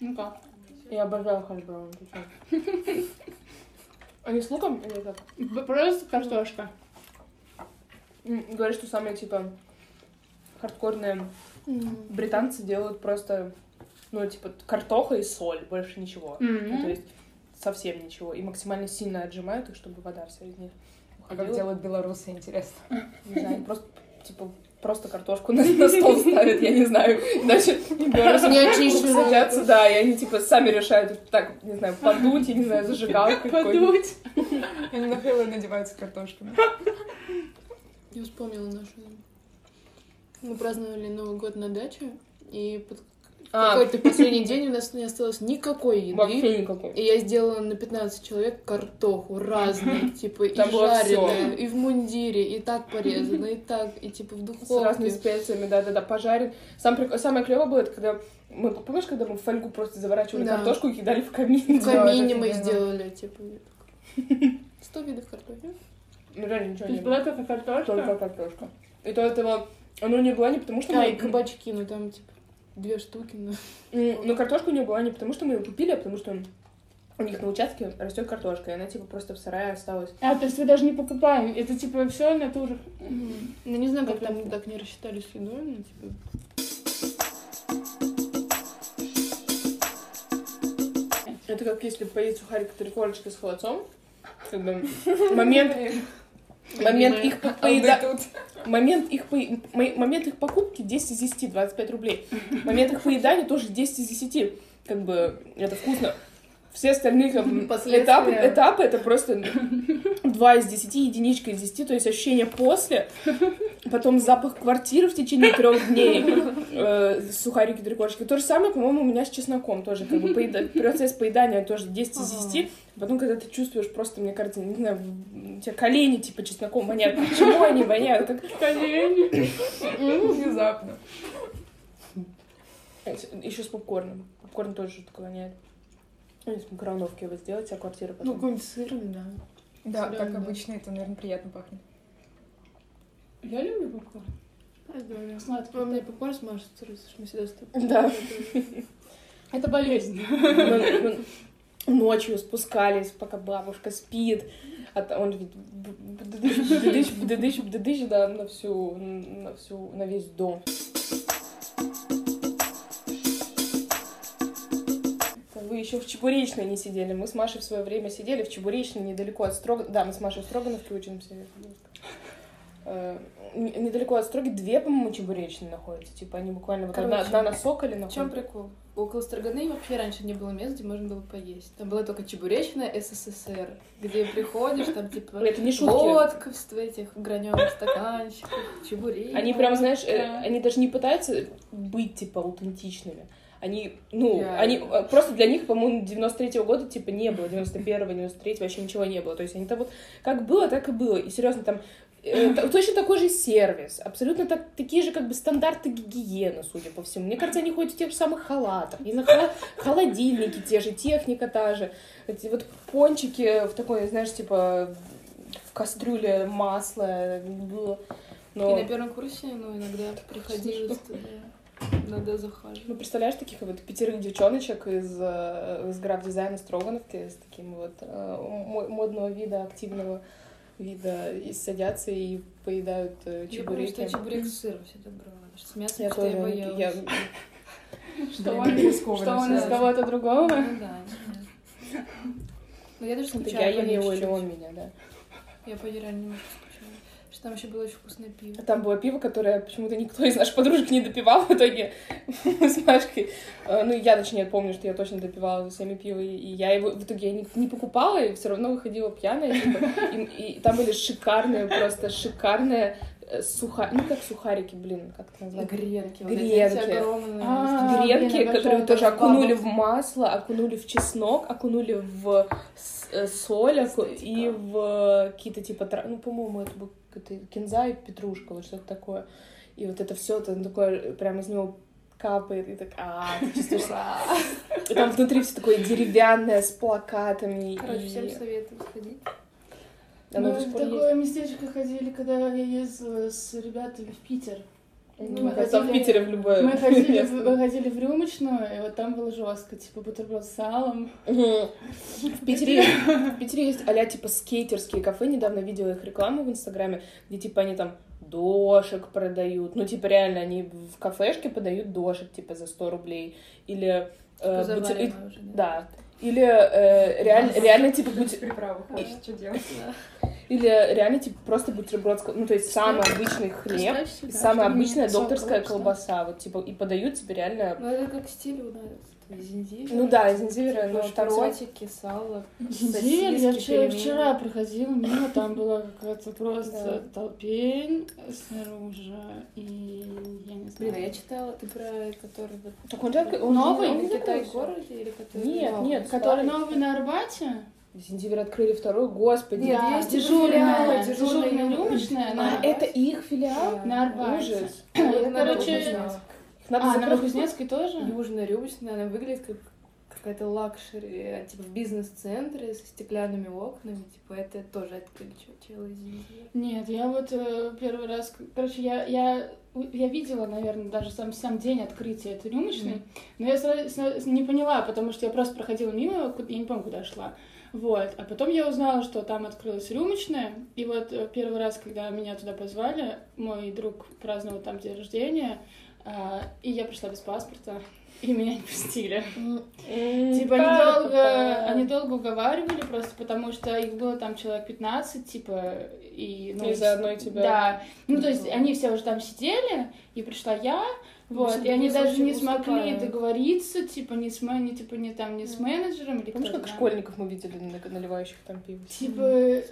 Ну как? Я обожаю хэш-браун, чё? Они с луком или как? Просто картошка. Говорят, что самые, типа, хардкорные британцы делают просто, ну, типа, картоха и соль, больше ничего. Ну, то есть совсем ничего. И максимально сильно отжимают их, чтобы вода вся из них А как делают белорусы, интересно? Не знаю, просто, типа, просто картошку на, на стол ставят, я не знаю. Иначе белорусы Не садятся, да, и они, типа, сами решают, так, не знаю, подуть, я не знаю, зажигалкой. Подуть. Они на Хэллоуин надеваются картошками. Я вспомнила нашу. Мы праздновали Новый год на даче, и под А, какой-то последний день у нас не осталось никакой еды. вообще никакой. И я сделала на 15 человек картоху разную, типа и жареную, и в мундире, и так порезано, и так, и типа в С разными духовке. специями, да-да-да, пожарен. Сам, Самое клевое было, это когда мы, помнишь, когда мы в фольгу просто заворачивали Да. картошку и кидали в камин? В камине мы сделали, типа. Сто видов картофеля. Ну, реально ничего То не есть было. была только картошка? Только картошка. И то этого... Оно не было не потому, что А, мы... и кабачки, ну там типа две штуки, ну. М, Но картошку не была не потому, что мы ее купили, а потому что у них на участке растет картошка, и она типа просто в сарае осталась. А, то есть вы даже не покупаете, это типа все натура. Ну не знаю, как там так не рассчитали с едой, ну типа. Это как если поесть сухарик три корочки с холодцом. Как бы момент, момент их поеда... Момент их, по... мо- момент их покупки 10 из 10, 25 рублей. Момент их поедания тоже 10 из 10. Как бы это вкусно. Все остальные как этапы, этапы это просто 2 из 10, единичка из 10, то есть ощущение после, потом запах квартиры в течение трех дней, э, сухарики, три корочки. То же самое, по-моему, у меня с чесноком тоже, как бы поеда- процесс поедания тоже 10 из 10. Потом, когда ты чувствуешь просто, мне кажется, не знаю, у тебя колени типа чесноком воняют. Почему они воняют? Как колени? Внезапно. Еще с попкорном. Попкорн тоже жутко воняет. Ну, из микроволновки его сделать, а квартира Ну, потом. какой-нибудь сырный, да. Да, Сырён, как да. обычно, это, наверное, приятно пахнет. Я люблю попкорн. Здорово. Сладкий. У меня попкорн с Машей Цурисовой, мы всегда с тобой. Да. Это болезнь. Мы- мы Ночью спускались, пока бабушка спит. А то он ведь бдыдыщ, бдыдыщ, бдыдыщ, бдыдыщ, да, на всю, на всю, на весь дом. Вы еще в Чебуречной не сидели. Мы с Машей в свое время сидели в Чебуречной, недалеко от Строгана. Да, мы с Машей в Строгановке учимся. Э, Недалеко от Строги две, по-моему, Чебуречные находятся. Типа они буквально вот одна, Короче, одна на Соколе В находится. чем прикол? Около Строганы вообще раньше не было мест, где можно было поесть. Там была только чебуречная СССР, где приходишь, там типа Это не шутки. водка в этих граненых стаканчиках, чебуреки. Они прям, знаешь, э, они даже не пытаются быть, типа, аутентичными. Они, ну, Реально. они, э, просто для них, по-моему, 93-го года, типа, не было, 91-го, 93-го, вообще ничего не было. То есть они там вот, как было, так и было. И, серьезно, там э, точно такой же сервис, абсолютно так, такие же, как бы, стандарты гигиены, судя по всему. Мне кажется, они ходят в тех же самых халатах, не знаю, холодильники те же, техника та же. Эти вот пончики в такой, знаешь, типа, в кастрюле масло было. Но... И на первом курсе, ну, иногда приходилось туда. Надо захаживать. Ну, представляешь, таких вот пятерых девчоночек из, э, из граф-дизайна Строгановки с таким вот э, мо- модного вида, активного вида, и садятся и поедают э, Я помню, чебуреки. что чебурек с сыром всегда брала. С мясом Я что я тоже, боялась. я, Что он, из кого-то другого. Ну да. Ну, я даже скучаю я ем его или он меня, да. Я по ней реально немножко там еще было очень вкусное пиво. Там было пиво, которое почему-то никто из наших подружек не допивал в итоге с Машкой. Э, Ну, я, точнее, помню, что я точно допивала всеми пиво, и я его в итоге я не, не покупала, и все равно выходила пьяная. типа. И, и там были шикарные, просто шикарные э, суха... Ну, как сухарики, блин, как это назвать? Гренки. вот Гренки. А, Гренки, блин, которые тоже окунули в масло, окунули в чеснок, окунули в э, соль и в какие-то типа, ну, по-моему, это был кинза и петрушка, вот что-то такое. И вот это все, это такое, прям из него капает, и так, а, ты чувствуешь, а. И там внутри все такое деревянное, с плакатами. Короче, всем советую сходить. Мы в такое местечко ходили, когда я ездила с ребятами в Питер. Ну, Мы мы хотим в ходили- Питере в любое Мы ходили, в- мы ходили в рюмочную, и вот там было жестко, типа бутерброд с салом. В Питере, в Питере есть а типа скейтерские кафе. Недавно видела их рекламу в Инстаграме, где типа они там дошек продают. Ну, типа, реально, они в кафешке подают дошек, типа, за 100 рублей. Или... э, бутер- Завариваем уже, Да. Или э, реаль- реально, типа, бутер- Приправу что делать? Да. Или реально, типа, просто бутерброд, ну, то есть самый обычный хлеб, самая обычная докторская колбаса, вот, типа, и подают тебе реально... Ну, это как стиль у нас. Зинзивер. Ну да, из инзивера, но Типа там шпротики, сало, Зель, я вчера, вчера проходила мимо, там была какая-то просто Да. толпень снаружи, и я не знаю. Блин, а я читала, ты про который вот... Так он же- он Новый? он в Китай городе или который... Нет, новый? нет, Который новый на Арбате? Зинзивер открыли второй, господи. Нет, Да, есть дежурная, дежурная, дежурная дежурная рюмочная, А, это их филиал? На Арбате. Короче, надо а, на. Новокузнецкой тоже? Южная рюмочная, она выглядит как какая-то luxury, типа в бизнес-центре со стеклянными окнами, типа это тоже Зинзивера. Нет, я вот э, первый раз, короче, я, я, я видела, наверное, даже сам, сам день открытия этой рюмочной, но я сразу, сразу не поняла, потому что я просто проходила мимо, я не помню, куда шла. Вот, а потом я узнала, что там открылась рюмочная, и вот э, первый раз, когда меня туда позвали, мой друг праздновал там день рождения, и я пришла без паспорта, и меня не пустили. Типа они долго, они долго уговаривали, просто потому что их было там человек 15, типа, и... И заодно и тебя. Да. Ну, то есть они все уже там сидели, и пришла я, вот, Если и они даже не смогли договориться, типа, не с, не, типа, не там, не с менеджером или Помнишь, как школьников мы видели на- наливающих там пиво? Типа,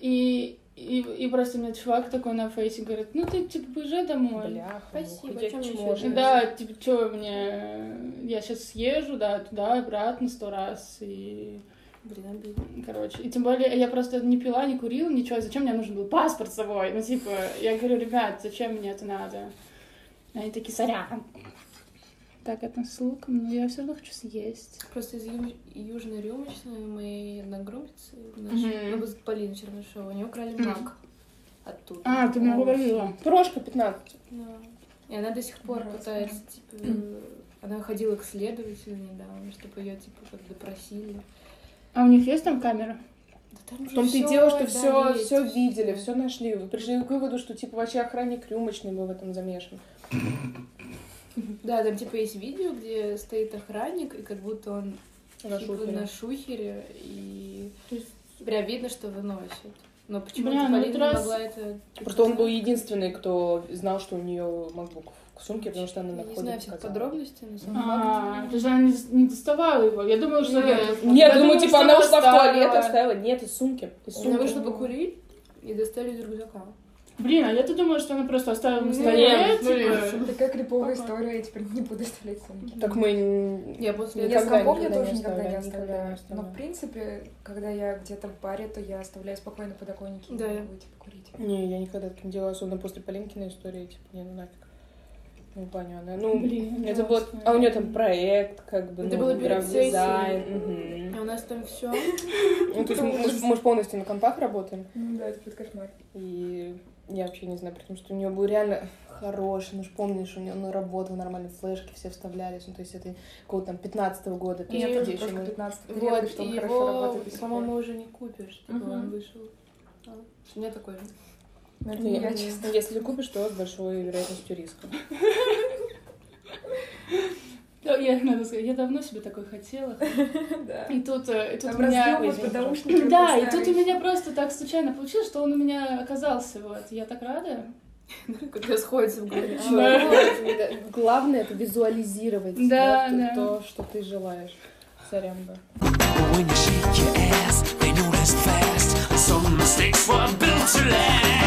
и, и, и просто мне чувак такой на фейсе говорит, ну ты, типа, поезжай домой. Бляха, Спасибо, чмо. делать? Да, типа, что мне... Я сейчас съезжу, да, туда, обратно сто раз, и... Блин, обидно. Короче, и тем более я просто не пила, не курила, ничего. Зачем мне нужен был паспорт с собой? Ну, типа, я говорю, ребят, зачем мне это надо? Они такие, сорян. Так, это с луком, но я все равно хочу съесть. Просто из ю- южной рюмочной моей одногруппницы, нашей, ну, вот Полины Чернышова, они украли мак оттуда. А, ты мне говорила. Прошка 15. Да. И она до сих пор Ужасно. пытается, типа, э, она ходила к следователю недавно, чтобы ее типа, как допросили. А у них есть там камера? Да там В том-то и дело, что да, все, есть. все видели, все нашли. Вы пришли к выводу, что типа вообще охранник рюмочный был в этом замешан. Да, там типа есть видео, где стоит охранник, и как будто он На типа, шухере. на шухере, и есть- прям видно, что выносит. Но почему-то Бля, ну Полина не раз- могла это... Просто он был единственный, кто знал, что у нее MacBook в сумке, потому что она на не знаю всех подробностей, но сам А, то есть она не, доставала его. Я думала, что... Нет. Нет, думаю, типа она она ушла в туалет, оставила. Нет, из сумки. Из Она сумки. вышла покурить и достали из рюкзака. Блин, а я-то думала, что она просто оставила на столе, типа... Такая криповая история, я теперь не буду оставлять сумки. Так мы Я после Я с компом я тоже не никогда не оставляю. Но, в принципе, когда я где-то в баре, то я оставляю спокойно на подоконнике Да. и могу идти покурить. Не, я никогда так не делала, особенно после Полинкиной истории, типа, не, ну нафиг. Ну, она. Ну, Блин, это было... А у нее там проект, как бы, Это ну, было перед сессией. мгм. А у нас там все. Ну, то есть мы, мы мы ж полностью на компах работаем, Ну да, это будет кошмар. и я вообще не знаю, потому что у нее был реально хороший, ну ж помнишь, у нее он работал нормально, флешки все вставлялись, ну, то есть это какого-то там 15 года, И где тоже только мы- 15 Вот, что он и его, по-моему, уже не купишь. Типа Мгм. он вышел. А, У меня такой же. Ну, я- я, честно. Если купишь, то с большой вероятностью риска. Да, Я, надо сказать, я давно себе такой хотела. Да. И тут, э, и тут Там у меня... Да, и тут у меня просто так случайно получилось, что он у меня оказался, вот. Я так рада. Как расходится в голове. Да. Главное это визуализировать Да, то- да. то, что ты желаешь. Сорямба. But when you shake your ass, they notice fast. Some mistakes were built to last.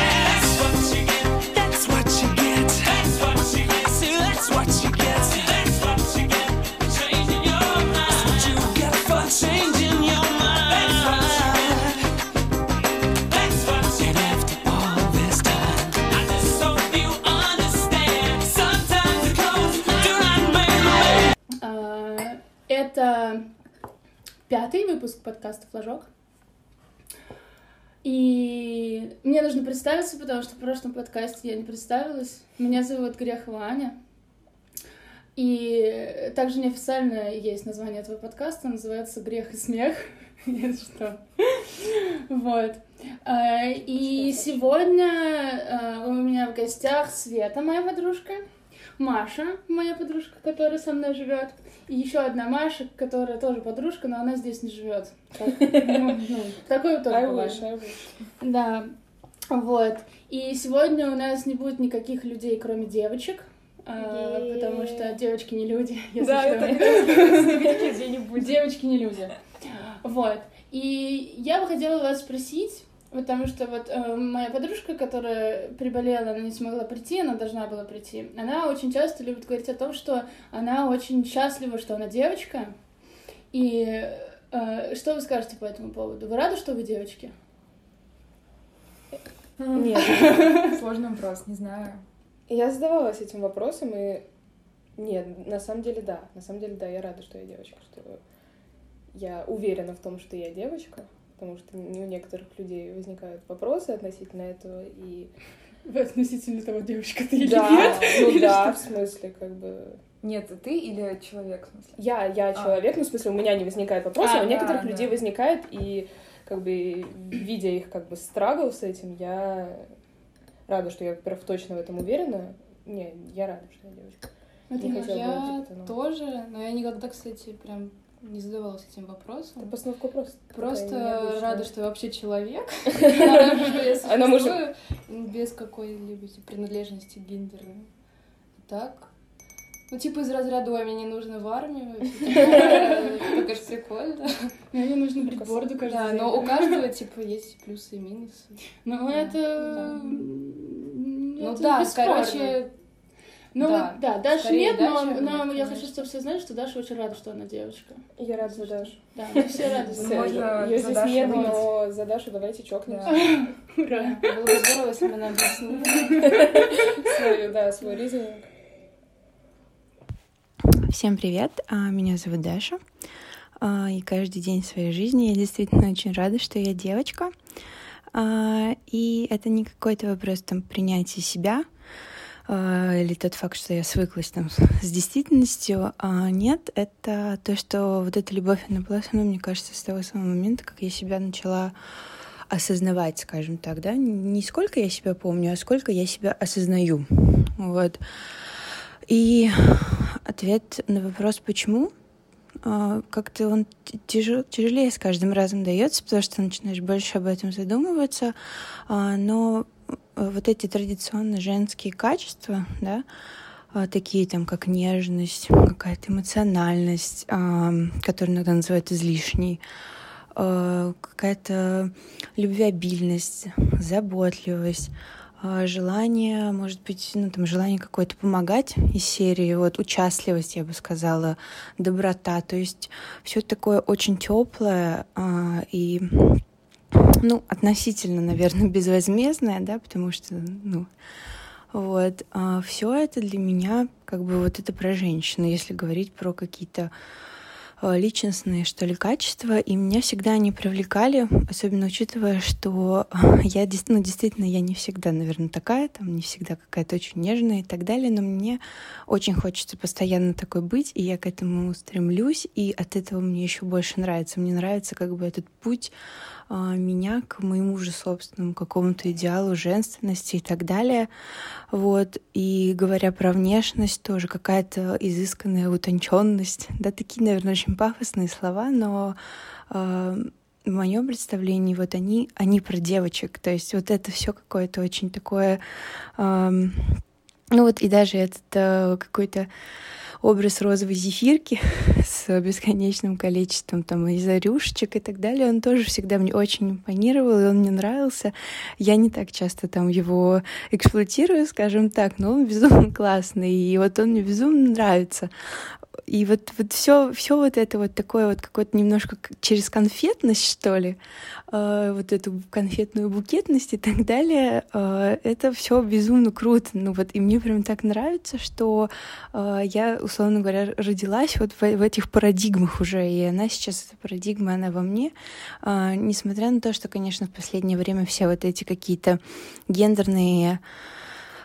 Это пятый выпуск подкаста «Флажок». И мне нужно представиться, потому что в прошлом подкасте я не представилась. Меня зовут Грехова Аня. И также неофициально есть название этого подкаста, называется «Грех и смех». Если что. Вот. А, И сегодня а, у меня в гостях Света, моя подружка, Маша, моя подружка, которая со мной живет, и еще одна Маша, которая тоже подружка, но она здесь не живет. Такое тоже I бывает. wish, I wish. Да, вот. И сегодня у нас не будет никаких людей, кроме девочек, а, потому что девочки не люди, если Да, что. это. Девочки не люди. Вот. И я бы хотела вас спросить, потому что вот э, моя подружка, которая приболела, она не смогла прийти, она должна была прийти, она очень часто любит говорить о том, что она очень счастлива, что она девочка. И э, что вы скажете по этому поводу? Вы рады, что вы девочки? Нет, Сложный вопрос, не знаю. я задавалась этим вопросом, и нет, на самом деле да. На самом деле да, я рада, что я девочка, что я уверена в том, что я девочка, потому что не у некоторых людей возникают вопросы относительно этого, и Относительно того, девочка ты или да, нет? ну Или да, что? в смысле, как бы Нет, ты или человек, в смысле? я, я А. человек, ну, в смысле, у меня не возникает вопросов, А, а, у некоторых да, людей да. возникает, и как бы видя их как бы страгл с этим, я рада, что я, во-первых, точно в этом уверена. Не, я рада, что я девочка. Не хотела бы Я быть, ну. тоже, но я никогда, кстати, прям не задавалась этим Это вопросом. постановка просто. Просто рада, что я вообще человек. Она может- без какой-либо типа, принадлежности гендерной. Так. Ну, типа из разряда «Ой, мне не нужно в армию», это, конечно, прикольно. Мне нужно бритборды каждый Да, но у каждого, типа, есть плюсы и минусы. Ну, это... Ну это да, короче, Ну, да. вот, да, Даши Скорее нет, но, Даша, но да, я конечно. хочу, чтобы все знали, что Даша очень рада, что она девочка. Я рада за Дашу. Да, мы все рады за Ну, Дашу. можно Ее за здесь Дашу нет, но за Дашу давайте чокнемся. Ура! было бы здорово, если бы она объяснила. Свой, да, свой ризинг. Всем привет, а, меня зовут Даша, А, и каждый день своей жизни я действительно очень рада, что я девочка. А, И это не какой-то вопрос там принятия себя или тот факт, что я свыклась там с действительностью. А, Нет, это то, что вот эта любовь, она была со мной, мне кажется, с того самого момента, как я себя начала осознавать, скажем так, да, не сколько я себя помню, а сколько я себя осознаю, вот. И ответ на вопрос «почему?» а, как-то он тяжел- тяжелее с каждым разом дается, потому что начинаешь больше об этом задумываться, а, но вот эти традиционно женские качества, да, а, такие там, как нежность, какая-то эмоциональность, а, которую иногда называют излишней, а, какая-то любвеобильность, заботливость, желание, может быть, ну, там, желание какое-то помогать из серии, вот, участливость, я бы сказала, доброта, то есть все такое очень теплое и, ну, относительно, наверное, безвозмездное, да, потому что, ну, вот, все это для меня, как бы, вот это про женщину, если говорить про какие-то э, личностные, что ли, качества, и меня всегда они привлекали, особенно учитывая, что я дес- ну, действительно, я не всегда, наверное, такая, там, не всегда какая-то очень нежная и так далее, но мне очень хочется постоянно такой быть, и я к этому стремлюсь, и от этого мне еще больше нравится. Мне нравится как бы этот путь а, меня к моему же собственному какому-то идеалу женственности и так далее. Вот. И говоря про внешность, тоже какая-то изысканная утонченность. Да, такие, наверное, очень пафосные слова, но а, в моем представлении вот они, они про девочек. То есть вот это все какое-то очень такое... ам, ну вот и даже этот э, какой-то образ розовой зефирки бесконечным количеством там из рюшечек и так далее, он тоже всегда мне очень импонировал, и он мне нравился. Я не так часто там его эксплуатирую, скажем так, но он безумно классный, и вот он мне безумно нравится. И вот, вот все, все вот это вот такое вот какое-то немножко через конфетность, что ли, э, вот эту конфетную букетность и так далее, э, это все безумно круто. Ну вот, и мне прям так нравится, что э, я, условно говоря, родилась вот в, в этих парадигмах уже, и она сейчас, эта парадигма, она во мне, А, несмотря на то, что, конечно, в последнее время все вот эти какие-то гендерные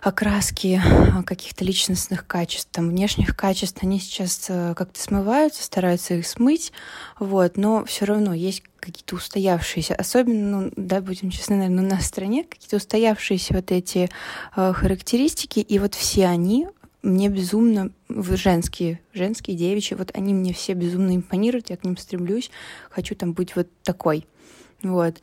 окраски а, каких-то личностных качеств, там, внешних качеств, они сейчас э, как-то смываются, стараются их смыть, вот, но все равно есть какие-то устоявшиеся, особенно, ну, да, будем честны, наверное, в стране какие-то устоявшиеся вот эти э, характеристики, и вот все они мне безумно, женские, женские, девичьи, вот они мне все безумно импонируют, я к ним стремлюсь, хочу там быть вот такой, вот.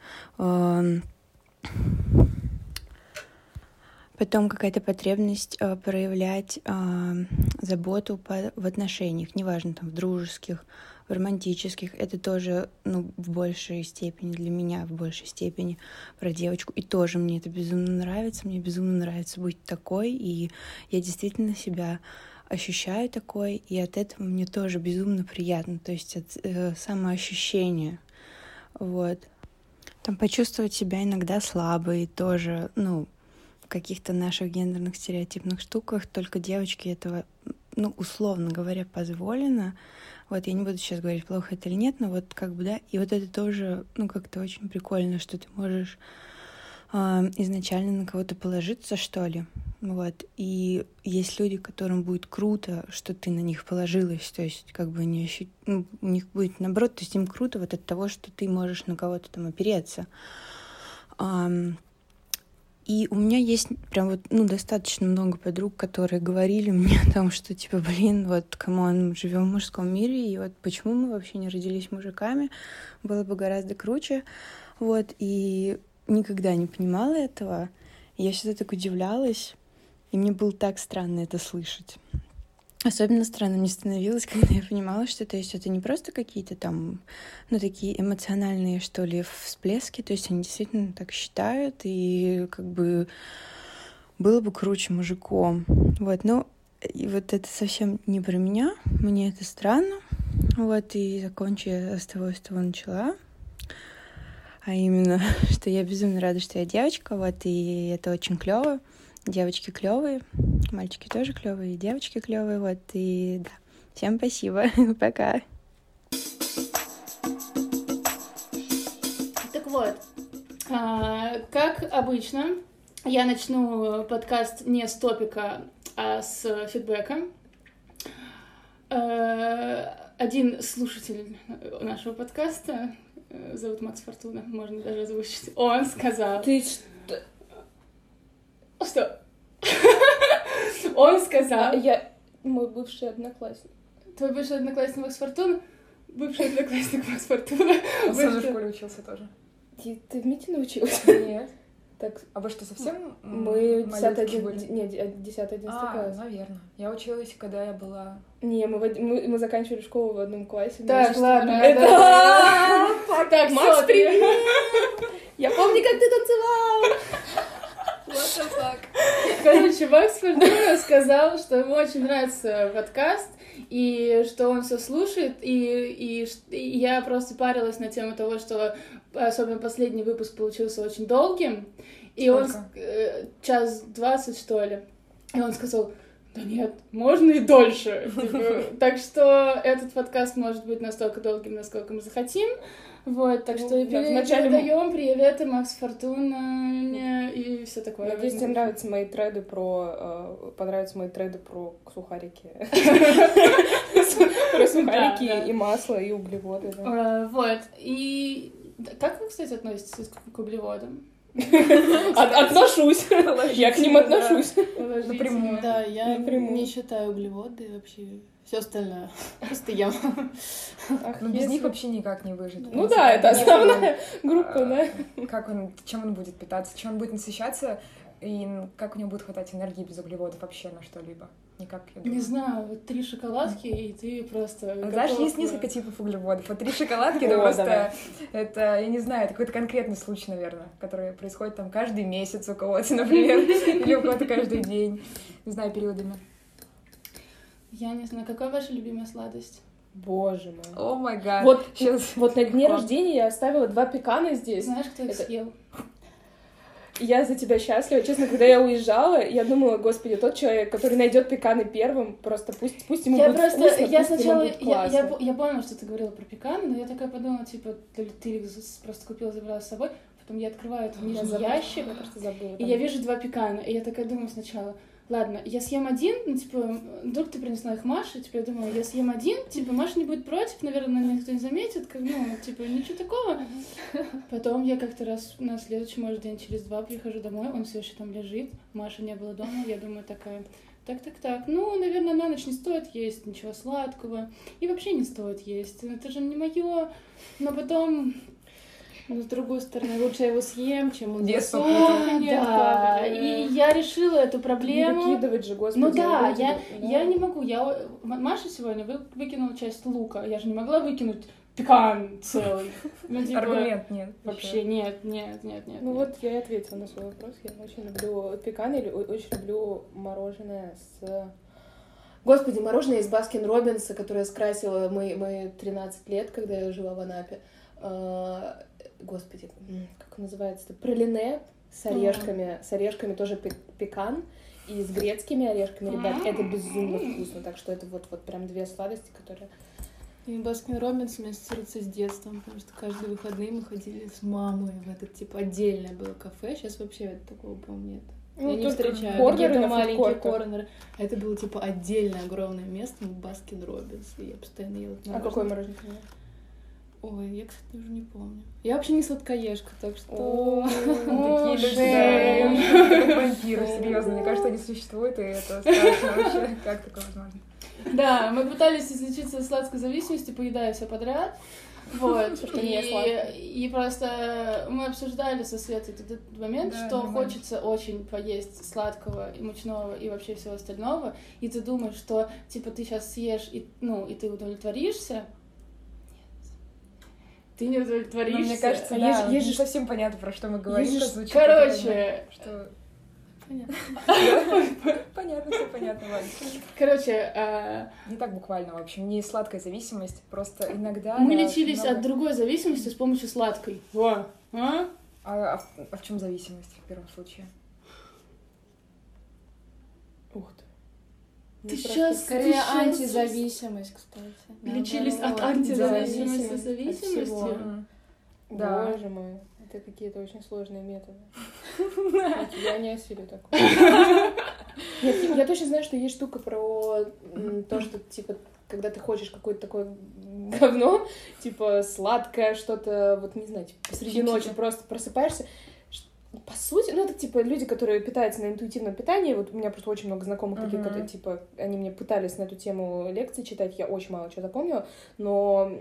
Потом какая-то потребность э, проявлять э, заботу по- в отношениях, неважно, там, в дружеских, в романтических. Это тоже, ну, в большей степени для меня, в большей степени про девочку. И тоже мне это безумно нравится. Мне безумно нравится быть такой. И я действительно себя ощущаю такой. И от этого мне тоже безумно приятно. То есть от э, самоощущения. Вот. Там почувствовать себя иногда слабой тоже, ну, каких-то наших гендерных стереотипных штуках только девочки этого, ну, условно говоря, позволено. Вот я не буду сейчас говорить, плохо это или нет, но вот как бы, да, и вот это тоже, ну, как-то очень прикольно, что ты можешь а, изначально на кого-то положиться, что ли. Вот. И есть люди, которым будет круто, что ты на них положилась, то есть как бы они ощу... ну, у них будет наоборот, то есть им круто вот от того, что ты можешь на кого-то там опереться. Ам, И у меня есть прям вот, ну, достаточно много подруг, которые говорили мне о том, что, типа, блин, вот, come on, мы живем в мужском мире, и вот почему мы вообще не родились мужиками, было бы гораздо круче, вот, и никогда не понимала этого. Я всегда так удивлялась, и мне было так странно это слышать. Особенно странно мне становилось, когда я понимала, что то есть это не просто какие-то там, ну, такие эмоциональные, что ли, всплески, то есть они действительно так считают, и как бы было бы круче мужиком. Вот, но и вот это совсем не про меня, мне это странно. Вот, и закончу я с того, с того начала. А именно, что я безумно рада, что я девочка, вот, и это очень клево. Девочки клевые, мальчики тоже клевые, девочки клевые, вот, и да. Всем спасибо, пока. Так вот, а, как обычно, я начну подкаст не с топика, а с фидбэка. Э, Один слушатель нашего подкаста, э, зовут Макс Фортуна, можно даже озвучить, он сказал... Ты что? Что? Он сказал... я мой бывший одноклассник. Твой бывший одноклассник Макс Фортуна? Бывший одноклассник Макс Фортуна. Он сам в школе учился тоже. Ты, ты в МИТе научилась? Нет. Так, А вы что, совсем мы 10 малютки один, были? не, 10 11 А, класс. наверное. Я училась, когда я была... Не, мы, мы, мы заканчивали школу в одном классе. Так, ладно. это- Так, Макс, привет! Я помню, как ты танцевал! Короче, Макс Фортуна сказал, что ему очень нравится подкаст, и что он все слушает, и, и, и я просто парилась на тему того, что особенно последний выпуск получился очень долгим, и он Сколько? э, час двадцать, что ли, и он сказал, да нет, можно и дольше. Типа, Так что этот подкаст может быть настолько долгим, насколько мы захотим. Вот, так Ну, что да, вначале мы- передаем приветы Макс Фортуна и все такое. Надеюсь, тебе нравятся мои треды про... э, понравятся мои треды про сухарики. Про сухарики и масло, и углеводы. Э, Вот, и как вы, кстати, относитесь к углеводам? От- Отношусь. Я к ним отношусь. Напрямую. Да, я Напрямую. не считаю углеводы вообще. Все остальное. Просто ем. Ах, Ну, без если- них вообще никак не выжить. Ну принципе. да, это основная группа, а, да. Как он, чем он будет питаться, чем он будет насыщаться, и как у него будет хватать энергии без углеводов вообще на что-либо. Никак, я думаю. Не знаю, вот три шоколадки, и ты просто... Ну, Знаешь, есть несколько типов углеводов. Вот три шоколадки, это просто, это, я не знаю, это какой-то конкретный случай, наверное, который происходит там каждый месяц у кого-то, например, или у кого-то каждый день, не знаю, периодами. Я не знаю, какая ваша любимая сладость? Боже мой. О май гад. Вот, Сейчас. вот на дне рождения я оставила два пекана здесь. Знаешь, кто их съел? Я за тебя счастлива. Честно, когда я уезжала, я думала, господи, тот человек, который найдет пеканы первым, просто пусть, пусть ему Я будет просто, вкусно, я пусть ему сначала, будет я, я, классно. по- я помнила, что ты говорила про пеканы, но я такая подумала, типа, ты их просто купила, забрала с собой, потом я открываю этот Я нижний забыла. ящик, Я просто забыла. и я вижу два пекана, и я такая думаю сначала, ладно, я съем один, ну, типа, вдруг ты принесла их Маше, типа, я думаю, я съем один, типа, Маша не будет против, наверное, никто не заметит, как, ну, типа, ничего такого. Потом я как-то раз на следующий, может, день через два прихожу домой, он все еще там лежит, Маши не было дома, я думаю, такая, так, так, так, ну, наверное, на ночь не стоит есть ничего сладкого, и вообще не стоит есть, это же не мое, но потом но с другой стороны, лучше я его съем, чем он попутал. Да, Да. и я решила эту Не проблему. выкидывать же, господи. Ну да, я, я не могу. Я Маша сегодня вы, выкинула часть лука. Я же не могла выкинуть пекан целый. Ну, типа, Аргумент нет. Вообще нет, нет, нет, нет. Ну нет. вот я и ответила на свой вопрос. Я очень люблю пеканы, или очень люблю мороженое с... Господи, мороженое из Баскин Робинса, которое скрасило мои, мои 13 лет, когда я жила в Анапе. Господи, как он называется? Пролине с орешками, с орешками тоже пе- пекан. И с грецкими орешками, ребят, это безумно вкусно. Так что это вот, вот прям две сладости, которые... И Баскин Робинс у меня ассоциируется с детством, потому что каждые выходные мы ходили с мамой в этот, типа, отдельное было кафе. Сейчас вообще такого, по-моему, нет. Ну, я не встречаю. корнеры маленькие корнеры. А это было, типа, отдельное огромное место, Баскин Робинс. И я постоянно ела А какое мороженое? Ой, я, кстати, уже не помню. Я вообще не сладкоежка, так что... О, Такие люди, вампиры, серьезно. Мне кажется, они существуют, и это страшно вообще. Как такое возможно? Да, мы пытались излечиться от сладкой зависимости, поедая все подряд. Вот. И, и просто мы обсуждали со Светой этот момент, Да, что нормально. хочется очень поесть сладкого и мучного и вообще всего остального, и ты думаешь, что типа ты сейчас съешь и ну и ты удовлетворишься. Ты не удовлетворишься. Ну, мне кажется, А да, есть есть не же- совсем понятно, про что мы говорим. есть звучит Короче, что... Понятно. Понятно, все понятно, ладно. Короче, а, Не так буквально, в общем, не сладкая зависимость, просто иногда... мы лечились от другой зависимости с помощью сладкой. Во. А? А, а в чем зависимость в первом случае? Ух ты. Ты Мне сейчас Скорее, ты антизависимость, кстати. Лечились от антизависимости Зависимость от зависимостью. всего. Мгм. Да. Боже мой, это какие-то очень сложные методы. Я не осилю такое. Нет, я точно знаю, что есть штука про то, что, типа, когда ты хочешь какое-то такое говно, типа, сладкое что-то, вот, не знаю, типа, посреди ночи просто просыпаешься, по сути, ну, это, типа, люди, которые питаются на интуитивном питании, вот у меня просто очень много знакомых таких, Мгм. которые, типа, они мне пытались на эту тему лекции читать, я очень мало чего запомнила, но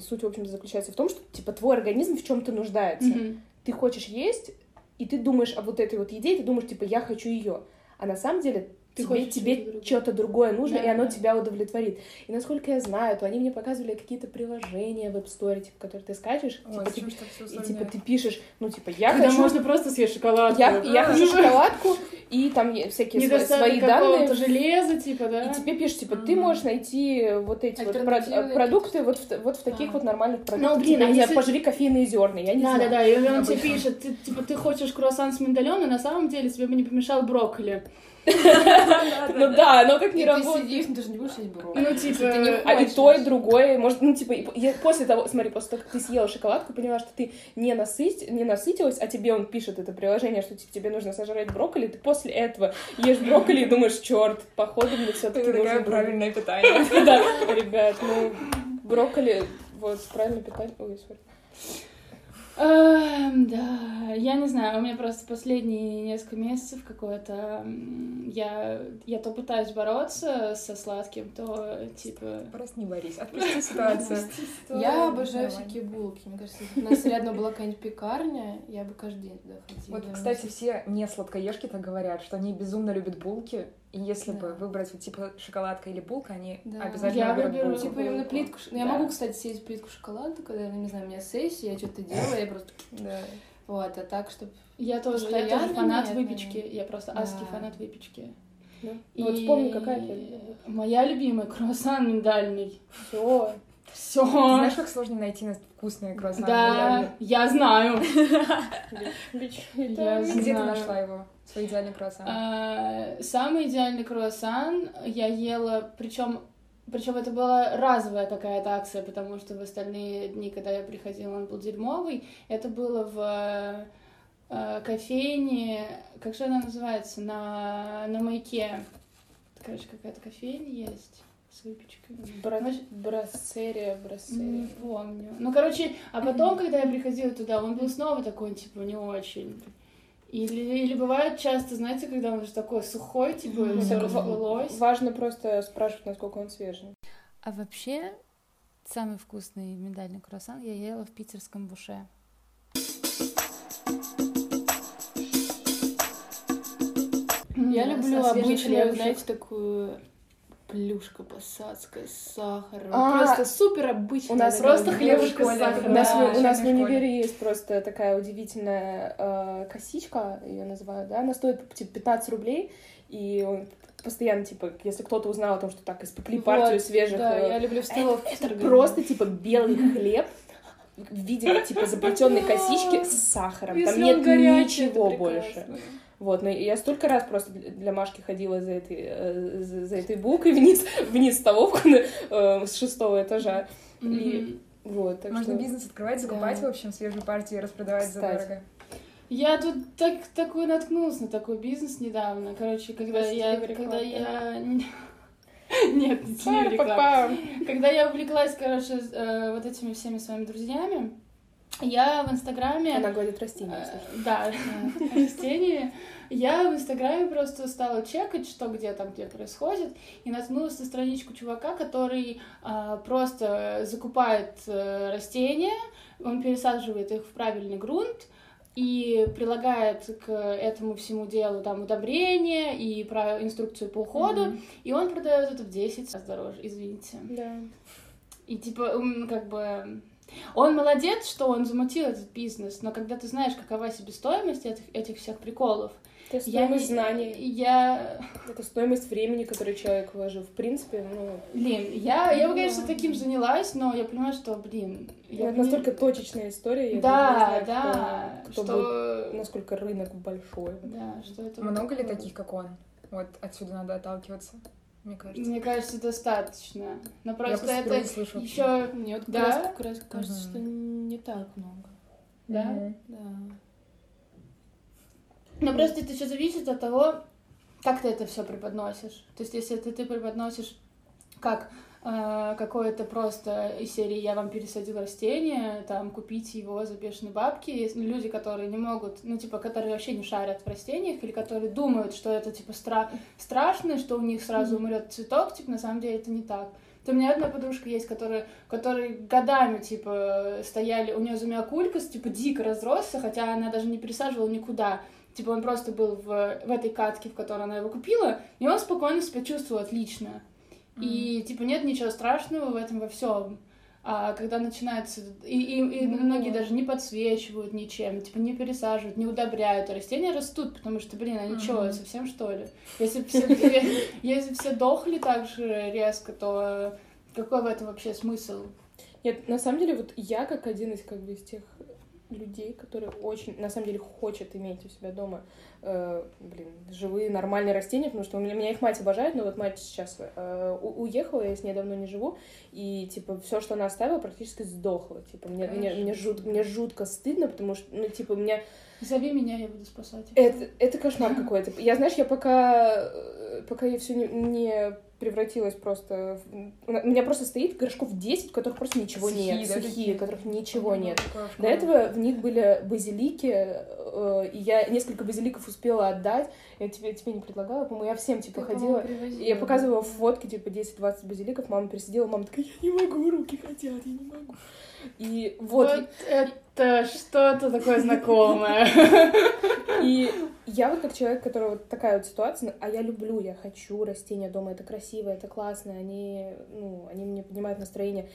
суть, в общем-то, заключается в том, что, типа, твой организм в чем то нуждается. Мгм. Ты хочешь есть, и ты думаешь об вот этой вот еде, и ты думаешь, типа, я хочу ее. А на самом деле Ты тебе, хочешь тебе что-то другое. нужно, Да, и оно да. тебя удовлетворит. И насколько я знаю, то они мне показывали какие-то приложения в App Store, типа, которые ты скачиваешь, Ой, типа, ты, что и типа ты пишешь, ну, типа, я Когда хочу... можно просто съесть шоколадку. Я, я А. хочу шоколадку, и там всякие свои, свои данные. железа, типа, да? И тебе пишут, типа, ты можешь найти вот эти вот про- продукты вот в, вот в таких А. вот нормальных продуктах. блин, Типа, а если- пожри кофейные зерна, я не Да, знаю. да, да, и он тебе пишет, ты, типа, ты хочешь круассан с миндалем, и на самом деле тебе бы не помешал брокколи. Ну да, оно так И не ты работает. сидишь, ну ты же не будешь есть брокколи. Ну, типа, ты не А и то, и другое, может, ну, типа, после того, смотри, после того, как ты съела шоколадку, поняла, что ты не, насытилась, а тебе он пишет это приложение, что типа, тебе нужно сожрать брокколи, ты после этого ешь брокколи и думаешь, черт, походу мне все-таки нужно... правильное питание. Да, ребят, ну, брокколи, вот, правильное питание... Ой, сори. Эм, да, я не знаю, у меня просто последние несколько месяцев какое-то... Я, я то пытаюсь бороться со сладким, то типа... Просто не борись, отпусти ситуацию. Я обожаю всякие булки. Мне кажется, если у нас рядом была какая-нибудь пекарня, я бы каждый день туда ходила. Вот, кстати, все не сладкоежки так говорят, что они безумно любят булки, и если бы Да. выбрать вот типа шоколадка или булка, они Да. обязательно Я выберут выберу, булку. Типа именно плитку... ну, Я Да. могу, кстати, съесть плитку шоколада, когда, ну, не знаю, у меня сессия, я что-то делаю, я просто... Да. Вот, а так, чтобы... Я тоже, я тоже фанат нет, выпечки, наверное. я просто Да. адский фанат выпечки. Да. Ну вот вспомни, какая любимая. Моя любимая круассан миндальный. Все. Все. Знаешь, как сложно найти на- вкусные круассаны? Да, я знаю. Я Где ты нашла его? Свой идеальный круассан? А, Самый идеальный круассан я ела, причем причем это была разовая какая-то акция, потому что в остальные дни, когда я приходила, он был дерьмовый. Это было в э, кофейне, как же она называется, на, на маяке. Короче, какая-то кофейня есть с выпечкой. Бра- Знаешь, Брассерия, Не брассерия. помню. Ну, короче, а потом, когда я приходила туда, он был снова такой, типа, не очень. Или, или бывает часто, знаете, когда он уже такой сухой, типа, Ну, все так расплылось. Важно просто спрашивать, насколько он свежий. А вообще, самый вкусный миндальный круассан я ела в питерском буше. Я люблю обычную, знаете, такую плюшка посадская с сахаром. А, просто супер обычная. у нас просто хлебушка с сахаром. У нас, Да, у нас в универе есть просто такая удивительная э, косичка, ее называют, да, она стоит типа 15 рублей, и он постоянно, типа, если кто-то узнал о том, что так испекли Вот, партию свежих... Да, э, я люблю это, это просто, типа, белый хлеб в виде, типа, заплетенной косички с сахаром. Там нет ничего больше. Вот, но я столько раз просто для Машки ходила за этой, э, за, за этой булкой вниз, вниз в столовку э, с шестого этажа. И Мгм. вот, так Можно что... бизнес открывать, закупать, Да. в общем, свежую партию и распродавать Кстати. задорого. Я тут так, такой наткнулась на такой бизнес недавно. Короче, когда Просто я... Когда я... Нет, не. Па-па-пам. Когда я увлеклась, короче, э, вот этими всеми своими друзьями, я в Инстаграме... Она гладит растения. Э. Да, растениями. Я в Инстаграме просто стала чекать, что где там, где происходит, и наткнулась на страничку чувака, который а, просто закупает э, растения, он пересаживает их в правильный грунт, и прилагает к этому всему делу там удобрения и про инструкцию по уходу, и он продает это в 10 раз дороже, извините. Да. И типа, как бы... Он молодец, что он замутил этот бизнес, но когда ты знаешь, какова себестоимость этих, этих всех приколов, Это я стоимость не- знаний, Я... это стоимость времени, которое человек вложил. В принципе, ну, Блин, я, я бы, Ну, конечно, таким занялась, но я понимаю, что, блин... Я это бы не- настолько точечная история, я Да, не знаю, да, кто, кто что... был- насколько рынок большой. Да, что это... Много ли таких, как он? Вот отсюда надо отталкиваться, мне кажется. Мне кажется, достаточно. Но Я просто просто это слышу еще... Мне вот Да? раз, как раз кажется, Мгм. что не так много. Да? Да. Но просто это еще зависит от того, как ты это все преподносишь. То есть, если это ты преподносишь как какое-то просто из серии «я вам пересадил растение», там, купите его за бешеные бабки. Есть люди, которые не могут, ну, типа, которые вообще не шарят в растениях, или которые думают, что это, типа, стра- страшно, что у них сразу умрет цветок, типа, на самом деле это не так. То у меня одна подружка есть, которая, которые годами, типа, стояли, у нее зумиакулькас, типа, дико разросся, хотя она даже не пересаживала никуда. Типа, он просто был в, в этой катке, в которой она его купила, и он спокойно себя чувствовал отлично. И, типа, нет ничего страшного в этом во всем. А когда начинается... И, и, и Ну многие да. даже не подсвечивают ничем, типа, не пересаживают, не удобряют. А растения растут, потому что, блин, они что, Мгм. совсем что ли? Если все, если все дохли так же резко, то какой в этом вообще смысл? Нет, на самом деле, вот я как один из как бы из тех людей, которые очень, на самом деле, хочет иметь у себя дома, э, блин, живые нормальные растения, потому что у меня, меня их мать обожает, но вот мать сейчас э, у- уехала, я с ней давно не живу, и, типа, все, что она оставила, практически сдохло, типа, мне, мне, мне, жут, мне жутко стыдно, потому что, ну, типа, у меня Зови меня, я буду спасать. это, это кошмар какой-то. Я, знаешь, я пока, э, пока я все не, не превратилась просто... в- У меня просто стоит горшков 10, в которых просто ничего Сухие, нет. да, Сухие, в которых ничего нет. До этого в них были базилики, э, и я несколько базиликов успела отдать. Я тебе, тебе не предлагала, по-моему, я всем, типа, ходила... И я показывала фотки, типа, 10-20 базиликов, мама присидела, мама такая, я не могу, руки хотят, я не могу. И вот, Вот это что-то такое знакомое. И я вот как человек, у которого вот такая вот ситуация, а я люблю, я хочу растения дома, это красиво, это классно, они, ну, они мне поднимают настроение.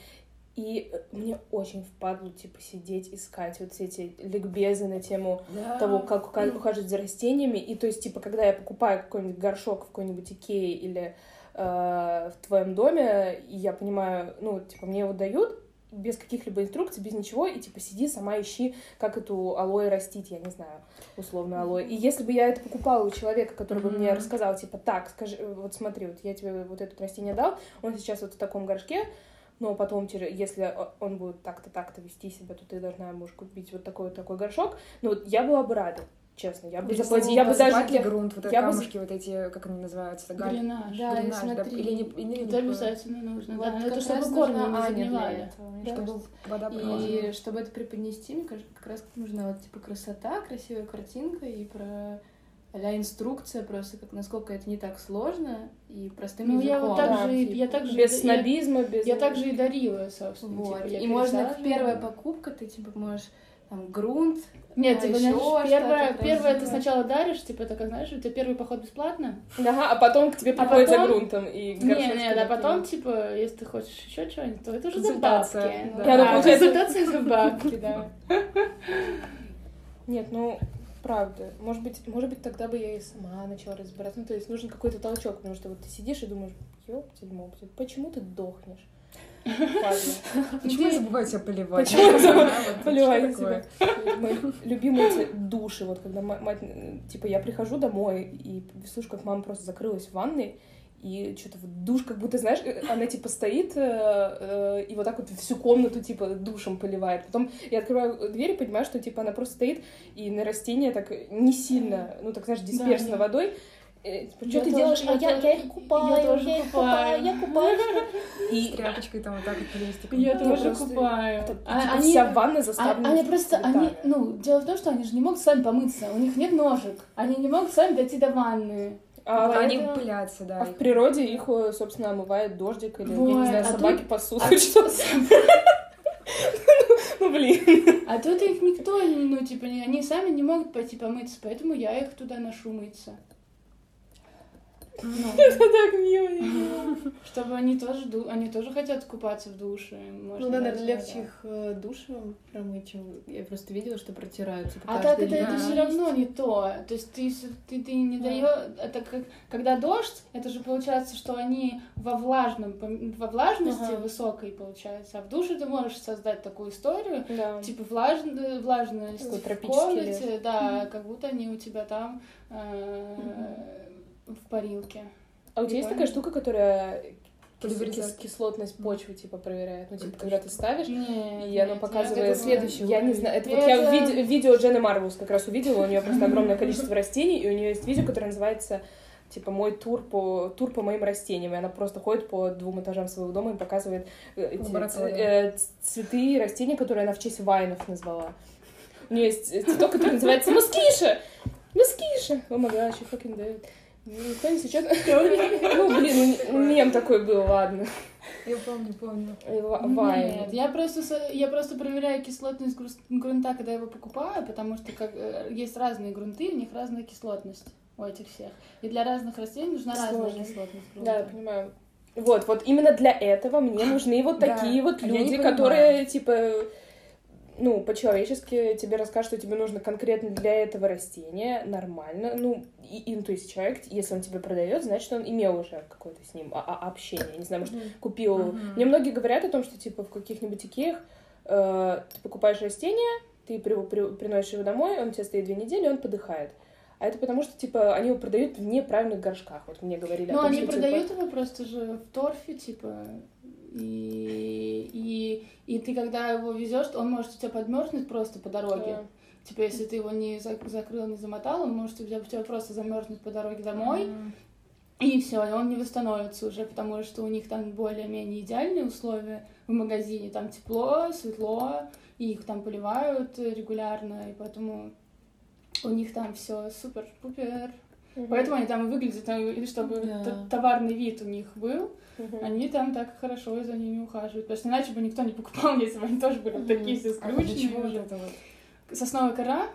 И мне очень впадло, типа, сидеть, искать вот эти ликбезы на тему того, как ухаживать за растениями. И то есть, типа, когда я покупаю какой-нибудь горшок в какой-нибудь Икее или э, в твоем доме, и я понимаю, ну, типа, мне его дают без каких-либо инструкций, без ничего, и, типа, сиди сама ищи, как эту алоэ растить, я не знаю, условно, алоэ. И если бы я это покупала у человека, который бы мне рассказал, типа, так, скажи, вот смотри, вот я тебе вот это растение дал, он сейчас вот в таком горшке, но потом, если он будет так-то, так-то вести себя, то ты должна ему купить вот такой вот такой горшок. Ну, вот я была бы рада, честно. Я бы заплатила, я бы даже... посыпать ли я- грунт, вот эти я бы камушки, вот эти, как они называются, галь- Дренаж. Да, и дренаж, да, или не, или Это не- обязательно нужно. Вот да, как это чтобы корни не для загнивали. мне чтобы вода. И чтобы это преподнести, мне кажется, как раз нужна вот типа красота, красивая картинка и про а инструкция просто, как насколько это не так сложно и простым Ну, я языком. вот так да, же, и- типа. я так же, Без я- снобизма, без... Я также и дарила, собственно. Вот. типа, я и можно как первая покупка, ты типа можешь там грунт. Нет, а типа, знаешь, первое, первое ты сначала даришь, типа, это как, знаешь, у тебя первый поход бесплатно. Ага, а потом к тебе А приходят за потом- грунтом и Не, горшочки нет, а потом, типа, если ты хочешь еще чего-нибудь, то это уже за бабки. да. Да, получается- консультация за бабки, да. Нет, ну, правда. Может быть, может быть, тогда бы я и сама начала разбираться. Ну, то есть нужен какой-то толчок, потому что вот ты сидишь и думаешь, ёптель мопсель, почему ты дохнешь? Почему я забываю себя поливать? Почему я забываю Да, поливать себя? Мои любимые души, вот когда ма- мать, э, типа, я прихожу домой и слышу, как мама просто закрылась в ванной, и что-то вот душ, как будто, знаешь, э, она типа стоит э, э, и вот так вот всю комнату типа душем поливает. Потом я открываю дверь и понимаю, что типа она просто стоит и на растения так не сильно, ну так знаешь, дисперсно Да. водой. Я что ты делаешь? я а я, я их купаю, я тоже их купаю. я купаю. И тряпочкой там вот так вот по листикам. Я Я тоже купаю. А типа, они- вся ванна А- заставлена Они просто, они, ну, дело в том, что они же не могут сами помыться, у них нет ножек, они не могут сами дойти до ванны. А Да, они пылятся, да. А в природе их, э, собственно, омывает дождик или, я не Вот, знаю, а собаки тут- пасут. а- что Ну, блин. А тут их никто, не- ну, типа, они сами не могут пойти помыться, поэтому я их туда ношу мыться. Ну, Это так мило. чтобы они тоже, ду- они тоже хотят купаться в душе. можно Ну да, наверное, легче их э, душем промыть, чем я просто видела, что протирают. Типа, А так это, это все равно не то. То есть ты, ты, ты не даешь. Это как когда дождь, это же получается, что они во влажном, во влажности высокой получается. А в душе ты можешь создать такую историю, типа влажная, влажность Такой в комнате, да, как будто они у тебя там э, в парилке. А у тебя есть такая штука, которая кис- кислотность почвы, типа, проверяет? Ну, типа, когда ты ставишь, Нет, и оно нет, показывает... я- это следующий Я не знаю, это вот Это- я в виде- видео Дженны Марвелс как раз увидела, у нее просто огромное количество растений, и у нее есть видео, которое называется типа мой тур по тур по моим растениям, и она просто ходит по двум этажам своего дома и показывает э, э, цветы и растения, которые она в честь вайнов назвала. У нее есть э, цветок, который называется Москиша! Москиша! О май гад, she fucking dead. Никто не сейчас... Ну, блин, ну, мем такой был, ладно. Я помню, помню. Э, ва- Вайн. Нет, я просто, я просто проверяю кислотность грунта, когда я его покупаю, потому что как, э, есть разные грунты, у них разная кислотность у этих всех. И для разных растений нужна разная Сложно. кислотность Да, я грунта. понимаю. Вот, вот именно для этого мне нужны вот Да, такие вот люди, которые, типа, ну, по-человечески тебе расскажут, что тебе нужно конкретно для этого растения, нормально. Ну, и, и, ну, то есть человек, если он тебе продает, значит, он имел уже какое-то с ним а- а- общение. Я не знаю, может, купил... Мгм. Мне многие говорят о том, что, типа, в каких-нибудь икеях э, ты покупаешь растение, ты при- при- приносишь его домой, он у тебя стоит две недели, он подыхает. А это потому что, типа, они его продают в неправильных горшках. Вот мне говорили Ну, они что, типа, продают его просто же в торфе, типа, и, и, и ты когда его везешь, он может у тебя подмерзнуть просто по дороге. Да. Типа, если ты его не зак- закрыл, не замотал, он может у тебя, у тебя просто замерзнуть по дороге домой, и все, и он не восстановится уже, потому что у них там более-менее идеальные условия в магазине. Там тепло, светло, и их там поливают регулярно, и поэтому у них там все супер-пупер. Мгм. Поэтому они там и выглядят, там, и чтобы Да. товарный вид у них был, Мгм. они там так хорошо за ними ухаживают. Потому что иначе бы никто не покупал, если бы они тоже были такие все А скрученные вот уже. это вот? Сосновая кора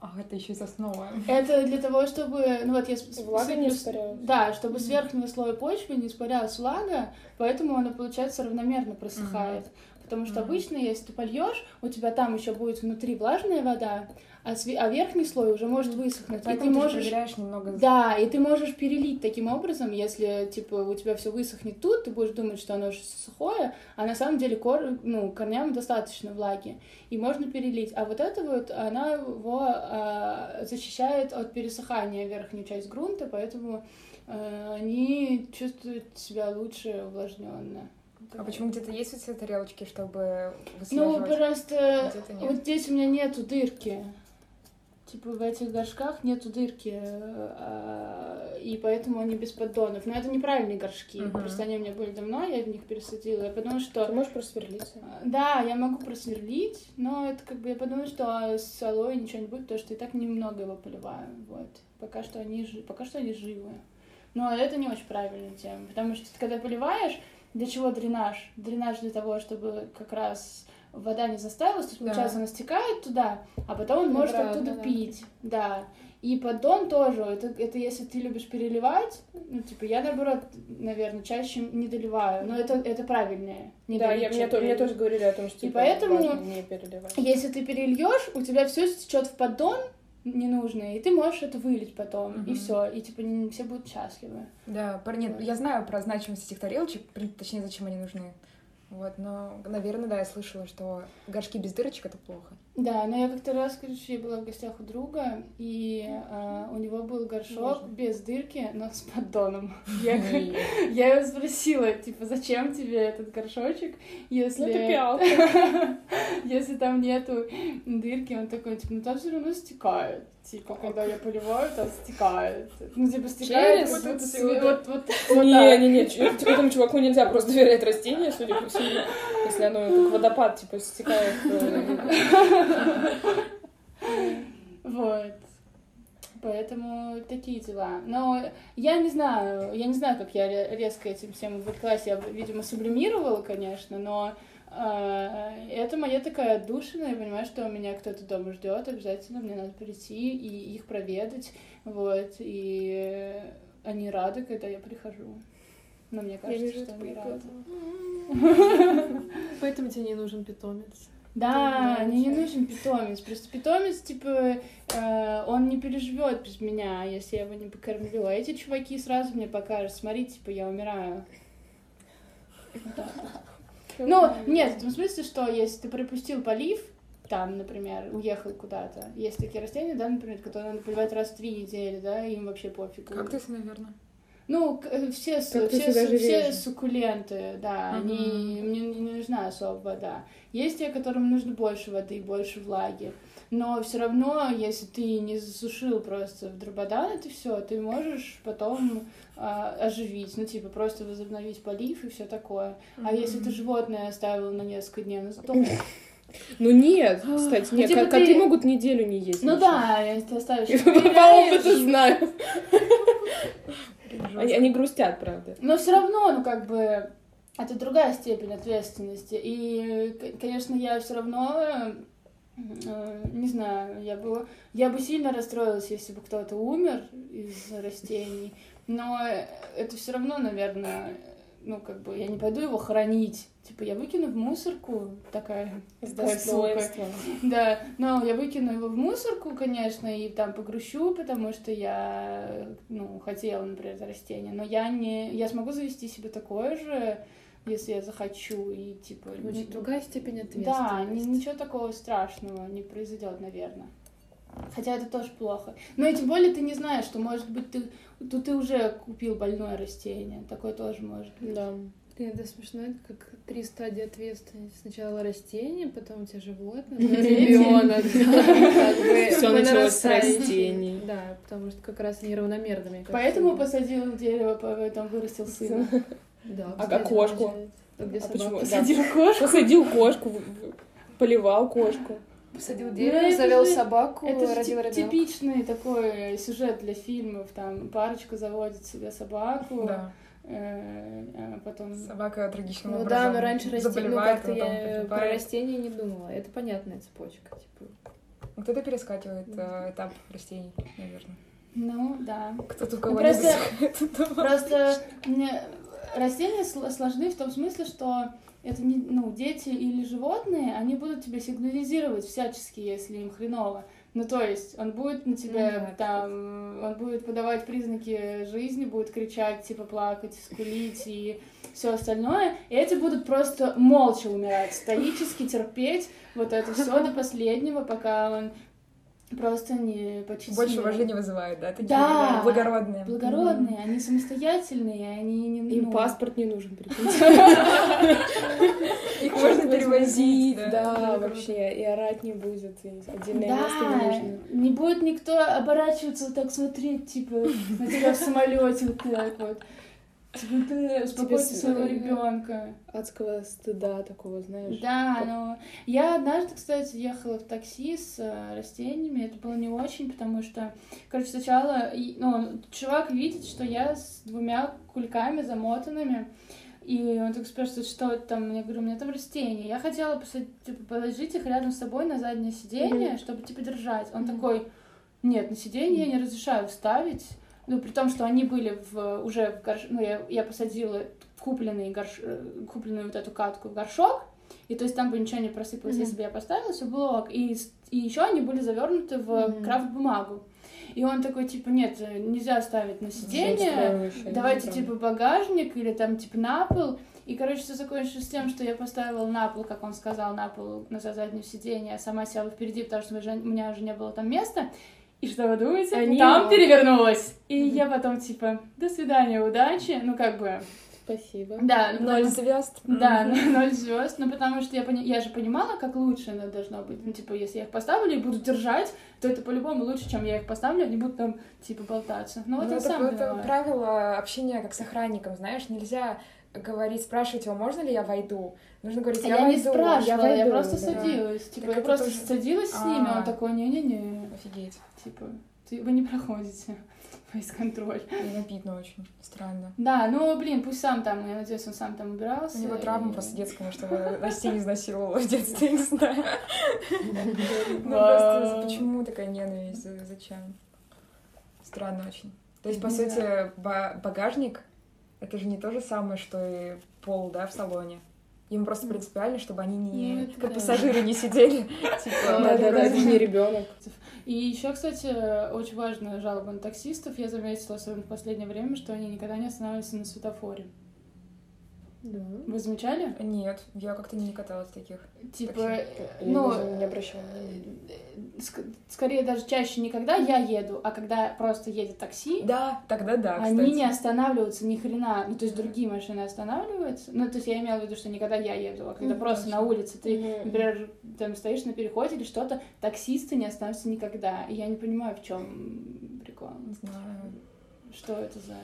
А, это еще и сосновая. Это для того, чтобы, ну вот я Влага не сыплю испарялась. Да, чтобы с верхнего слоя почвы не испарялась влага, поэтому она, получается, равномерно просыхает. Потому что Мгм. обычно, если ты польешь, у тебя там еще будет внутри влажная вода, а, сви- а верхний слой уже может высохнуть. И ты Поэтому ты же можешь проверяешь немного... да, и ты можешь перелить таким образом, если, типа, у тебя все высохнет тут, ты будешь думать, что оно же сухое, а на самом деле кор... ну, корням достаточно влаги, и можно перелить. А вот это вот, она его а, защищает от пересыхания верхнюю часть грунта, поэтому а, они чувствуют себя лучше увлажненно. А почему где-то есть вот эти тарелочки, чтобы Ну, просто вот здесь у меня нету дырки. Типа в этих горшках нету дырки, а, и поэтому они без поддонов. Но это неправильные горшки. Мгм. Просто они у меня были давно, я в них пересадила. Я подумала, Ты что можешь просверлиться. а, да, я могу просверлить, но это как бы я подумала, что с алоэ ничего не будет, потому что и так немного его поливаю. Вот. Пока что они, жи- пока что они живы. Но это не очень правильная тема, потому что ты когда поливаешь, для чего дренаж? Дренаж для того, чтобы как раз вода не застаивалась, то есть, Да. получается, она стекает туда, а потом он может Обратно, оттуда да. пить. Да. И поддон тоже, это, это если ты любишь переливать, ну, типа, я, наоборот, наверное, чаще не доливаю, но это, это правильнее. Не Да, я, мне, то- мне тоже говорили о том, что И типа, поэтому- важно не переливать. Если ты перельешь, у тебя все стечет в поддон ненужное, и ты можешь это вылить потом, и Мгм. все, и типа не все будут счастливы. Да, нет, я знаю про значимость этих тарелочек, точнее, зачем они нужны. Вот, но, наверное, да, я слышала, что горшки без дырочек — это плохо. Да, но я как-то раз, короче, я была в гостях у друга, и а, у него был горшок без дырки, но с поддоном. Я, я его спросила, типа, зачем тебе этот горшочек, если... Ну. Если там нету дырки, он такой, типа, ну там все равно стекает. Типа, когда я поливаю, там стекает. Ну, типа, стекает, Через отсюда. све- вот, вот, вот Не, не, не, ч- этому чуваку нельзя просто доверять растение, судя по всему. Если оно как водопад, типа, стекает. э, Вот. Поэтому такие дела. Но я не знаю, я не знаю, как я ре- резко этим всем увлеклась. Я, видимо, сублимировала, конечно, но э, это моя такая отдушина. Я понимаю, что меня кто-то дома ждет, обязательно мне надо прийти и их проведать. Вот. И они рады, когда я прихожу. Но мне кажется, вижу что они рады. Поэтому тебе не нужен питомец. Да, мне не нужен питомец. Просто питомец, типа, э, он не переживет без меня, если я его не покормлю. А эти чуваки сразу мне покажут, смотри, типа, я умираю. Вот. Ну, нет, в том смысле, что если ты пропустил полив, там, например, уехал куда-то, есть такие растения, да, например, которые надо поливать раз в три недели, да, им вообще пофиг. Кактусы, наверное. Ну, э, все, все, все суккуленты, да, Мгм. они, мне не нужна особо вода. Есть те, которым нужно больше воды, больше влаги. Но все равно, если ты не засушил просто в дрободан это все, ты можешь потом а, оживить, ну, типа, просто возобновить полив и все такое. А если ты животное оставил на несколько дней, оно сдохнет. Ну нет, кстати, Ну, нет, типа ко- коты ты- могут неделю не есть. Ну ничего. да, если ты оставишь... По опыту знаю. Они, они грустят, правда. Но все равно, ну как бы, это другая степень ответственности. И, конечно, я все равно, э, не знаю, я бы, я бы сильно расстроилась, если бы кто-то умер из растений. Но это все равно, наверное, ну как бы, я не пойду его хоронить. Типа, я выкину в мусорку, такая, С такая сука. Да, но я выкину его в мусорку, конечно, и там погрущу, потому что я, ну, хотела, например, растение, но я не, я смогу завести себе такое же, если я захочу, и типа... не- Очень другая степень да, ответственности. ни- ничего такого страшного не произойдет, наверное. Хотя это тоже плохо. Но и тем более ты не знаешь, что, может быть, ты, тут ты уже купил больное растение. Такое тоже может быть. Да. Это смешно, это как три стадии ответственности. Сначала растение, потом у тебя животное, ребенок. Всё началось с растений. Да, потому что как раз неравномерно. Поэтому посадил дерево, потом вырастил сына. Да, А кошку? А где А почему? Да. Посадил кошку. Посадил кошку, поливал кошку. Посадил Ну, дерево, это завел же- собаку, Это же родил ребенка. типичный такой сюжет для фильмов. Там парочка заводит себе собаку, Да. э, а потом... Собака трагичным Ну образом да, но раньше растение, ну как-то я про растения не думала. Это понятная цепочка, типа. Ну, Кто-то перескакивает э, этап растений, наверное. Ну, да. Кто-то у Ну, кого просто- Просто мне растения сл- сложны в том смысле, что это не, ну, дети или животные, они будут тебе сигнализировать всячески, если им хреново. Ну, то есть, он будет на тебя Ну да, там, он будет подавать признаки жизни, будет кричать, типа, плакать, скулить и все остальное. И эти будут просто молча умирать, стоически терпеть вот это все до последнего, пока он просто не почти... Больше уважения вызывает, да? Такие Да. благородные. Благородные, они самостоятельные, они не... Им ну, паспорт не нужен. Их можно перевозить. Да, вообще, и орать не будет, и отдельное место не нужно. не будет никто оборачиваться вот так смотреть, типа, на тебя в самолете вот так вот. Типа, ты своего э, ребенка. Адского стыда такого, знаешь. Да, но я однажды, кстати, ехала в такси с э, растениями. Это было не очень, потому что, короче, сначала, ну, чувак видит, что я с двумя кульками замотанными. И он так спрашивает, что это там? Я говорю, у меня там растения. Я хотела типа, положить их рядом с собой на заднее сиденье, чтобы, типа, держать. Он такой, нет, на сиденье я не разрешаю ставить. Ну, при том, что они были в, уже в горш... Ну, я, я посадила купленный горш... э, купленную вот эту катку в горшок, и то есть там бы ничего не просыпалось, если бы я поставила, все было ок. И, с- и еще они были завернуты в Мгм. крафт-бумагу. И он такой, типа, нет, э, нельзя ставить на сиденье, давайте, типа, багажник или там, типа, на пол. И, короче, все закончилось тем, что я поставила на пол, как он сказал, на пол, на заднее сиденье, а сама села впереди, потому что у меня уже не было там места. И что вы думаете? Они- Там перевернулась. И я потом, типа, до свидания, удачи. Ну, как бы, Спасибо. да. ну, Ноль потому- звезд. Да, ноль звезд. Ну, потому что я, пони- я же понимала, как лучше оно должно быть. Ну, типа, если я их поставлю и буду держать, то это по-любому лучше, чем я их поставлю, они будут там, типа, болтаться. Ну, вот Ну, я это, сам это правило общения как с охранником, знаешь, нельзя говорить, спрашивать его, можно ли я войду. Нужно говорить, А я, Я, не войду. спрашивала, я, войду, просто да. садилась. Типа, Так я просто тоже- садилась с ними, А. он такой, не-не-не, Офигеть. типа, ты, вы не проходите фейс-контроль. И обидно очень. Странно. Да, ну, блин, пусть сам там, я надеюсь, он сам там убирался. У него и- травма просто детская, его Настя изнасиловала в детстве, не знаю. Ну, просто почему такая ненависть? За- Зачем? Странно очень. То есть, по Не сути, ба- багажник — это же не то же самое, что и пол, да, в салоне. Им просто принципиально, чтобы они Ну, не... это Как да. пассажиры не сидели. Типа, Да, да, да, это не ребенок. И еще, кстати, очень важная жалоба на таксистов. Я заметила, особенно в последнее время, что они никогда не останавливаются на светофоре. Да. Вы замечали? Нет, я как-то не каталась таких. Типа, Такси. Я ну, даже не обращала э, ск- скорее даже чаще не когда я еду, а когда просто едет такси, Да, тогда да, они кстати. не останавливаются ни хрена. Ну, то есть другие машины останавливаются. Ну, то есть я имела в виду, что не когда я еду, а когда Ну, просто точно. на улице ты, например, там стоишь на переходе или что-то, таксисты не останавливаются никогда. И я не понимаю, в чем прикол. Не знаю. Что это за...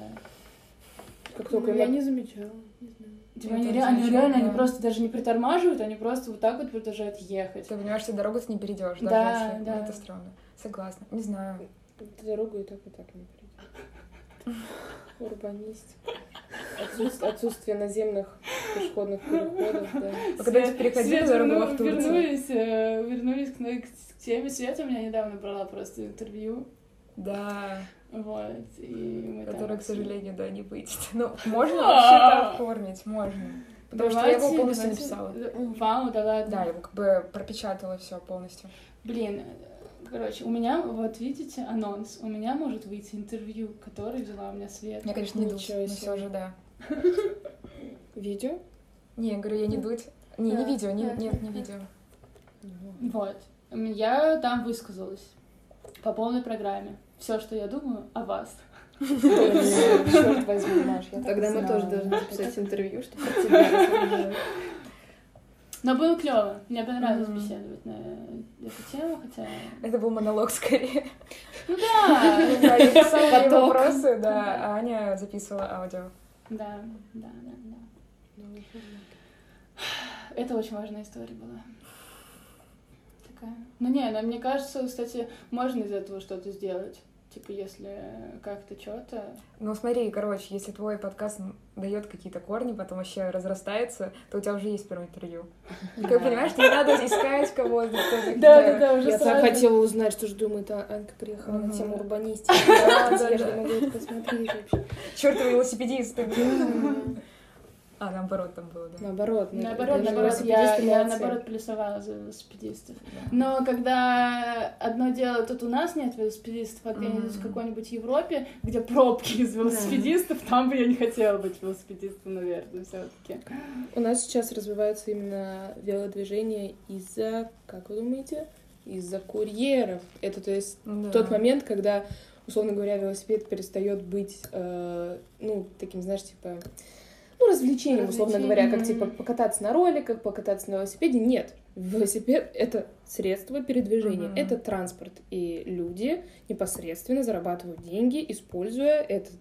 Как только Я им не замечала. Не знаю. Типа, они, ре- они реально, они да. просто даже не притормаживают, они просто вот так вот продолжают ехать. Ты понимаешь, что дорогу ты не перейдешь, даже Да, если... да. Ну, это странно. Согласна. Не знаю. Эту дорогу и так, и так не придет. Урбанист. Отсутствие, отсутствие наземных пешеходных переходов, да. А когда ты переходила Свет, дорогу верну- в Турции? вернулись, э, вернулись к, к теме Света, у меня недавно брала просто интервью, Да, вот, и мы там которая, к сожалению, да, не выйдет. Ну, можно вообще-то оформить, можно. Потому что я его Давайте, полностью давайте. написала. Вау, да ладно. Да, я его как бы пропечатала все полностью. Блин, короче, у меня, вот видите, анонс, у меня может выйти интервью, который взяла у меня Света. Я, конечно, не дуть, но все же, да. Видео? Не, говорю, я не дуть. Не, не видео, не- нет, не видео. Вот. Я там высказалась по полной программе. Все, что я думаю о вас. Черт возьми, Маш, я Тогда мы тоже должны записать интервью, чтобы про тебя. Но было клево. Мне понравилось Мгм. беседовать на эту тему, хотя. Это был монолог скорее. Ну да! Ну я писала вопросы, да, а Аня записывала аудио. Да, да, да, да. Это очень важная история была. Такая. Ну не, но мне кажется, кстати, можно из этого что-то сделать. Типа, если как-то что-то. Ну смотри, короче, если твой подкаст дает какие-то корни, потом вообще разрастается, то у тебя уже есть первое интервью. Как понимаешь, не надо искать кого-то. Да, да, да, уже Я так хотела узнать, что же думает а Анька приехала на тему урбанистики. Я же могу это посмотреть вообще. Чёртовы велосипедисты. А, наоборот там было, да. Наоборот. мы- Наоборот, наоборот, я, я наоборот плюсовала за велосипедистов. Да. Но когда одно дело, тут у нас нет велосипедистов, а где-нибудь в какой-нибудь Европе, где пробки из велосипедистов, там бы я не хотела быть велосипедистом, наверное, все-таки. У нас сейчас развивается именно велодвижение из-за, как вы думаете, из-за курьеров. Это то есть Да. тот момент, когда, условно говоря, велосипед перестает быть, э, ну, таким, знаешь, типа, ну, развлечением, условно говоря, как, типа, покататься на роликах, покататься на велосипеде. Нет. Велосипед — это средство передвижения, Мгм. это транспорт. И люди непосредственно зарабатывают деньги, используя этот,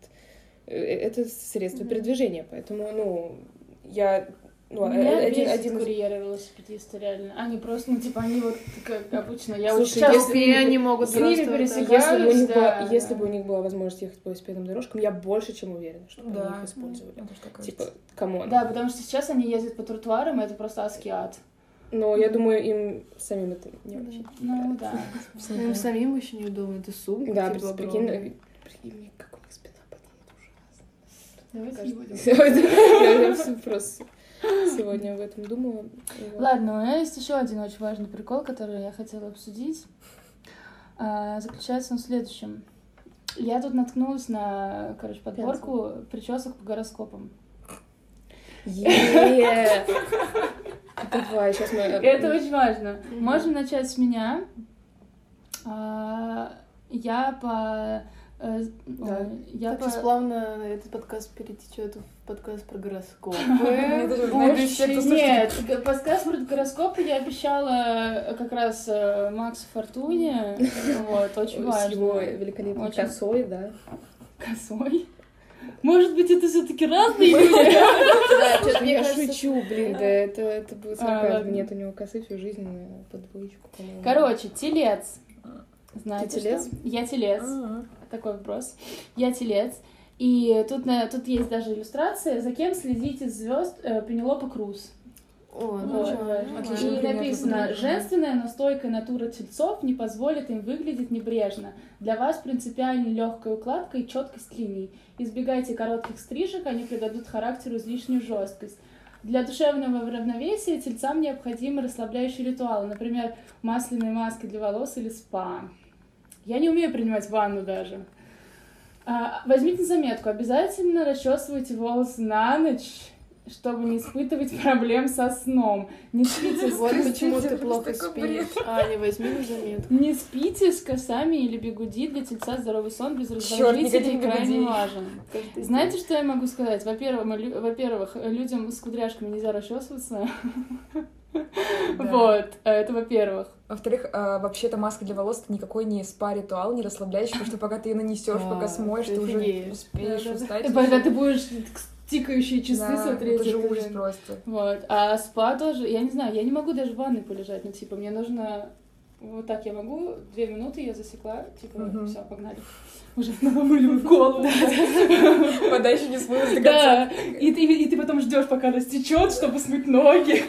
э, это средство Мгм. передвижения. Поэтому, ну, я... Ну, Меня э, один, бесит один курьеры велосипедисты, реально. Они просто, ну, типа, они вот, как обычно, я Слушай, очень часто если они могут с ними вот так. Если бы, у пересекаюсь, них да, была, если да. бы у них была возможность ехать по велосипедным дорожкам, я больше чем уверена, что бы Да. они их использовали. Кажется. Типа, come on. Да, потому что сейчас они ездят по тротуарам, и это просто адский ад. Но я думаю, им самим это не очень. Ну, да. Им самим еще неудобно, это сумка. Да, типа, прикинь, огромная. прикинь, как у них спина болит Давайте не будем. ужасно. Просто сегодня об этом думала. Ладно, у меня есть еще один очень важный прикол, который я хотела обсудить. А, Заключается он в следующем. Я тут наткнулась на, короче, подборку причесок по гороскопам. Е! Давай, сейчас мы... Это очень важно. Можем начать с меня. А, Я по... э, Да. ой, Я Так сейчас по... плавно этот подкаст перетечет в подкаст про гороскопы. Нет, подкаст про гороскопы я обещала э, как раз э, Максу Фортуне. Вот, очень С его важно. великолепной косой, да. Косой. Может быть, это все-таки разные люди? Да, Я шучу, блин, да это, это будет А, сарказм. ладно. Нет у него косы всю жизнь на по двоечку, по-моему. Короче, телец. Знаете Ты телец? что? Я телец. «А, Такой вопрос. Я телец. И тут, на, тут есть даже иллюстрация, за кем следить из звезд э, Пенелопа Круз. О, ну Вот. Отлично. И пример написано, женственная, но стойкая натура тельцов не позволит им выглядеть небрежно. Для вас принципиально легкая укладка и четкость линий. Избегайте коротких стрижек, они придадут характеру излишнюю жесткость. Для душевного равновесия тельцам необходимы расслабляющие ритуалы, например, масляные маски для волос или спа. Я не умею принимать ванну даже. А, возьмите заметку, обязательно расчесывайте волосы на ночь, чтобы не испытывать проблем со сном. Не спите с Вот почему ты плохо спишь. Аня, возьми на заметку. Не спите с косами или бегуди. Для тельца здоровый сон без раздражителей крайне важен. Знаете, что я могу сказать? Во-первых, во-первых, людям с кудряшками нельзя расчесываться. Вот, э, это во-первых. Во-вторых, а, вообще-то маска для волос это никакой не спа-ритуал, не расслабляющий, потому что пока ты ее нанесешь, пока смоешь, ты уже успеешь устать. И Когда ты будешь тикающие часы Да, смотреть. Это же ужас просто. Вот. А спа тоже, я не знаю, я не могу даже в ванной полежать. Ну, типа, мне нужно вот так я могу, две минуты я засекла, типа, Мгм. все, погнали. Уже намыливаю голову. Вода еще не смылась до конца. Да, и ты, и ты потом ждешь, пока она стечет, чтобы смыть ноги.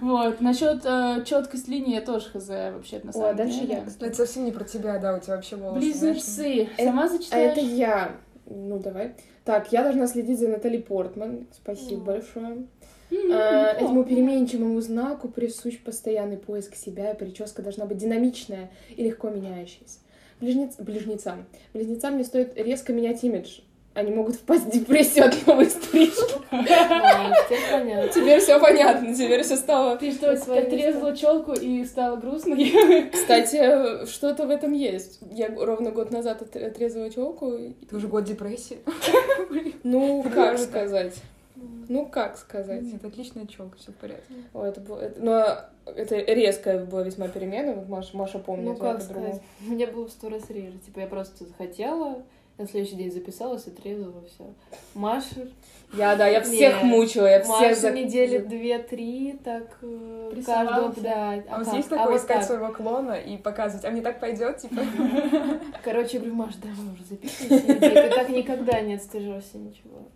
Вот. Насчет четкость линии я тоже хз вообще на самом дальше деле. Это совсем не про тебя, да, у тебя вообще волосы. Близнецы. Э, Сама А зачитаешь? это я. Ну, давай. Так, я должна следить за Натали Портман. Спасибо большое. Неплохо. Этому переменчивому знаку присущ постоянный поиск себя, и прическа должна быть динамичная и легко меняющаяся. Близнец... Близнецам. Близнецам не стоит резко менять имидж. Они могут впасть в депрессию от новой стрижки. Теперь понятно. Теперь все понятно, теперь все стало. Ты что, отрезала челку и стала грустной? Кстати, что-то в этом есть. Я ровно год назад от- отрезала челку. Ты уже год депрессии. Ну, как сказать? Ну, как сказать? Нет, отличная челка, все в порядке. Ой, это было... это- Но это резкая была весьма перемена. Вот Маша, Маша помнит. Ну, как сказать, мне было в сто раз реже. Типа, я просто хотела, на следующий день записалась, отрезала, все. Маша, Я, да, я всех Нет. мучила, я всех Маша за- недели две-три, так э, каждого, да. А у вас А такое вот искать так. своего клона и показывать, а мне так пойдет, типа? Короче, я говорю, Маш, давай уже записывайся, ты так никогда не отстыжешься ничего.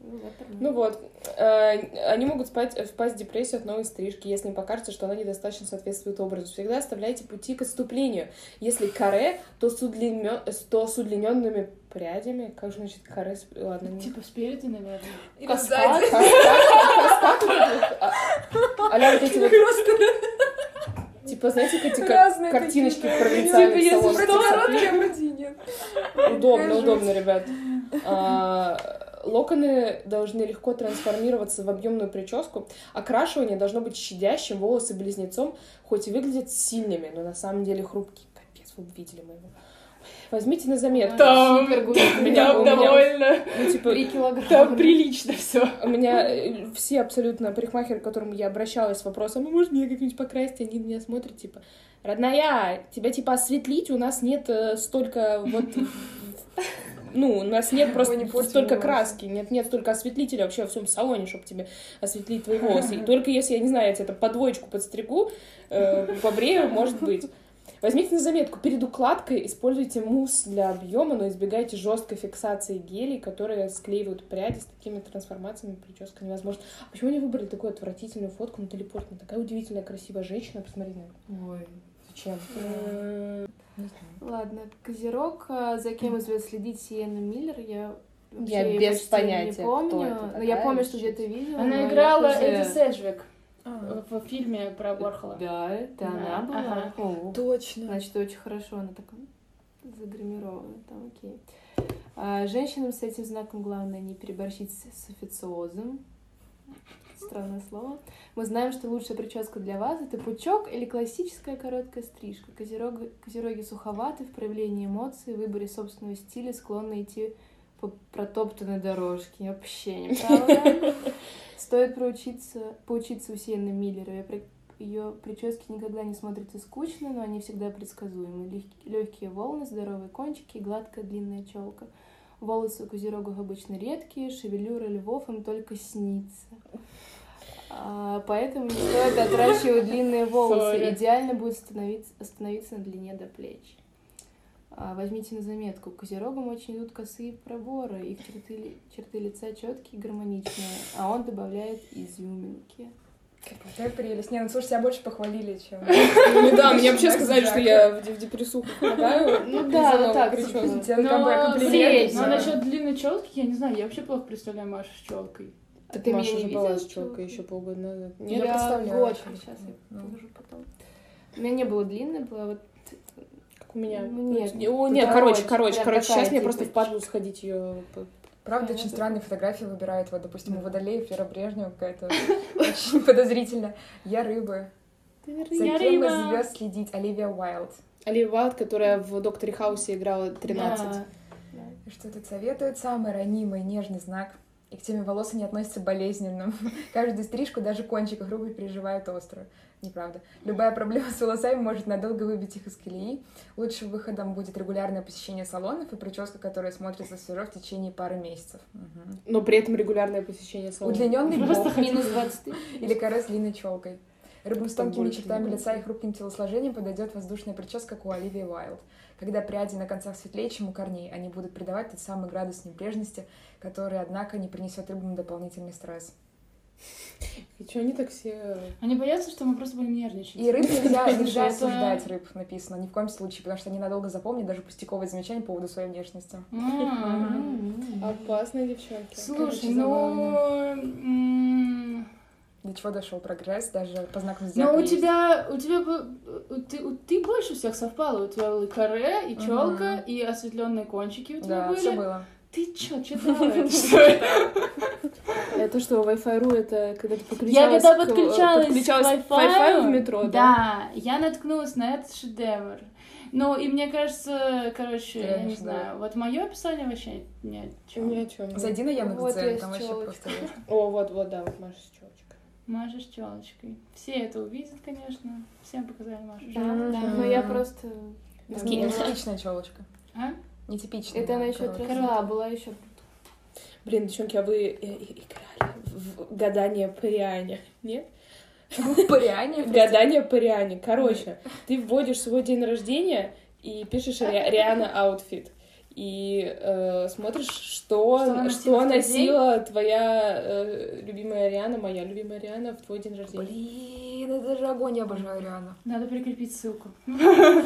Ну, вот. Ну э, они могут спать, впасть в депрессию от новой стрижки, если им покажется, что она недостаточно соответствует образу. Всегда оставляйте пути к отступлению. Если каре, то с удлиненными прядями. Как же, значит, каре... Ладно, не... Типа спереди, наверное. Или Каскад? сзади. Каскад? Каскад? Аля, вот эти вот... Типа, знаете, эти Разные картиночки в да. провинциальных Типа, если салонах. вроде короткие, вроде и нет. Удобно, удобно, ребят. А, Локоны должны легко трансформироваться в объемную прическу. Окрашивание должно быть щадящим, волосы близнецом, хоть и выглядят сильными, но на самом деле хрупкие. Капец, вы видели моего. Возьмите на заметку. Там, меня- довольно. Ну, типа, Три килограмма. Там прилично все. у меня э, все абсолютно парикмахеры, к которым я обращалась с вопросом, «А можно мне как-нибудь покрасить, они на меня смотрят, типа, родная, тебя, типа, осветлить, у нас нет э, столько вот... Ну, у нас нет просто не столько волосы. краски, нет, нет столько осветлителя вообще во всем салоне, чтобы тебе осветлить твои волосы. И только если, я не знаю, я тебе это по двоечку подстригу, э, побрею, может быть. Возьмите на заметку, перед укладкой используйте мусс для объема, но избегайте жесткой фиксации гелей, которые склеивают пряди с такими трансформациями, прическа невозможна. А почему они выбрали такую отвратительную фотку Натали Портман? Такая удивительная, красивая женщина, посмотри на неё. Ой. Зачем? Ладно, Козерог, а, за кем изволит следить Сиена Миллер, я вообще Я без понятия, не кто помню. это но я помню, что где-то видела. Она играла. Эдди Седжвик А, в фильме про Уорхола. Да, это Да, она была. ага. О, Точно. Значит, очень хорошо она так загримирована, там окей. А, женщинам с этим знаком главное не переборщить с, официозом. Странное слово. Мы знаем, что лучшая прическа для вас это пучок или классическая короткая стрижка. Козерог- Козероги суховаты в проявлении эмоций, в выборе собственного стиля, склонны идти по протоптанной дорожке. Вообще неправда. Стоит проучиться, поучиться у Сиены Миллера. Ее прически никогда не смотрятся скучно, но они всегда предсказуемы. Легкие волны, здоровые кончики и гладкая длинная челка. Волосы у козерогов обычно редкие, шевелюра львов им только снится. А, поэтому не стоит отращивать длинные волосы. Идеально будет становиться, остановиться на длине до плеч. А, возьмите на заметку, козерогам очень идут косые проборы, их черты, черты лица четкие и гармоничные, а он добавляет изюминки. Какая прелесть. Не, ну слушай, тебя больше похвалили, чем... Ну да, мне вообще сказали, что я в депрессуху впадаю. Ну да, ну так, Но, насчет длинной челки, я не знаю, я вообще плохо представляю Машу с челкой. А ты Маша уже не была видела? с челкой еще полгода назад. Я представляю сейчас я Ну. покажу потом. У меня не было длинной, была вот... У меня. Ну, нет. О, Тут нет, короче, короче, короче, сейчас мне типа, просто впадло сходить ее. Правда, очень странные фотографии выбирают. Вот, допустим, у Водолеев Вера Брежнева какая-то очень подозрительно. Я рыба. За кем из звезд следить? Оливия Уайлд. Оливия Уайлд, которая в Докторе Хаусе играла 13. Да. И Что тут советует? Самый ранимый, нежный знак. И к теме волос не относится болезненным. Каждую стрижку, даже кончик грубый, переживают остро. Неправда. Любая проблема с волосами может надолго выбить их из колеи. Лучшим выходом будет регулярное посещение салонов и прическа, которая смотрится свежо в течение пары месяцев. Мгм. Но при этом регулярное посещение салона. Удлиненный бок Минус 20 тысяч. или каре с длинной челкой. Рыбам с тонкими чертами лица и хрупким телосложением подойдет воздушная прическа, как у Оливии Уайлд. Когда пряди на концах светлее, чем у корней, они будут придавать тот самый градус небрежности, который, однако, не принесет рыбам дополнительный стресс. И что они так все... Они боятся, что мы просто будем нервничать. И рыб нельзя, нельзя осуждать рыб, написано, ни в коем случае, потому что они надолго запомнят даже пустяковые замечания по поводу своей внешности. М. Опасные девчонки. Слушай, ну... До чего дошел прогресс, даже по знакам Но зодиака у есть. тебя, у тебя, у- ты, у- ты больше всех совпала. У тебя было и каре, и челка, и осветленные кончики у тебя Да, были. все было. Ты чё, читала это? Что это? Это что, Wi-Fi.ru, это когда ты Я подключалась когда к- подключалась, к Wi-Fi в метро, да? Да, я наткнулась на этот шедевр. Ну, и мне кажется, короче, я не знаю, вот мое описание вообще ни о чём. Ни о чем. Зайди на Яндекс.Дзен, Вот я там вообще просто... О, вот, вот, да, вот Маша с. Маша с челочкой. Все это увидят, конечно. Всем показали Машу с Да, челочкой. да, но я просто... Нетипичная челочка. А? Нетипичная. Это она еще отросла, была еще... Блин, девчонки, а вы э, э, играли в гадание по Риане? Нет? По Риане. Гадание по Риане. Короче, ты вводишь свой день рождения и пишешь Ри- Rihanna outfit. И э, смотришь, что, Что она что, носила в тот носила твоя э, любимая Риана, моя любимая Риана в твой день рождения. Блин, это же огонь, я обожаю Риану. Надо прикрепить ссылку.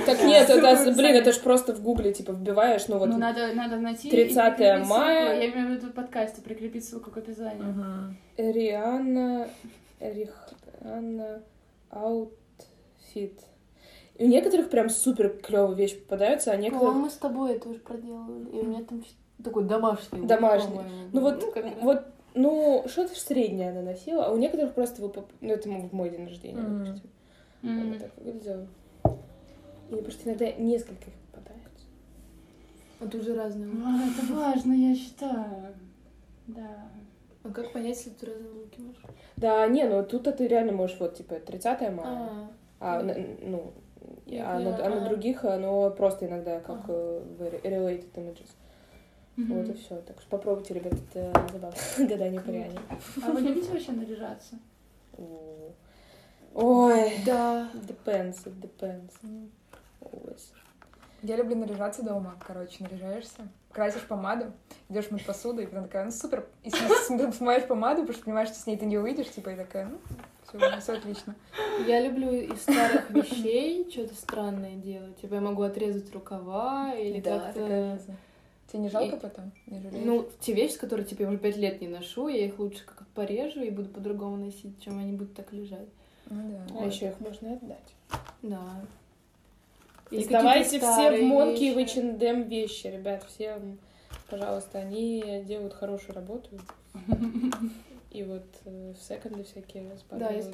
Так нет, это, блин, это ж просто в гугле, типа, вбиваешь, ну вот... Ну, надо, надо найти. и 30 прикрепить мая. Я имею в виду подкасте, прикрепить ссылку к описанию. Мгм. Rihanna... Rihanna... Outfit. И у некоторых прям супер клевые вещи попадаются, а некоторых... мы с тобой это уже проделывали. И у меня там такой домашний. Домашний. Ну вот, как раз. вот, ну, что-то среднее она носила, а у некоторых просто вы поп- Ну, это в мой день рождения, Мгм. допустим. М. Вот так выглядело. И просто иногда несколько их попадается. А тут же разные. А, это важно, я считаю. Да. А как понять, если ты разные луки можешь? Да, не, ну тут ты реально можешь, вот, типа, 30 мая, А, а, ну, Я а, на, поняла, а на других оно просто иногда как re- related images. Мгм. Вот и все. Так что попробуйте, ребят, это забавно. Гадание по Риане. А вы любите вообще наряжаться? Ой, да. depends, it depends. Always. Я люблю наряжаться дома. Короче, наряжаешься, красишь помаду, идешь мыть посуду, и потом такая, ну супер. И с- с- смоешь помаду, потому что понимаешь, что с ней ты не выйдешь, типа, и такая, ну, все, все отлично. Я люблю из старых вещей что-то странное делать. Типа я могу отрезать рукава или Да, как-то... Тебе не жалко И- потом? Не жалеешь? Ну, те вещи, которые типа я уже пять лет не ношу, я их лучше как порежу и буду по-другому носить, чем они будут так лежать. Ну да. А еще их можно и отдать. Да. Сдавайте какие-то все в Монки и в вещи. H&M вещи, ребят, все, пожалуйста, они делают хорошую работу. И вот э, в секонды всякие Да, я всё.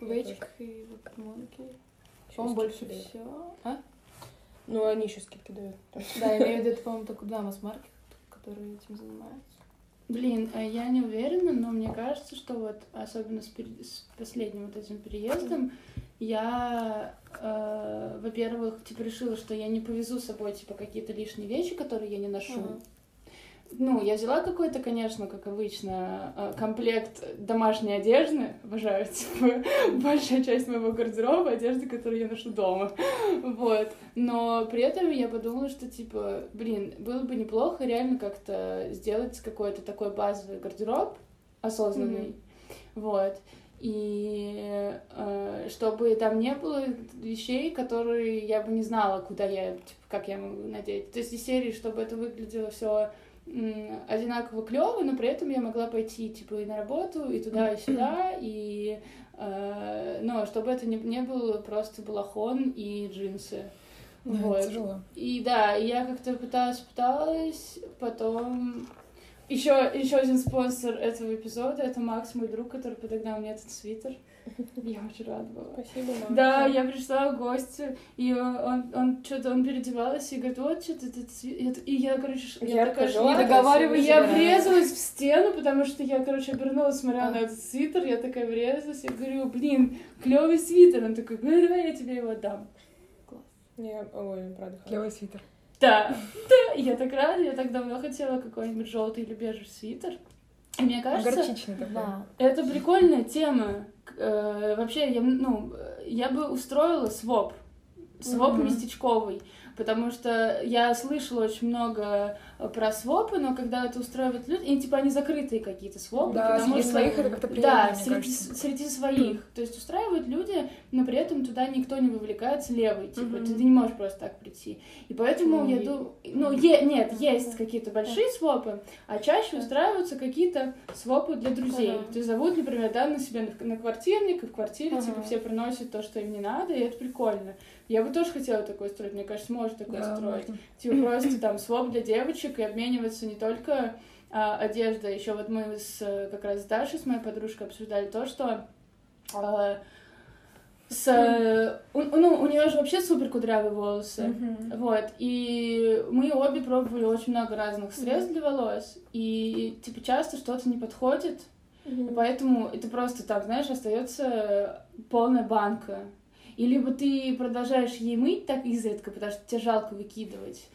в и в Монки. Ещё По-моему, больше дают. всего. А? Ну, они еще скидки дают. Да, я имею в виду, это, по-моему, только два масс-маркета, которые этим занимаются. Блин, а я не уверена, но мне кажется, что вот особенно с, пере- с последним вот этим переездом я, э, во-первых, типа решила, что я не повезу с собой типа какие-то лишние вещи, которые я не ношу. Ага. Ну, я взяла какой-то, конечно, как обычно, э, комплект домашней одежды. Обожаю, типа, большая часть моего гардероба одежды, которую я ношу дома. Вот. Но при этом я подумала, что, типа, блин, было бы неплохо реально как-то сделать какой-то такой базовый гардероб осознанный. Вот. И э, чтобы там не было вещей, которые я бы не знала, куда я, типа, как я могу надеть. То есть из серии, чтобы это выглядело все одинаково клево, но при этом я могла пойти типа и на работу, и туда, и сюда, и э, но чтобы это не, не было просто балахон и джинсы. Да, Вот. тяжело. И да, я как-то пыталась, пыталась, потом еще, еще один спонсор этого эпизода это Макс, мой друг, который подогнал мне этот свитер. Я очень рада была. Спасибо, мама. Да, я пришла в гости, и он, он, что-то он переодевался и говорит, вот что-то этот свитер. И я, короче, ш- я такая Не договаривайся, я да. врезалась в стену, потому что я, короче, обернулась, смотря А. на этот свитер, я такая врезалась, я говорю, блин, клевый свитер. Он такой, ну давай я тебе его отдам. Я, ой, правда. Клевый свитер. Да, да, я так рада, я так давно хотела какой-нибудь желтый или бежевый свитер. И мне кажется, Горчичный такой. Да. это прикольная тема. Э, вообще, я, ну, я бы устроила своп. Своп Мгм. местечковый. Потому что я слышала очень много про свопы, но когда это устраивают люди, и типа они закрытые какие-то свопы. Да, потому среди что- своих это как-то Да, приятно, мне среди, кажется. среди своих. То есть устраивают люди, но при этом туда никто не вовлекается левый. Типа, Мгм. ты, ты не можешь просто так прийти. И поэтому Ну, я думаю... Ну, е- нет, есть какие-то большие свопы, а чаще устраиваются какие-то свопы для друзей. Ага. То есть зовут, например, да, на себя на, на квартирник, и в квартире, Ага. типа, все приносят то, что им не надо, и это прикольно. Я бы тоже хотела такое строить, мне кажется, можно такое Да, строить. можно. Типа просто там своп для девочек и обмениваться не только а, одеждой. Еще вот мы с как раз с Дашей, с моей подружкой, обсуждали то, что а, с, у, ну, у нее же вообще супер кудрявые волосы. Мгм. Вот, и мы обе пробовали очень много разных средств для волос, и типа часто что-то не подходит, и поэтому это просто там, знаешь, остается полная банка. И либо ты продолжаешь ей мыть так изредка, потому что тебе жалко выкидывать.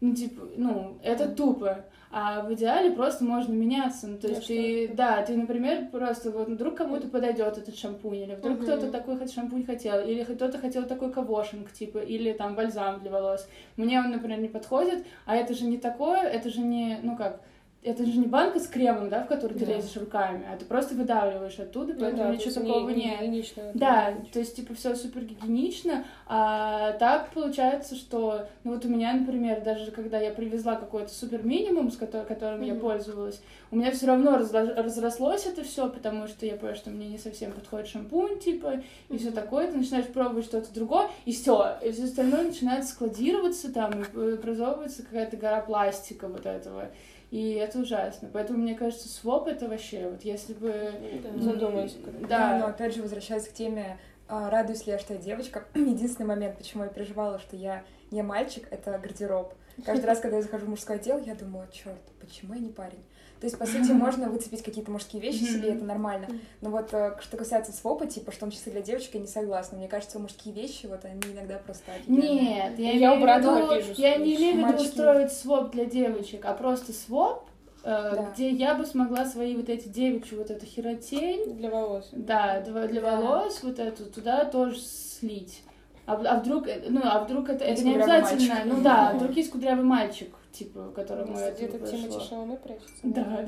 Ну, типа, ну, это тупо. А в идеале просто можно меняться. Ну, то Да, есть ты, да, ты, например, просто вот вдруг кому-то подойдет этот шампунь, или вдруг Мгм. кто-то такой шампунь хотел, или кто-то хотел такой кавошинг, типа, или там бальзам для волос. Мне он, например, не подходит, а это же не такое, это же не, ну как, это же не банка с кремом, да, в которую ты Да. лезешь руками, а ты просто выдавливаешь оттуда, Ну поэтому да, ничего такого не- не нет. гигиенично. Да, то есть, типа, все супер гигиенично, а так получается, что, ну вот у меня, например, даже когда я привезла какой-то супер минимум, с которым, которым я Мгм. пользовалась, у меня все равно разрослось это все, потому что я поняла, что мне не совсем подходит шампунь, типа, и все такое, ты начинаешь пробовать что-то другое, и все, и все остальное начинает складироваться там, и образовывается какая-то гора пластика вот этого. И это ужасно. Поэтому, мне кажется, своп это вообще, вот если бы... Да. Задумайся. Да, но Да, опять же, возвращаясь к теме, а, радуюсь ли я, что я девочка, единственный момент, почему я переживала, что я не мальчик, это гардероб. Каждый раз, когда я захожу в мужской отдел, я думаю, черт, почему я не парень? То есть, по сути, можно выцепить какие-то мужские вещи себе, это нормально. Но вот э, что касается свопа, типа, что он чисто для девочек, я не согласна. Мне кажется, мужские вещи, вот они иногда просто офигенные. Нет, я, Я имею у в брата виду- вижу я не имею в виду устроить своп для девочек, а просто своп, э, Да. где я бы смогла свои вот эти девичьи, вот эту херотень, Для волос. да, для, для Да. волос, вот эту, туда тоже слить. А, а вдруг, э, ну, а вдруг это, Есть это не обязательно, мальчик. ну да, вдруг есть кудрявый мальчик, типа, которому это Где-то. Тимати Шаломе прячется. Да,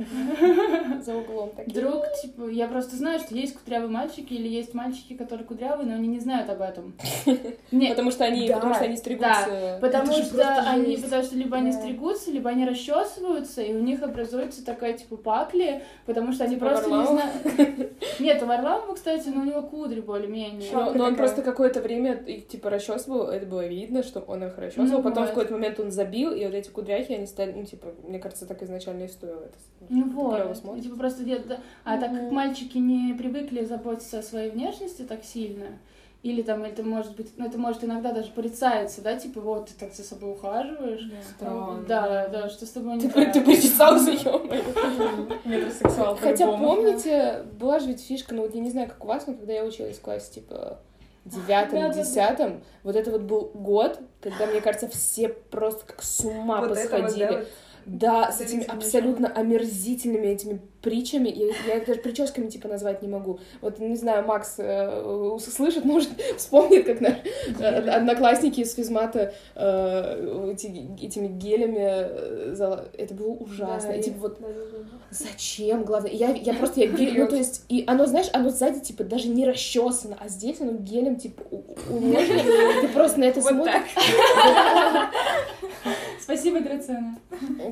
За углом такие. Вдруг, типа, я просто знаю, что есть кудрявые мальчики или есть мальчики, которые кудрявые, но они не знают об этом. Нет, Потому что они, Да. потому что они стригутся. Потому Это что они, жесть. потому что либо они стригутся, либо они расчесываются, и у них образуется такая типа пакли, потому что они Типа просто не знают. Нет, у Варламова, кстати, но у него кудри более-менее. Но, но он просто какое-то время типа расчесывал, это было видно, что он их расчесывал, Ну потом вот. в какой-то момент он забил, и вот эти кудряхи, они стали, ну, типа, мне кажется, так изначально и стоило это. Ну вот, типа просто где-то... А так как Мгм. мальчики не привыкли заботиться о своей внешности так сильно, или там это может быть, ну это может иногда даже порицается, да, типа вот ты так за собой ухаживаешь. Странно. Да, да, что с тобой не Ты, так. ты причесался. Метросексуал Хотя, помните, была же ведь фишка, ну вот я не знаю, как у вас, но когда я училась в классе, типа, девятом, десятом, вот это вот был год, когда, мне кажется, все просто как с ума Вот это вот, посходили. да, вот. Да, с этими абсолютно омерзительными этими притчами. Я, я их даже прическами типа назвать не могу. Вот, не знаю, Макс э, услышит, может, вспомнит, как наши э, одноклассники из физмата э, эти- этими гелями э, зала- Это было ужасно. Да, И, я- типа вот. Зачем? Главное, я, я просто, я ну, то есть, и оно, знаешь, оно сзади, типа, даже не расчесано, а здесь оно гелем, типа, у- у- уложено, ты просто на это смотришь. Спасибо, драгоценная.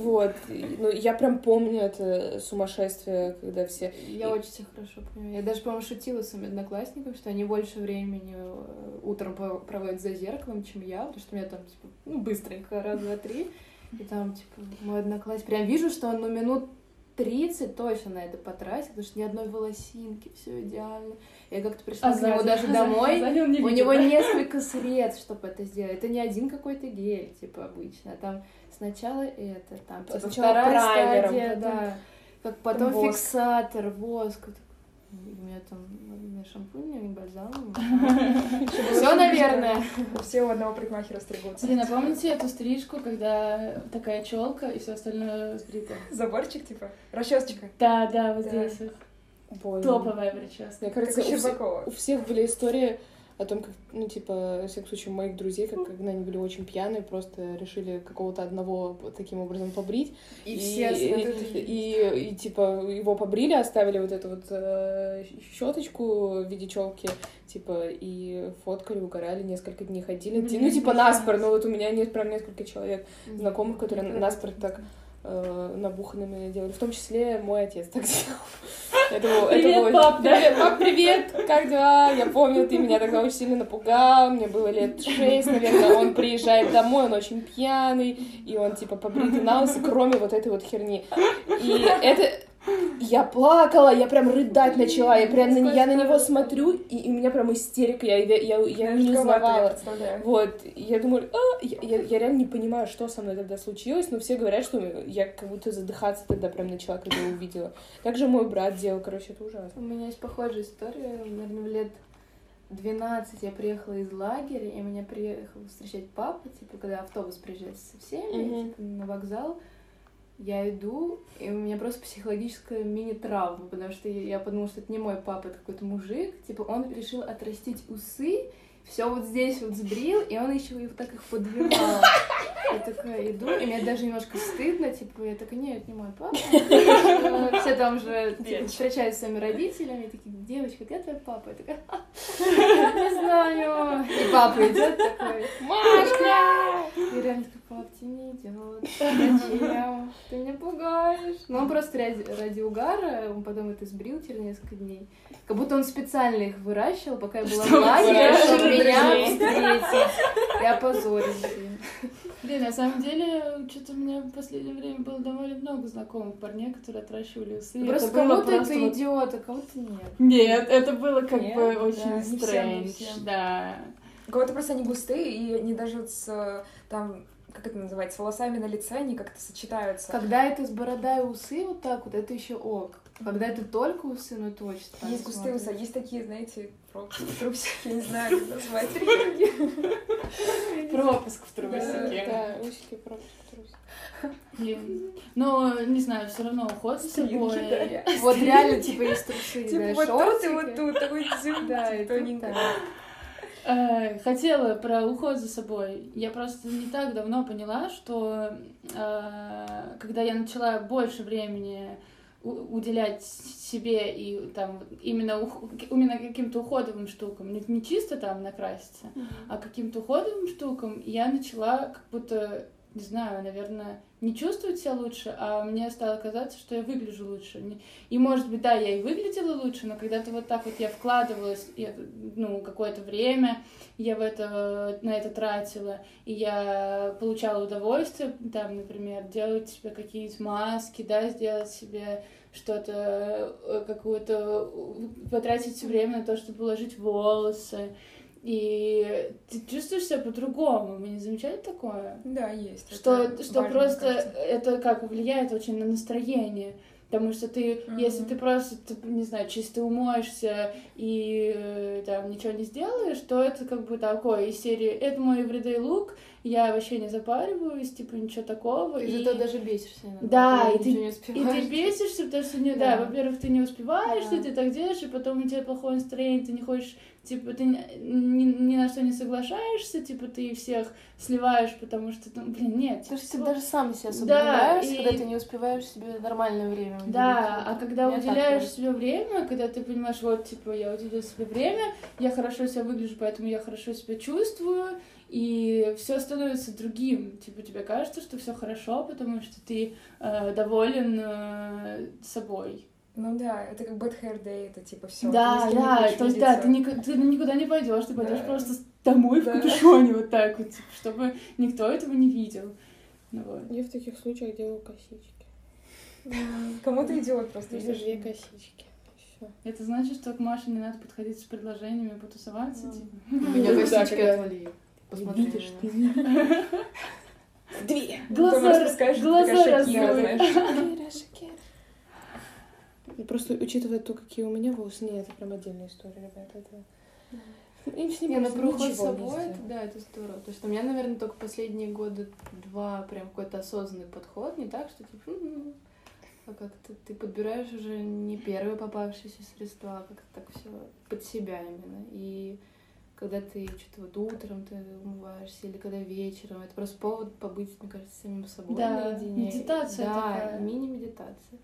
Вот, и, ну, я прям помню это сумасшествие, когда все... Я очень тебя хорошо понимаю. Я даже, по-моему, шутила с своими одноклассниками, что они больше времени э, утром проводят за зеркалом, чем я, потому что у меня там, типа, ну, быстренько, раз, два, три. И там, типа, мой одноклассник, прям вижу, что он, ну, минут 30 точно на это потратил, потому что ни одной волосинки, все идеально. Я как-то пришла А к нему даже А домой, он не у него несколько средств, чтобы это сделать. Это не один какой-то гель, типа, обычно. Там сначала это, там, типа, вторая стадия, да. Как потом воск. фиксатор, воск. У меня там у меня шампунь, у меня бальзам. Все, наверное. Все у одного парикмахера стригутся. Блин, а помните эту стрижку, когда такая челка и все остальное сбрито? Заборчик, типа, расчесочка. Да, да, вот здесь вот. Топовая прическа. Мне кажется, у всех были истории о том, как, ну, типа, во всяком случае, моих друзей, как когда они были очень пьяные, просто решили какого-то одного таким образом побрить. И все и, вот это- и, и, типа, его побрили, оставили вот эту вот э, щеточку в виде челки, типа, и фоткали, угорали, несколько дней ходили. Блин, ну, типа, наспор, но вот у меня нет прям несколько человек знакомых, которые наспор так э, набуханными делали. В том числе мой отец так делал. Это было- это Привет, было- пап, да? Привет, пап, привет, как дела? Я помню, ты меня тогда очень сильно напугал, мне было лет шесть, наверное, он приезжает домой, он очень пьяный, и он, типа, побритый на кроме вот этой вот херни. И это... Я плакала, я прям рыдать начала, я прям на, я на него смотрю, и, и у меня прям истерика, я, я, я, я не я узнавала. Вот, я думаю, а, я, я- я реально не понимаю, что со мной тогда случилось, но все говорят, что я как будто задыхаться тогда прям начала, когда увидела. Также мой брат делал, короче, это ужасно. У меня есть похожая история. Наверное, в лет 12 я приехала из лагеря, и меня приехал встречать папа, типа, когда автобус приезжает со всеми, Мгм. типа, на вокзал. Я иду, и у меня просто психологическая мини-травма, потому что я подумала, что это не мой папа, это какой-то мужик. Типа, он решил отрастить усы, все вот здесь вот сбрил, и он еще их так их подвивал. Я такая иду, и мне даже немножко стыдно, типа, я такая, нет, не мой папа. Все там же типа, встречаются с своими родителями, и такие, девочка, где твой папа? Я такая, не знаю. И папа идет такой, Машка! И реально тебе не идет. Зачем? Ты меня пугаешь. Но он просто ради, ради угара, он потом это сбрил через несколько дней. Как будто он специально их выращивал, пока я была в Чтобы лагере, чтобы меня встретить. И опозорить. блин. На самом деле, что-то у меня в последнее время было довольно много знакомых парней, которые отращивали усы. Просто Это было кому-то просто это вот- идиот, а кому-то нет. Нет, это было как Нет? бы Да, очень не стрэндж, да. У кого-то просто они густые, и они даже вот с, там, как это называется, с волосами на лице, они как-то сочетаются. Когда это с бородой и усы вот так вот, это еще ок. Когда это только усы, ну это очень странно Есть густые усы, а есть такие, знаете, трусики, не знаю, как назвать. Пропуск в трусике. Да, усики просто Блин. Но, не знаю, все равно уход за собой. Вот реально, типа, есть трусы, да, Типа вот тут и вот тут, такой и тут тоненько. Э, Хотела про уход за собой. Я просто не так давно поняла, что э, когда я начала больше времени уделять себе и там именно, ух- именно каким-то уходовым штукам, не, не чисто там накраситься, а каким-то уходовым штукам, я начала как будто, не знаю, наверное, не чувствовать себя лучше, а мне стало казаться, что я выгляжу лучше. И, может быть, да, я и выглядела лучше, но когда-то вот так вот я вкладывалась, я, ну, какое-то время, я в это, на это тратила, и я получала удовольствие, там, например, делать себе какие-то маски, да, сделать себе что-то, э, какую-то, потратить время на то, чтобы уложить волосы, и ты чувствуешь себя по-другому. Вы не замечали такое? Да, есть. Что, это что важно, просто кажется. это как влияет очень на настроение. Потому что ты, Мгм. если ты просто, ты, не знаю, чисто умоешься и э, там ничего не сделаешь, то это как бы такое из серии «Это мой everyday look, я вообще не запариваюсь, типа ничего такого». И И, зато даже бесишься иногда. Да, и ты- не и ты бесишься, потому что, не, да, Да. во-первых, ты не успеваешь, Да. ты, ты так делаешь, и потом у тебя плохое настроение, ты не хочешь, типа, ты ни, ни- на что не соглашаешься, типа, ты всех сливаешь, потому что, ну, блин, нет. Потому что ты даже сам себя особо Да, и- когда ты не успеваешь себе нормальное время уделить. Да, а когда так уделяешь себе время, когда ты понимаешь, вот, типа, я уделю себе время, я хорошо себя выгляжу, поэтому я хорошо себя чувствую, и все становится другим. Типа, тебе кажется, что все хорошо, потому что ты э, доволен э, собой. Ну да, это как bad hair day, это типа все. да, да, то есть, да, ты, ник- ты никуда не пойдешь, ты пойдешь Да. просто домой Да. в капюшоне вот так вот, типа, чтобы никто этого не видел. Ну вот. Я в таких случаях делаю косички. Кому-то идиот просто. Или две косички. Всё. Это значит, что к Маше не надо подходить с предложениями потусоваться, типа. У меня Ну, косички отвали. Посмотри Видишь, ты Две. Глаза, глаза такая Просто учитывая то, какие у меня волосы, нет, это прям отдельная история, ребята. Это... Им с ним Не, ну про уход не собой, это, да, это здорово. То есть у меня, наверное, только последние годы два прям какой-то осознанный подход, не так, что типа, «М-м-м», а как-то ты подбираешь уже не первые попавшиеся средства, а как-то так все под себя именно. И когда ты что-то вот утром ты умываешься, или когда вечером, это просто повод побыть, мне кажется, самим собой Да, наедине. медитация Да, такая. мини-медитация.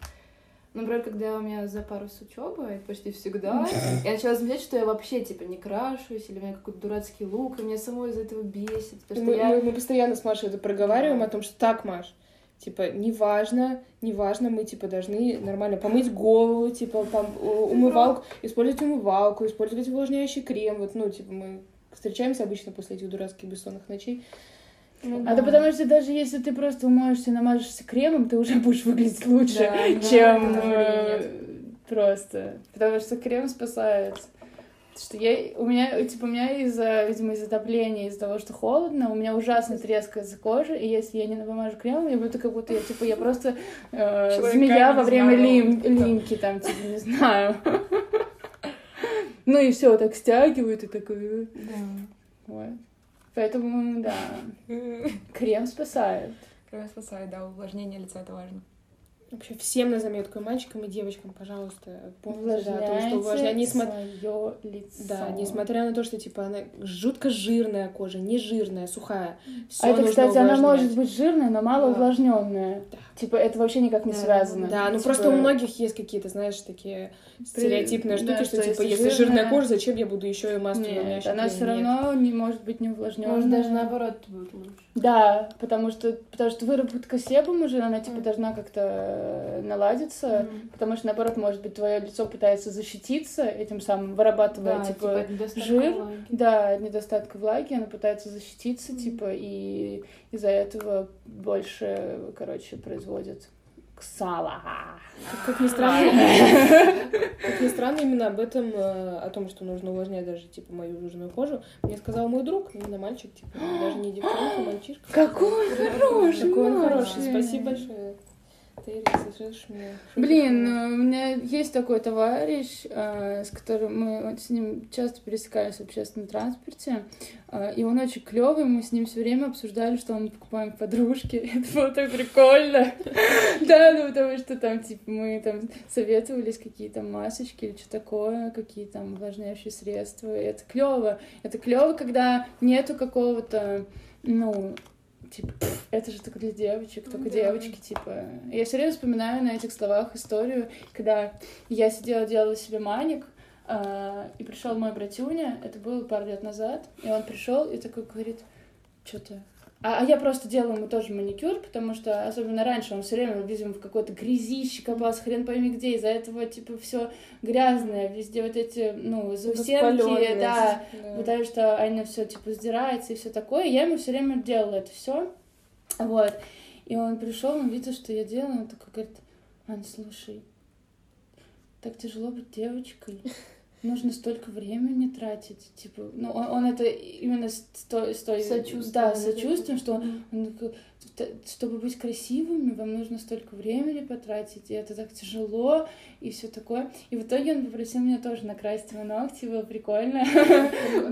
Например, когда у меня за пару с учебы, это почти всегда, я начала замечать, что я вообще, типа, не крашусь, или у меня какой-то дурацкий лук, и меня самой из-за этого бесит, Мы, я... мы- мы постоянно с Машей это проговариваем Да. о том, что так, Маш, типа, неважно, неважно, мы, типа, должны нормально помыть голову, типа, пом- умывалку, использовать умывалку, использовать увлажняющий крем, вот, ну, типа, мы встречаемся обычно после этих дурацких бессонных ночей. Ну А да потому что даже если ты просто умоешься и намажешься кремом, ты уже будешь выглядеть лучше, Да, чем да, э, просто. Потому что крем спасает. Что я, у меня, типа, у меня из-за, видимо, из-за отопления, из-за того, что холодно, у меня ужасно трескается кожа, и если я не помажу кремом, я буду как будто я, типа, я просто э, змея во время лим- лимки, там, типа, не знаю. Ну и все, так стягивает и такой. Да. Вот. Поэтому, да, крем спасает. Крем спасает, да, увлажнение лица это важно. Вообще всем на заметку, и мальчикам, и девочкам, пожалуйста, помните, да, о том, что Увлажняйте несмотря... свое лицо. Да, несмотря на то, что, типа, она жутко жирная кожа, не жирная, сухая. Всё А это, нужно кстати, она увлажнять. может быть жирная, но мало Да. увлажненная. Да. Типа, это вообще никак не Да, связано. Да, ну Типа, просто у многих есть какие-то, знаешь, такие стереотипные да, штуки, что, что типа, если жирная жирная- кожа, зачем я буду еще и масло Нет, увлажняющее она все Нет. равно не может быть не увлажненная. Может, даже наоборот будет лучше. Да, потому что, потому что выработка себум уже, она типа Мгм. должна как-то э, наладиться, потому что, наоборот, может быть, твое лицо пытается защититься, этим самым вырабатывая, Да, типа, типа, жир, влаги. да, от недостатка влаги, она пытается защититься, Мгм. типа, и из-за этого больше, короче, производит сала. Как ни странно, как ни странно, именно об этом, э, о том, что нужно увлажнять даже, типа, мою жирную кожу, мне сказал мой друг, именно мальчик, типа, даже не девчонка, а мальчишка. Какой он хороший, Какой он хороший, спасибо большое. Ты слышишь меня? Блин, ну, у меня есть такой товарищ, э, с которым мы с ним часто пересекались в общественном транспорте, э, и он очень клевый, мы с ним все время обсуждали, что мы покупаем подружки. Это было так прикольно. Да, ну потому что там, типа, мы там советовались, какие там масочки или что такое, какие там увлажняющие средства. И это клево. Это клево, когда нету какого-то, ну, типа, «Пф, это же только для девочек, только Да. девочки, типа. Я все время вспоминаю на этих словах историю, когда я сидела, делала себе маник, а, и пришел мой братюня, это было пару лет назад, и он пришел и такой говорит, что-то. А, а я просто делала ему тоже маникюр, потому что, особенно раньше, он все время, видимо, в какой-то грязище копался, хрен пойми где, из-за этого, типа, все грязное, везде вот эти, ну, заусенки, да, да. потому что она все типа сдирается и все такое. И я ему все время делала это все. Вот. И он пришел, он видел, что я делаю, он такой говорит, Ань, слушай, так тяжело быть девочкой. Нужно столько времени тратить. Типа, ну, он, он это именно с той, с той Сочувствие, да, сочувствием, что он такой, «Т- чтобы быть красивыми, вам нужно столько времени потратить, и это так тяжело, и все такое. И в итоге он попросил меня тоже накрасить его ногти, было прикольно.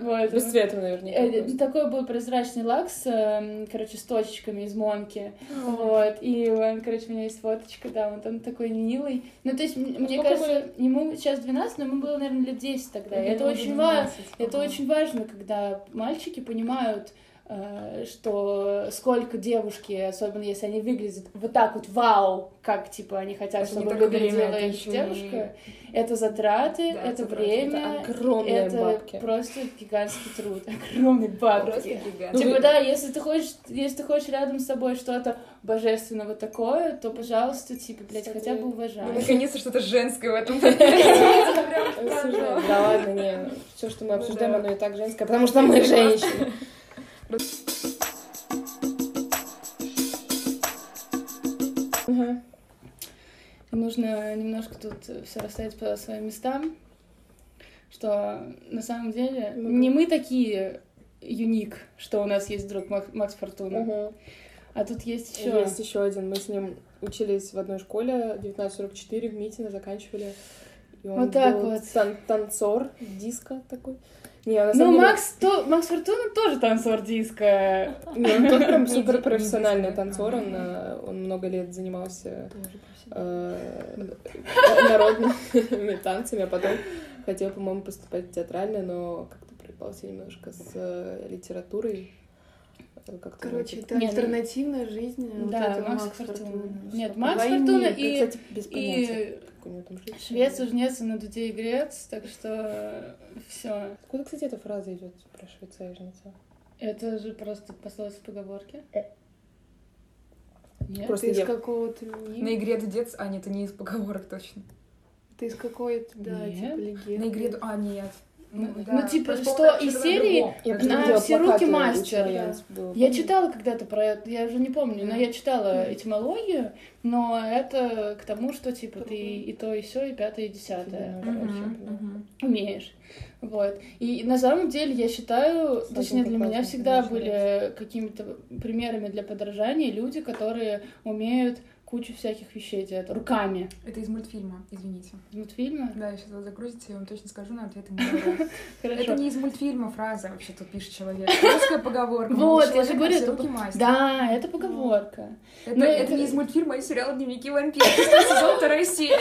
Вот. Без цвета, наверняка. Э. Такой был прозрачный лак с, эм, короче, с точечками из Монки. Вот. И он, короче, у меня есть фоточка, да, вот он такой милый. Ну, то есть, мне кажется, ему сейчас 12, но ему было, наверное, лет 10 тогда. Это очень важно. Это очень важно, когда мальчики понимают, что сколько девушки, особенно если они выглядят вот так вот вау, как типа они хотят, Это чтобы время, выглядела это их девушка, это затраты, Да, это это время, Это огромные это бабки. просто гигантский труд, огромные бабки. Ну, Типа, вы- да, если ты хочешь, если ты хочешь рядом с собой что-то божественного такое, то, пожалуйста, типа, блядь, Кстати, хотя бы Ну, уважай. наконец-то что-то женское в этом. Да ладно, не. Все, что мы обсуждаем, да. оно и так женское, потому что мы женщины. Ага. Нужно немножко тут все расставить по своим местам, что на самом деле Ну, не мы такие юник, что у нас есть друг Мак- Макс Фортуна, Мгм. а тут есть еще. Есть еще один. Мы с ним учились в одной школе, 1944, в Митино заканчивали. И он Вот так был вот. тан- танцор, диско такой. Не, на Ну, самом деле- Макс, то, Макс Фортуна тоже танцор диска. Не, он тот прям супер профессиональный танцор, он, э, он много лет занимался Тоже э, народными танцами, а потом хотел, по-моему, поступать в театральное, но как-то проебался немножко с э, литературой. Как-то Короче, это Не, ну- альтернативная жизнь. вот Да, этого Макс Фортуна. Фортуна. Нет, Макс. Фортуна и- кстати, без понятия, И у него там жизнь. швец, жнец и на дуде и грец, так что все. Откуда, кстати, эта фраза идет про швеца и жнеца? Это же просто пословица поговорки. Нет? Просто Ты из я- какого-то На игре дудец, а нет, это не из поговорок точно. Ты из какой-то, да, Нет. типа легенды. На игре, а нет. Ну, да. ну, типа, Просто что из что серии на видела все руки плакаты у мастер, Червянц было, Я читала когда-то про это, я уже не помню, но я читала этимологию, но это к тому, что типа ты и то, и все, и пятое, и десятое короче, умеешь. Вот. И на самом деле я считаю, Сложно точнее для меня всегда были какими-то примерами для подражания люди, которые умеют кучу всяких вещей делать руками. Это из мультфильма, извините. Из мультфильма. Да, я сейчас вот загрузите, я вам точно скажу, на ответ не. Это не из мультфильма фраза, вообще тут пишет человек. Русская поговорка. Вот, я же говорю, это руки. Да, это поговорка. Это, Ну, это не из мультфильма, а из сериала «Дневники вампира». Сезон, вторая серия.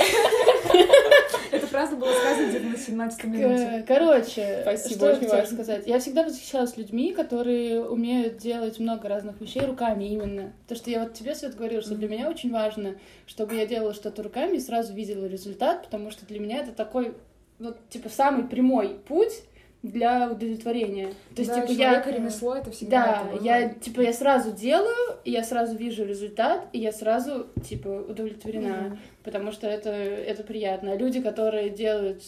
Фраза была сказана где-то на 17 минуте. Короче, Спасибо, что я хотела сказать. Я всегда восхищалась людьми, которые умеют делать много разных вещей руками именно. То, что я вот тебе, Свет, говорила, что для меня очень важно, чтобы я делала что-то руками и сразу видела результат, потому что для меня это такой, вот, типа, самый прямой путь для удовлетворения. То есть, Да, типа, человек и я... ремесло, это всегда Да, это я, типа, я сразу делаю, и я сразу вижу результат, и я сразу, типа, удовлетворена, потому что это, это приятно. А люди, которые делают,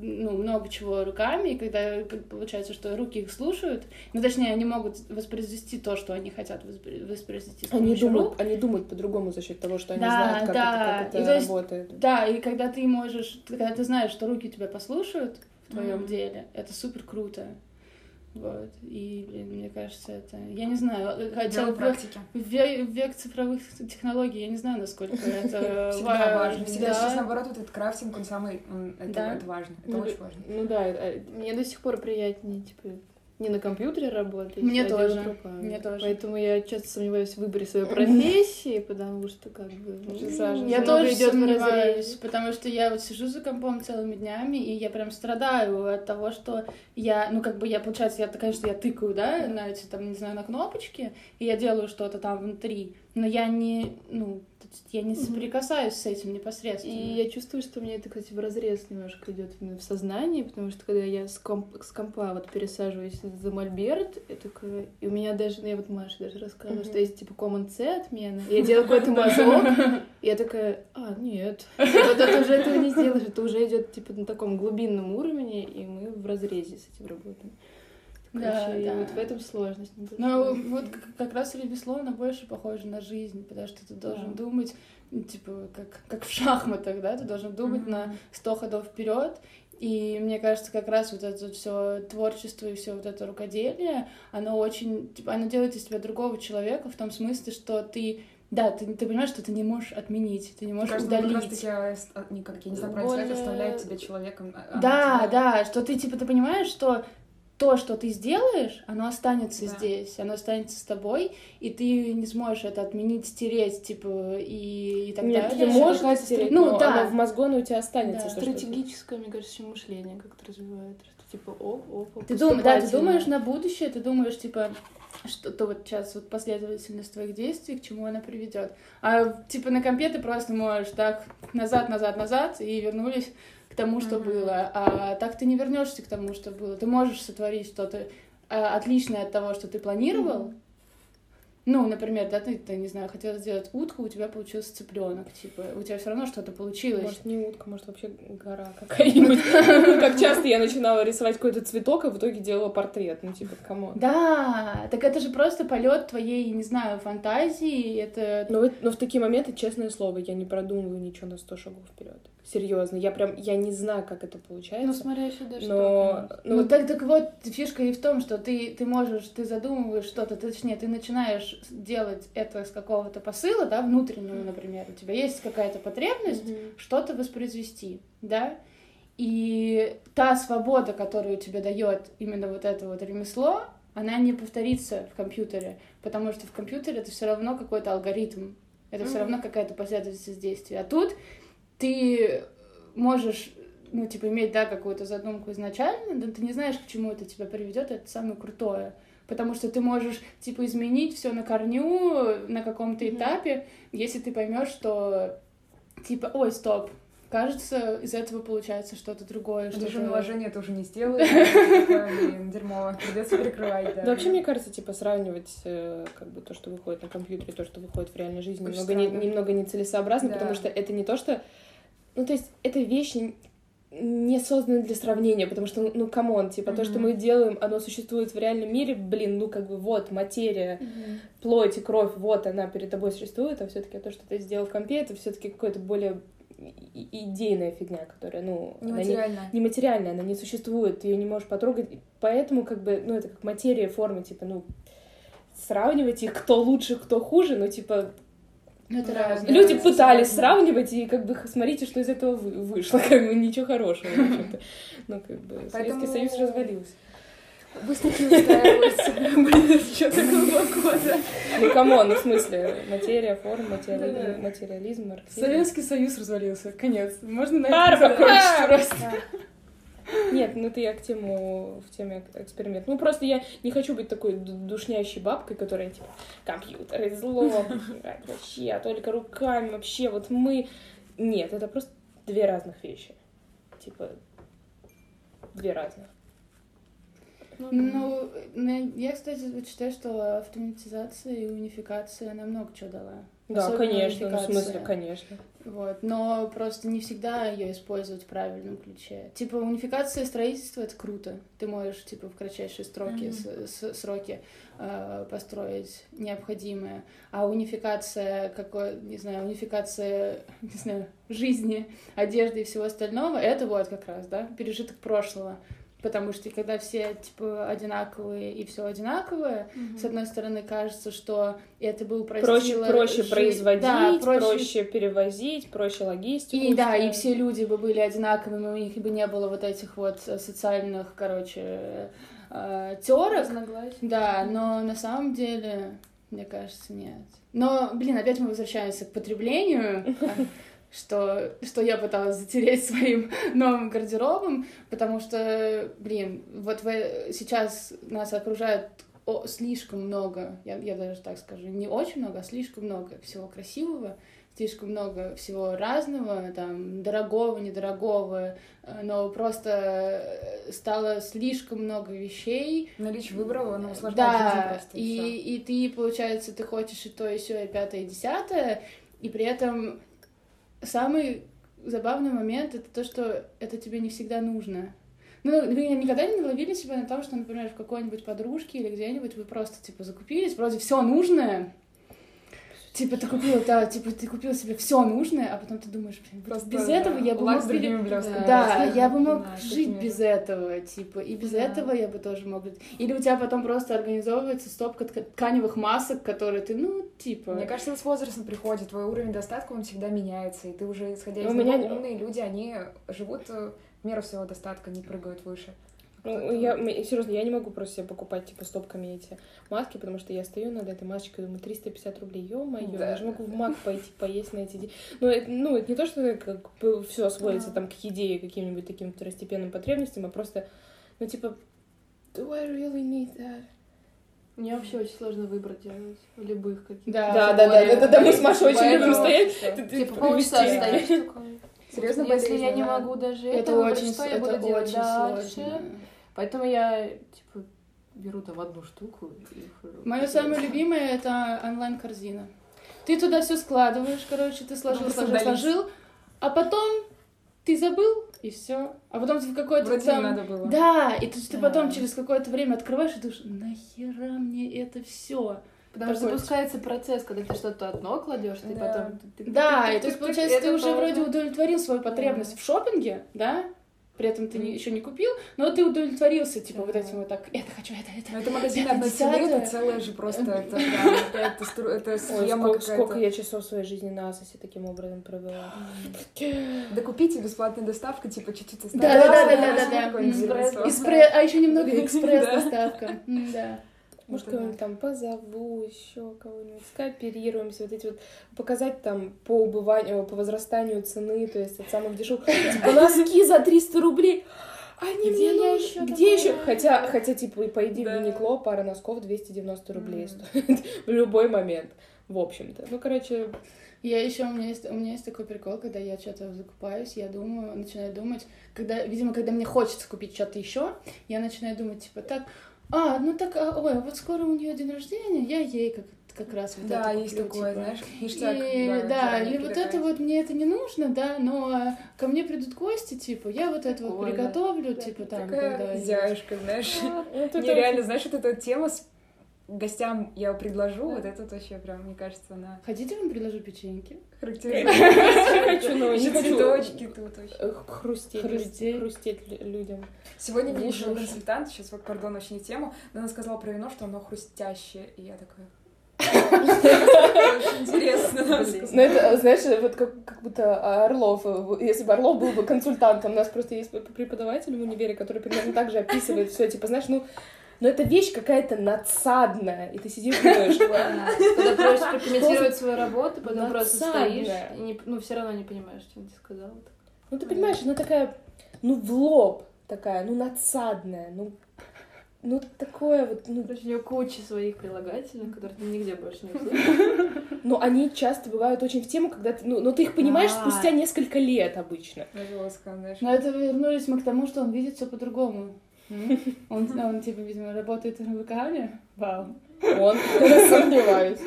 ну, много чего руками, и когда получается, что руки их слушают, ну, точнее, они могут воспроизвести то, что они хотят воспроизвести с Они думают, рук. они думают по-другому за счет того, что они Да, знают, как да. это, как И это то есть- работает. Да, и когда ты можешь, когда ты знаешь, что руки тебя послушают в твоем Мгм. деле, это супер круто. Вот. И, блин, мне кажется, это... Я не знаю, хотя Дело в- практики. в ве- в век цифровых технологий я не знаю, насколько это Всегда ва- важно. Всегда да. сейчас, наоборот, вот этот крафтинг, он самый... Это Да. это важно. Это Ну, очень важно. Ну да, э, Мне до сих пор приятнее, типа, не на компьютере работать, Мне а делать тоже, руками. мне тоже. Поэтому я часто сомневаюсь в выборе своей профессии, потому что как бы сложно. Я тоже идет сомневаюсь, потому что я вот сижу за компом целыми днями, и я прям страдаю от того, что я, ну, как бы я, получается, я, конечно, я тыкаю, да, на эти, там, не знаю, на кнопочки, и я делаю что-то там внутри, но я не, ну, я не соприкасаюсь с этим непосредственно. И я чувствую, что мне это, кстати, в разрез немножко идет в сознании, потому что когда я с, комп, с компа вот пересаживаюсь за мольберт, я такая, и у меня даже, ну, я вот Маше даже рассказывала, что есть типа Command C отмена, я делаю какой-то мазок, и я такая, а, нет, вот это уже этого не сделаешь, это уже идет типа на таком глубинном уровне, и мы в разрезе с этим работаем. Да, Короче, и да. вот в этом сложность Ну, небольшая. вот как, как раз ремесло, оно больше похоже на жизнь, потому что ты должен Да. думать, ну, типа, как, как в шахматах, да, ты должен думать на 100 ходов вперед. И мне кажется, как раз вот это все творчество и все вот это рукоделие, оно очень, типа, оно делает из тебя другого человека в том смысле, что ты, да, ты, ты понимаешь, что ты не можешь отменить, ты не можешь Кажется, как раз удалить. таки, а, а, никак, я не знаю, Более- оставляет тебя человеком. а- а Да, тебя- да, что ты типа ты понимаешь, что то, что ты сделаешь, оно останется Да. здесь, оно останется с тобой, и ты не сможешь это отменить, стереть, типа, и, и так Нет, далее. ты можешь какая-то стереть, ну, но да. оно в мозгу оно у тебя останется. Да. то, Стратегическое, мне кажется, мышление как-то развивает, что типа оп, оп, оп, Ты дум- да, ты думаешь на будущее, ты думаешь, типа, что то вот сейчас вот последовательность твоих действий, к чему она приведет. А типа на компе ты просто можешь так назад, назад, назад, и вернулись к тому, что Мгм. было. А так ты не вернешься к тому, что было. Ты можешь сотворить что-то а, отличное от того, что ты планировал. Ну, например, да, ты, ты, не знаю, хотела сделать утку, у тебя получился цыпленок, типа, у тебя все равно что-то получилось. Может, не утка, может, вообще гора какая-нибудь. Ну, Как часто я начинала рисовать какой-то цветок, а в итоге делала портрет. Ну, типа, come on. Да, так это же просто полет твоей, не знаю, фантазии, это Но, вот- но в такие моменты, честное слово, я не продумываю ничего на сто шагов вперед. Серьезно, я прям, я не знаю, как это Ну, получается. смотря еще даже но, что, ну, Ну, так, так вот, фишка и в том, что ты, ты можешь, ты задумываешь что-то, точнее, ты начинаешь делать это с какого-то посыла, да, внутреннего, например, у тебя есть какая-то потребность Мгм. что-то воспроизвести, да, и та свобода, которую тебе дает именно вот это вот ремесло, она не повторится в компьютере, потому что в компьютере это все равно какой-то алгоритм, это все Мгм. равно какая-то последовательность действий, а тут ты можешь ну, типа, иметь, да, какую-то задумку изначально, но ты не знаешь, к чему это тебя приведет, это самое крутое. Потому что ты можешь, типа, изменить все на корню на каком-то Мгм. этапе, если ты поймешь, что, типа, ой, стоп, кажется, из этого получается что-то другое. Режим что-то- наложения это уже не сделаешь. Такое, блин, дерьмово. Придется перекрывать, да. Вообще, мне кажется, типа, сравнивать э, как бы то, что выходит на компьютере, то, что выходит в реальной жизни, немного, нецелесообразно, потому что это не то, что... Ну, то есть, это вещи не созданы для сравнения, потому что, ну, come on, типа, то, что мы делаем, оно существует в реальном мире, блин, ну, как бы, вот, материя, плоть и кровь, вот она перед тобой существует, а все таки то, что ты сделал в компе, это все таки какое-то более идейная фигня, которая, ну, она не, нематериальная, она не существует, ты ее не можешь потрогать, поэтому, как бы, ну, это как материя, форма, типа, ну, сравнивать их, кто лучше, кто хуже, ну, типа, это Да, разное. Люди Да, пытались сравнивать, и как бы смотрите, что из этого вы- вышло. Как бы ничего хорошего, в общем-то. Ну, как бы Советский Союз развалился. Вы такие устраиваются. Блин, что так глубоко, да? Ну, come on, ну, в смысле, материя, форма, матери- материализм, марксизм. Советский Союз развалился. Конец. Можно на этом закончить просто. Нет, ну это я к тему, в теме эксперимент. Ну просто я не хочу быть такой ду- душнящей бабкой, которая типа компьютеры зло, вообще, а только руками вообще, вот мы... Нет, это просто две разных вещи. Типа, две разных. Ну, на- я, кстати, считаю, что автоматизация и унификация нам много чего дала. Да, конечно, ну, в смысле, конечно. Вот, но просто не всегда ее использовать в правильном ключе. Типа унификация строительства это круто. Ты можешь типа в кратчайшие строки, с- с- сроки э, построить необходимое. А унификация какой, не знаю, унификация, не знаю, жизни, одежды и всего остального, это вот как раз, да, пережиток прошлого. Потому что когда все типа одинаковые и все одинаковое, с одной стороны кажется, что это был Проще, проще жи- производить, да, проще... перевозить, проще логистику. и да, и все люди бы были одинаковыми, у них бы не было вот этих вот э, социальных, короче, терок. Разногласий. Да, но на самом деле, мне кажется, нет. Но, блин, опять мы возвращаемся к потреблению, что, что я пыталась затереть своим новым гардеробом, потому что, блин, вот вы, сейчас нас окружает о- слишком много, я, я даже так скажу, не очень много, а слишком много всего красивого, слишком много всего разного, там, дорогого, недорогого, э, но просто э, стало слишком много вещей, Наличие выбрала, но усложняет да, жизнь просто. и, всё. и ты, получается, ты хочешь и то, и все, и пятое, и десятое, и при этом самый забавный момент — это то, что это тебе не всегда нужно. Ну, вы никогда не ловили себя на том, что, например, в какой-нибудь подружке или где-нибудь вы просто, типа, закупились, вроде все нужное, Типа ты купила, да, типа ты купила себе все нужное, а потом ты думаешь, блин, Просто, без да, этого я бы мог другими. Да, я бы мог Да, жить без этого, типа, и без Да. этого я бы тоже мог. Или у тебя потом просто организовывается стопка тка- тканевых масок, которые ты, ну, типа... Мне кажется, с возрастом приходит, твой уровень достатка, он всегда меняется, и ты уже, исходя из У него, меня- умные люди, они живут э, в меру своего достатка, не прыгают выше. Ну, я, серьезно, я не могу просто себе покупать, типа, стопками эти маски, потому что я стою над этой масочкой думаю, 350 рублей, ё-моё, Да. я же могу в мак пойти поесть на эти деньги. Ну, это, ну, это не то, что как все сводится там к еде и каким-нибудь таким второстепенным потребностям, а просто, ну, типа, do I really need that? Мне вообще очень сложно выбор делать в любых каких-то. Да, Да, да, да, да, да, мы с Машей очень любим стоять. Типа полчаса стоишь такой. Серьезно Если я не да. могу даже Это это выбрать, очень, что я это буду делать очень дальше. Поэтому я, типа, беру там одну штуку и. Мое самое любимое это онлайн-корзина. Ты туда все складываешь, короче, ты сложил, Просто сложил, сложил, а потом ты забыл, и все. А потом ты в какой-то там... надо было. Да, и ты, ты Да. потом через какое-то время открываешь и думаешь, нахера мне это все? Потому что запускается процесс, когда ты что-то одно кладешь, ты Да. потом... ты- ты- Да, ты- и то есть, получается, ты уже вроде удовлетворил свою потребность в шопинге, да? При этом ты не- еще не купил, но ты удовлетворился, типа, вот этим вот так, это хочу, это, это. Но это магазин одной цены, это целое же просто, это это, это Ой, схема сколько, я часов своей жизни на Асосе таким образом провела. Да купите бесплатная доставка, типа чуть-чуть оставить. Да, да, да, да, да, да. а еще немного Да. экспресс-доставка. Да. Может, Это да. кого-нибудь там позову, еще кого-нибудь, скооперируемся, вот эти вот, показать там по убыванию, по возрастанию цены, то есть от самых дешевых, типа носки за 300 рублей, они Где мне я ещё где еще? Хотя, хотя, типа, и пойди Да. в Юникло, пара носков 290 рублей М. стоит в любой момент, в общем-то. Ну, короче, Я еще, у меня есть, у меня есть такой прикол, когда я что-то закупаюсь, я думаю, начинаю думать, когда, видимо, когда мне хочется купить что-то еще, я начинаю думать, типа, так, а, ну так, а, ой, а вот скоро у нее день рождения, я ей как, как раз вот Да, это есть куплю, такое, типа. знаешь, ништяк. И, да, заранее или вот предлагать. это вот мне это не нужно, да, но а, ко мне придут гости, типа, я вот это вот приготовлю, типа, там, Такая когда... зяюшка, знаешь. это Нереально, знаешь, вот эта тема с гостям я предложу, вот это вот вообще прям, мне кажется, она Хотите, вам предложу печеньки? хочу цветочки тут вообще. хрустеть, Хрустеть. хрустеть лю- людям. Сегодня мне еще Ужас. консультант, сейчас вот, пардон, очень не тему, но она сказала про вино, что оно хрустящее, и я такая... Очень интересно. Ну, это, знаешь, вот как, как будто Орлов, если бы Орлов был бы консультантом, у нас просто есть преподаватель в универе, который примерно так же описывает все, типа, знаешь, ну, но это вещь какая-то надсадная, и ты сидишь и думаешь, «Ладно». Когда просишь прокомментировать свою работу, потом просто стоишь и не, ну, все равно не понимаешь, что он тебе сказал. ну ты понимаешь, она такая, ну, в лоб такая, ну, надсадная, ну, ну, такое вот, ну, Короче, у него куча своих прилагательных, которые ты нигде больше не услышишь. но они часто бывают очень в тему, когда ты, ну, но ты их понимаешь А. спустя несколько лет обычно. Жестко, знаешь. Но это вернулись мы к тому, что он видит все по-другому. Он, он, типа, видимо, работает на руками. Вау. Он, сомневаюсь.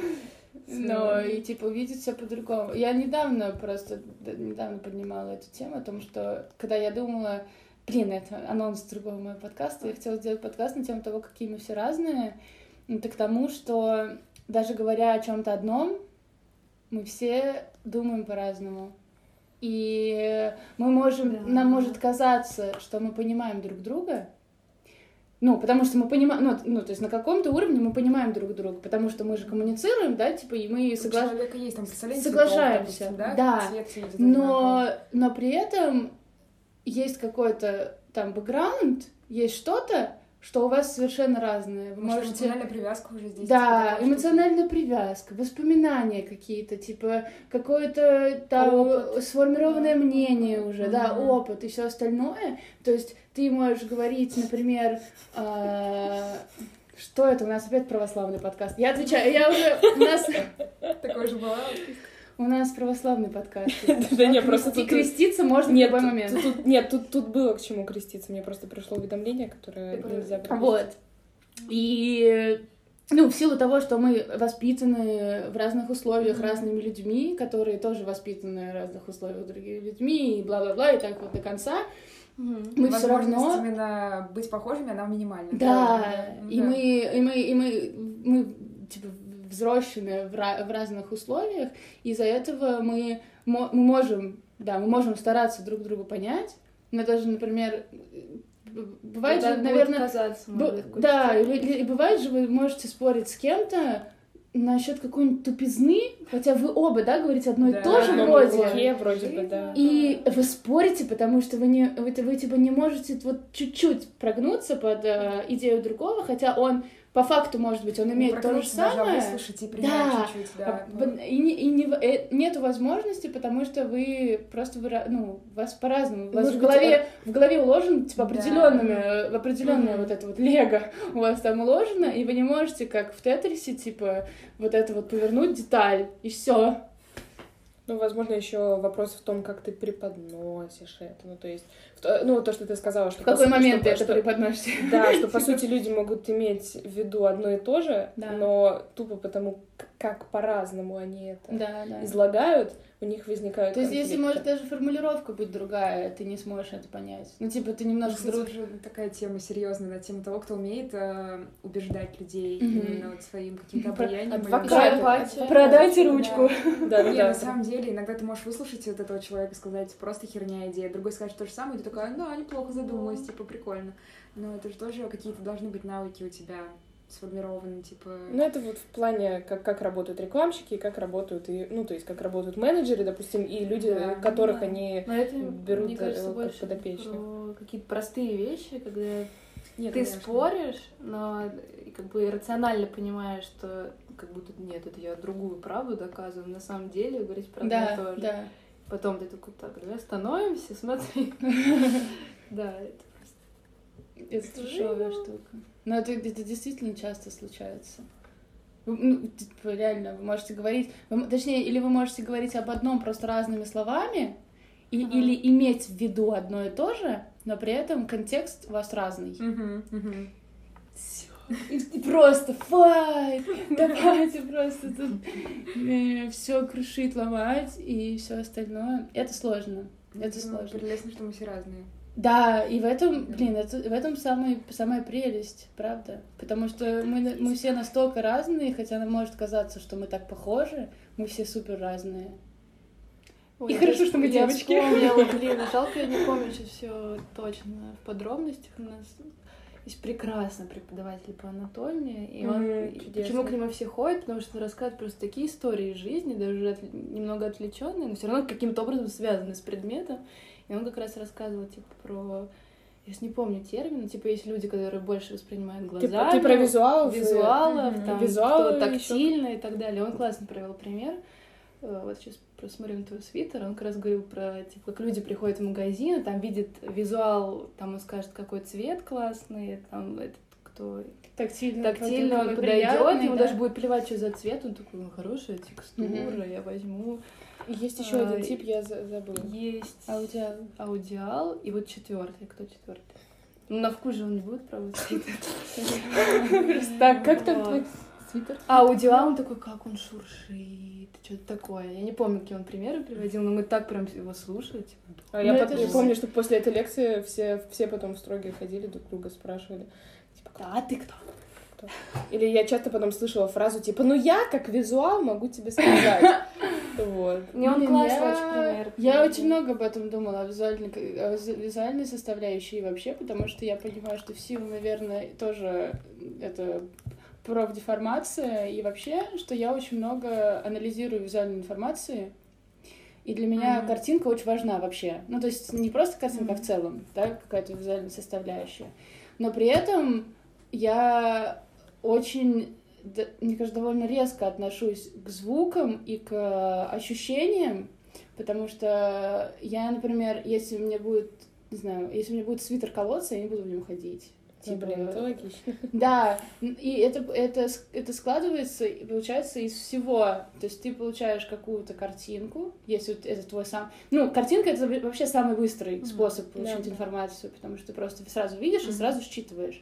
Но и типа видит все по-другому. Я недавно просто недавно поднимала эту тему о том, что когда я думала, блин, это анонс другого моего подкаста, я хотела сделать подкаст на тему того, какие мы все разные, это к тому, что даже говоря о чем-то одном, мы все думаем по-разному. И мы можем, Да. нам может казаться, что мы понимаем друг друга, ну, потому что мы понимаем, ну, ну, то есть на каком-то уровне мы понимаем друг друга, потому что мы же коммуницируем, да, типа, и мы человека есть там представление Соглашаемся, цветов, допустим, да. Цвет видит Но, одинаково. но при этом есть какой-то там бэкграунд, есть что-то, что у вас совершенно разное. Вы Может, можете... эмоциональная привязка уже здесь. Да, эмоциональная привязка, воспоминания какие-то, типа какое-то там Опыт. сформированное мнение уже, да, Мгм. опыт и все остальное. То есть ты можешь говорить, например, а, что это у нас опять православный подкаст. Я отвечаю, я уже у нас. Такое же бывало. У нас православный подкаст. Да не, просто тут... креститься можно в Нет, любой момент. нет, тут, было к чему креститься. Мне просто пришло уведомление, которое нельзя. Вот. И ну, в силу того, что мы воспитаны в разных условиях разными людьми, которые тоже воспитаны в разных условиях другими людьми, и бла-бла-бла, и так вот до конца, мы все равно... именно быть похожими, она минимальна. Да, Ну и да. мы, и мы, и мы, мы типа взрослены в, ра- в разных условиях, из-за этого мы, мо- мы можем, да, мы можем стараться друг друга понять, но даже, например, бывает же, наверное, казаться, Б- да, и, степени. вы- и бывает же, вы можете спорить с кем-то насчет какой-нибудь тупизны, хотя вы оба, да, говорите одно и Да, то же вроде. Руке вроде бы, да. И вы спорите, потому что вы не, вы, вы типа не можете вот чуть-чуть прогнуться под э, идею другого, хотя он по факту, может быть, он Ну, имеет то же а самое. выслушать и Да. чуть-чуть, а да. в- И, не- и не, э, нету возможности, потому что вы просто выра- ну, вас по-разному. У вас Может в быть, голове, в голове уложен типа Да. определенными, в определенное Мгм. вот это вот лего у вас там уложено, и вы не можете, как в Тетрисе, типа, вот это вот повернуть деталь, и все. Ну, возможно, еще вопрос в том, как ты преподносишь это. Ну, то есть, ну, то, что ты сказала, что... В какой сути, момент что- ты это что- преподносишь? Да, что, по сути, люди могут иметь в виду одно и то же, Да. но тупо потому, как по-разному они это Да, да. излагают, у них возникают То есть, если конфликты. может даже формулировка быть другая, ты не сможешь это понять. Ну, типа, ты немножко друг... уже такая тема серьезная на тему того, кто умеет э, убеждать людей Мгм. именно вот своим каким-то обаянием. или адвокаты. Эмпатия. Продайте ручку. Да, да, да. на самом деле, иногда ты можешь выслушать вот этого человека и сказать, просто херня идея. Другой скажет то же самое, и ты такая, да, неплохо задумалась, типа, прикольно. Но это же тоже какие-то должны быть навыки у тебя сформированы, типа... Ну, это вот в плане, как, как работают рекламщики, и как работают, и, ну, то есть, как работают менеджеры, допустим, и люди, Да. которых Да. они... Но это, берут, мне кажется, э, как больше подопечных. про какие-то простые вещи, когда Нет, ты конечно. споришь, но и как бы рационально понимаешь, что как будто нет, это я другую правду доказываю, на самом деле говорить про и Да, то же. да. Потом ты такой, так, давай остановимся, смотри. Да, это Это трешовая штука. Но это, это действительно часто случается. Вы, Ну, типа, реально, вы можете говорить, вы точнее, или вы можете говорить об одном просто разными словами, и- Ага. или иметь в виду одно и то же, но при этом контекст у вас разный. Мгм. И, и просто файт! Давайте просто тут все крушить, ломать и все остальное. Это сложно. Это Ну, сложно. Прелестно, что мы все разные. Да, и в этом, блин, это, в этом самый, самая прелесть, правда? Потому что мы, мы все настолько разные, хотя нам может казаться, что мы так похожи, мы все супер разные. Ой, И хорошо, что мы я девочки. вспомнила, блин, жалко, я не помню сейчас все точно в подробностях у нас. есть прекрасный преподаватель по анатомии, и он чудесно. почему к нему все ходят, потому что он рассказывает просто такие истории из жизни, даже от- немного отвлеченные, но все равно каким-то образом связаны с предметом. И он как раз рассказывал типа про я не помню термин, но, типа есть люди, которые больше воспринимают Ты, глазами, ты про визуалов? визуалов, Мгм. там, Визуалы тактильно и так далее. Он классно привел пример. Э, Вот сейчас просмотрю на твой свитер. Он как раз говорил про, типа, как люди приходят в магазин, и там видят визуал, там он скажет, какой цвет классный, там этот кто Тактильно. тактильно он подойдет, ему да. даже будет плевать, что за цвет, он такой, ну, хорошая текстура, Мгм. я возьму. Есть еще А, один тип, я за- забыла. Есть Аудиал. аудиал, и вот четвертый. Кто четвертый? Ну, на вкус же он не будет пробовать. Так, как там твой свитер? А аудиал, он такой, как он шуршит, что-то такое. Я не помню, какие он примеры приводил, но мы так прям его слушали. типа, А я Ну, помню, что после этой лекции все, все потом в строгие ходили, друг друга спрашивали. Типа, а ты кто? Или я часто потом слышала фразу типа, ну я как визуал могу тебе сказать. Вот. Не, он классный я- очень пример. Я очень много об этом думала, о визуальной, о визуальной составляющей вообще, потому что я понимаю, что в силу, наверное, тоже это профдеформация, и вообще, что я очень много анализирую визуальной информации, и для меня Мгм. картинка очень важна вообще. Ну, то есть не просто картинка, а в целом, да, какая-то визуальная составляющая. Но при этом я очень, мне кажется, довольно резко отношусь к звукам и к ощущениям, потому что я, например, если меня будет, не знаю, если меня будет свитер колодца, я не буду в нем ходить. Ну, блин, это логично. Да, и это, это, это складывается, и получается, из всего. То есть ты получаешь какую-то картинку, если вот это твой сам... Ну, картинка — это вообще самый быстрый способ получить Да. информацию, потому что ты просто сразу видишь и сразу считываешь.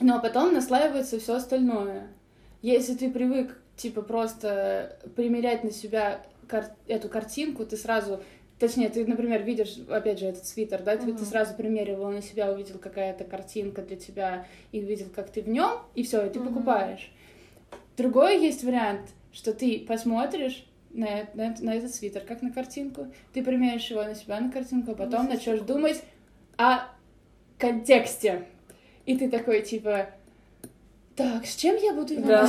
Но потом наслаивается все остальное. Если ты привык, типа, просто примерять на себя кар- эту картинку, ты сразу... Точнее, ты, например, видишь, опять же, этот свитер, да, ты, ты сразу примерил его на себя, увидел какая-то картинка для тебя, и увидел, как ты в нем, и все, и ты покупаешь. Другой есть вариант, что ты посмотришь на, э- на, на этот свитер, как на картинку, ты примеришь его на себя на картинку, а потом начнешь думать о контексте. И ты такой, типа, так, с чем я буду его Да,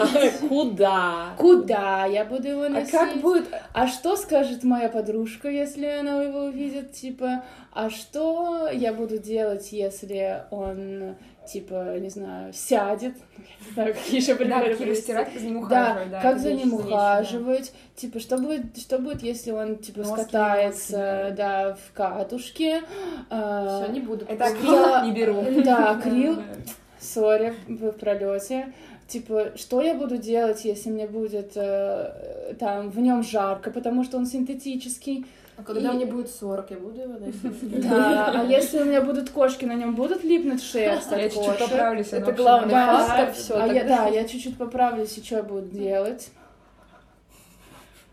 носить? куда? Куда я буду его А носить? как будет? А что скажет моя подружка, если она его увидит, типа, а что я буду делать, если он, типа, не знаю, сядет? Я не знаю, какие еще Да, примеры как за ним ухаживать. да, как это за вещи, ним вещи, да. ухаживать, типа, что будет, что будет, если он, типа, Носки, скатается, носки, да, в катушке. а, Все, не буду. Это акрил не беру. Да, акрил, сори, в пролете. Типа, что я буду делать, если мне будет э, там в нем жарко, потому что он синтетический. А когда И- мне будет 40, я буду его носить? Да, а если у меня будут кошки, на нем будут липнуть шерсть Я от чуть-чуть кошек? поправлюсь. Это главный фактор, а я, да, я чуть-чуть поправлюсь, и что я буду делать?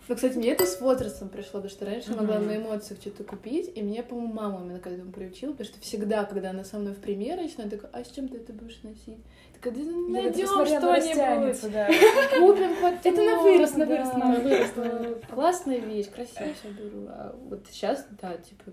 Ну, кстати, мне это с возрастом пришло, потому что раньше я могла на эмоциях что-то купить, и меня, по-моему, мама меня к этому приучила, потому что всегда, когда она со мной в примерочной, она такая, а с чем ты это будешь носить? Такая, да Да, найдем что-нибудь, да. купим потом. Это на вырост, на да. на вырост. Классная вещь, красиво все беру. А вот сейчас, да, типа,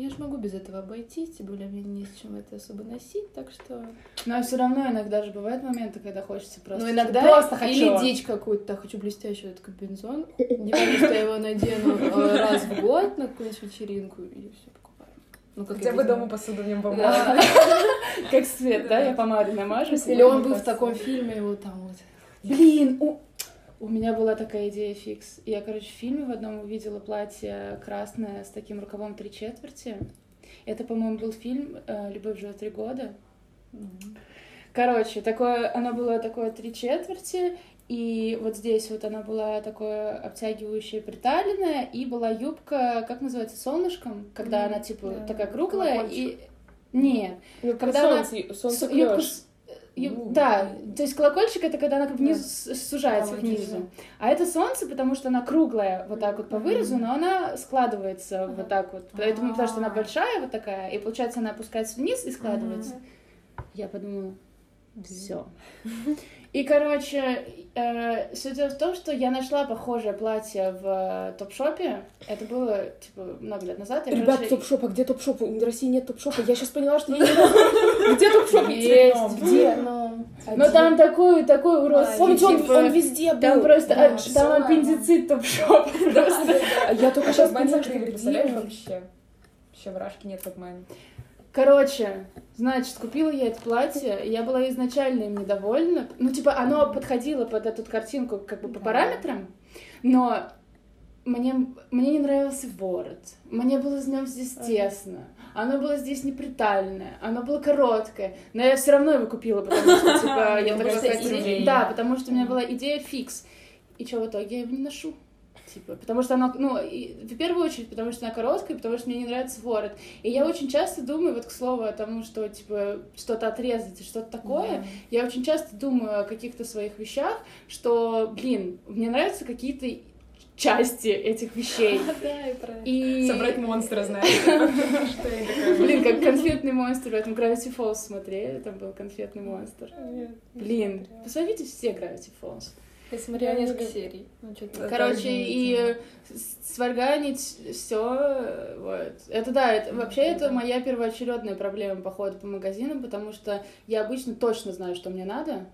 я же могу без этого обойтись, тем более мне не с чем это особо носить, так что... Но все равно иногда же бывают моменты, когда хочется просто... Ну, иногда просто хочу. или дичь какую-то, хочу блестящий этот комбинезон. Не помню, что я его надену э, раз в год на какую-нибудь вечеринку, и все покупаю. Ну, как Хотя я бы дома посуду в нем помыла. Как свет, да? Я помадой намажусь. Или он был в таком фильме, вот там вот. Блин, у... у меня была такая идея фикс. Я, короче, в фильме в одном увидела платье красное с таким рукавом три четверти. Это, по-моему, был фильм э, «Любовь живет три года». Короче, такое, оно было такое три четверти, и вот здесь вот она была такое обтягивающее приталенное, и была юбка, как называется, солнышком, когда Мгм, она типа да. такая круглая Колокольчик. и нет, Когда она- солнце, с- солнце юбка Ну, да, то есть колокольчик это когда она как внизу с- сужается внизу. а это солнце, потому что она круглая вот так вот по вырезу, но она складывается вот так вот, поэтому потому что она А. большая вот такая, и получается она опускается вниз и складывается. Я подумала, все. И, короче, э, суть в том, что я нашла похожее платье в э, топ-шопе. Это было, типа, много лет назад. Я, Ребят, короче, топ-шоп, а где топ-шоп? В России нет топ-шопа. Я сейчас поняла, что я не. Где топ-шоп? Есть, Где? но... Там такой, такой урод. Помните, он, типа, везде был. Там просто, а, там аппендицит топ-шоп. А я только А сейчас поняла, что где вообще? Вообще вражки нет как маме. Короче, значит, купила я это платье, и я была изначально им недовольна. Ну, типа, оно подходило под эту картинку как бы по параметрам, но мне, мне не нравился ворот. Мне было в нем здесь тесно. Оно было здесь непритальное, оно было короткое, но я все равно его купила, потому что, типа, я Ну, так сказать, да, потому что у меня была идея фикс. И что в итоге я его не ношу? Типа, потому что оно, ну, и в первую очередь, потому что она короткая, потому что мне не нравится ворот. И я очень часто думаю, вот к слову о том, что, типа, что-то отрезать и что-то такое, я очень часто думаю о каких-то своих вещах, что, блин, мне нравятся какие-то части этих вещей. Да, и правильно. И... Собрать монстра, знаешь. Такая... Блин, как конфетный монстр в этом Gravity Falls смотрели, там был конфетный монстр. Блин, посмотрите все Gravity Falls. Я смотрела Я не несколько серий. Ну, Короче, и э, сварганить все, вот. Это да, это вообще это моя первоочередная проблема похода по магазинам, потому что я обычно точно знаю, что мне надо.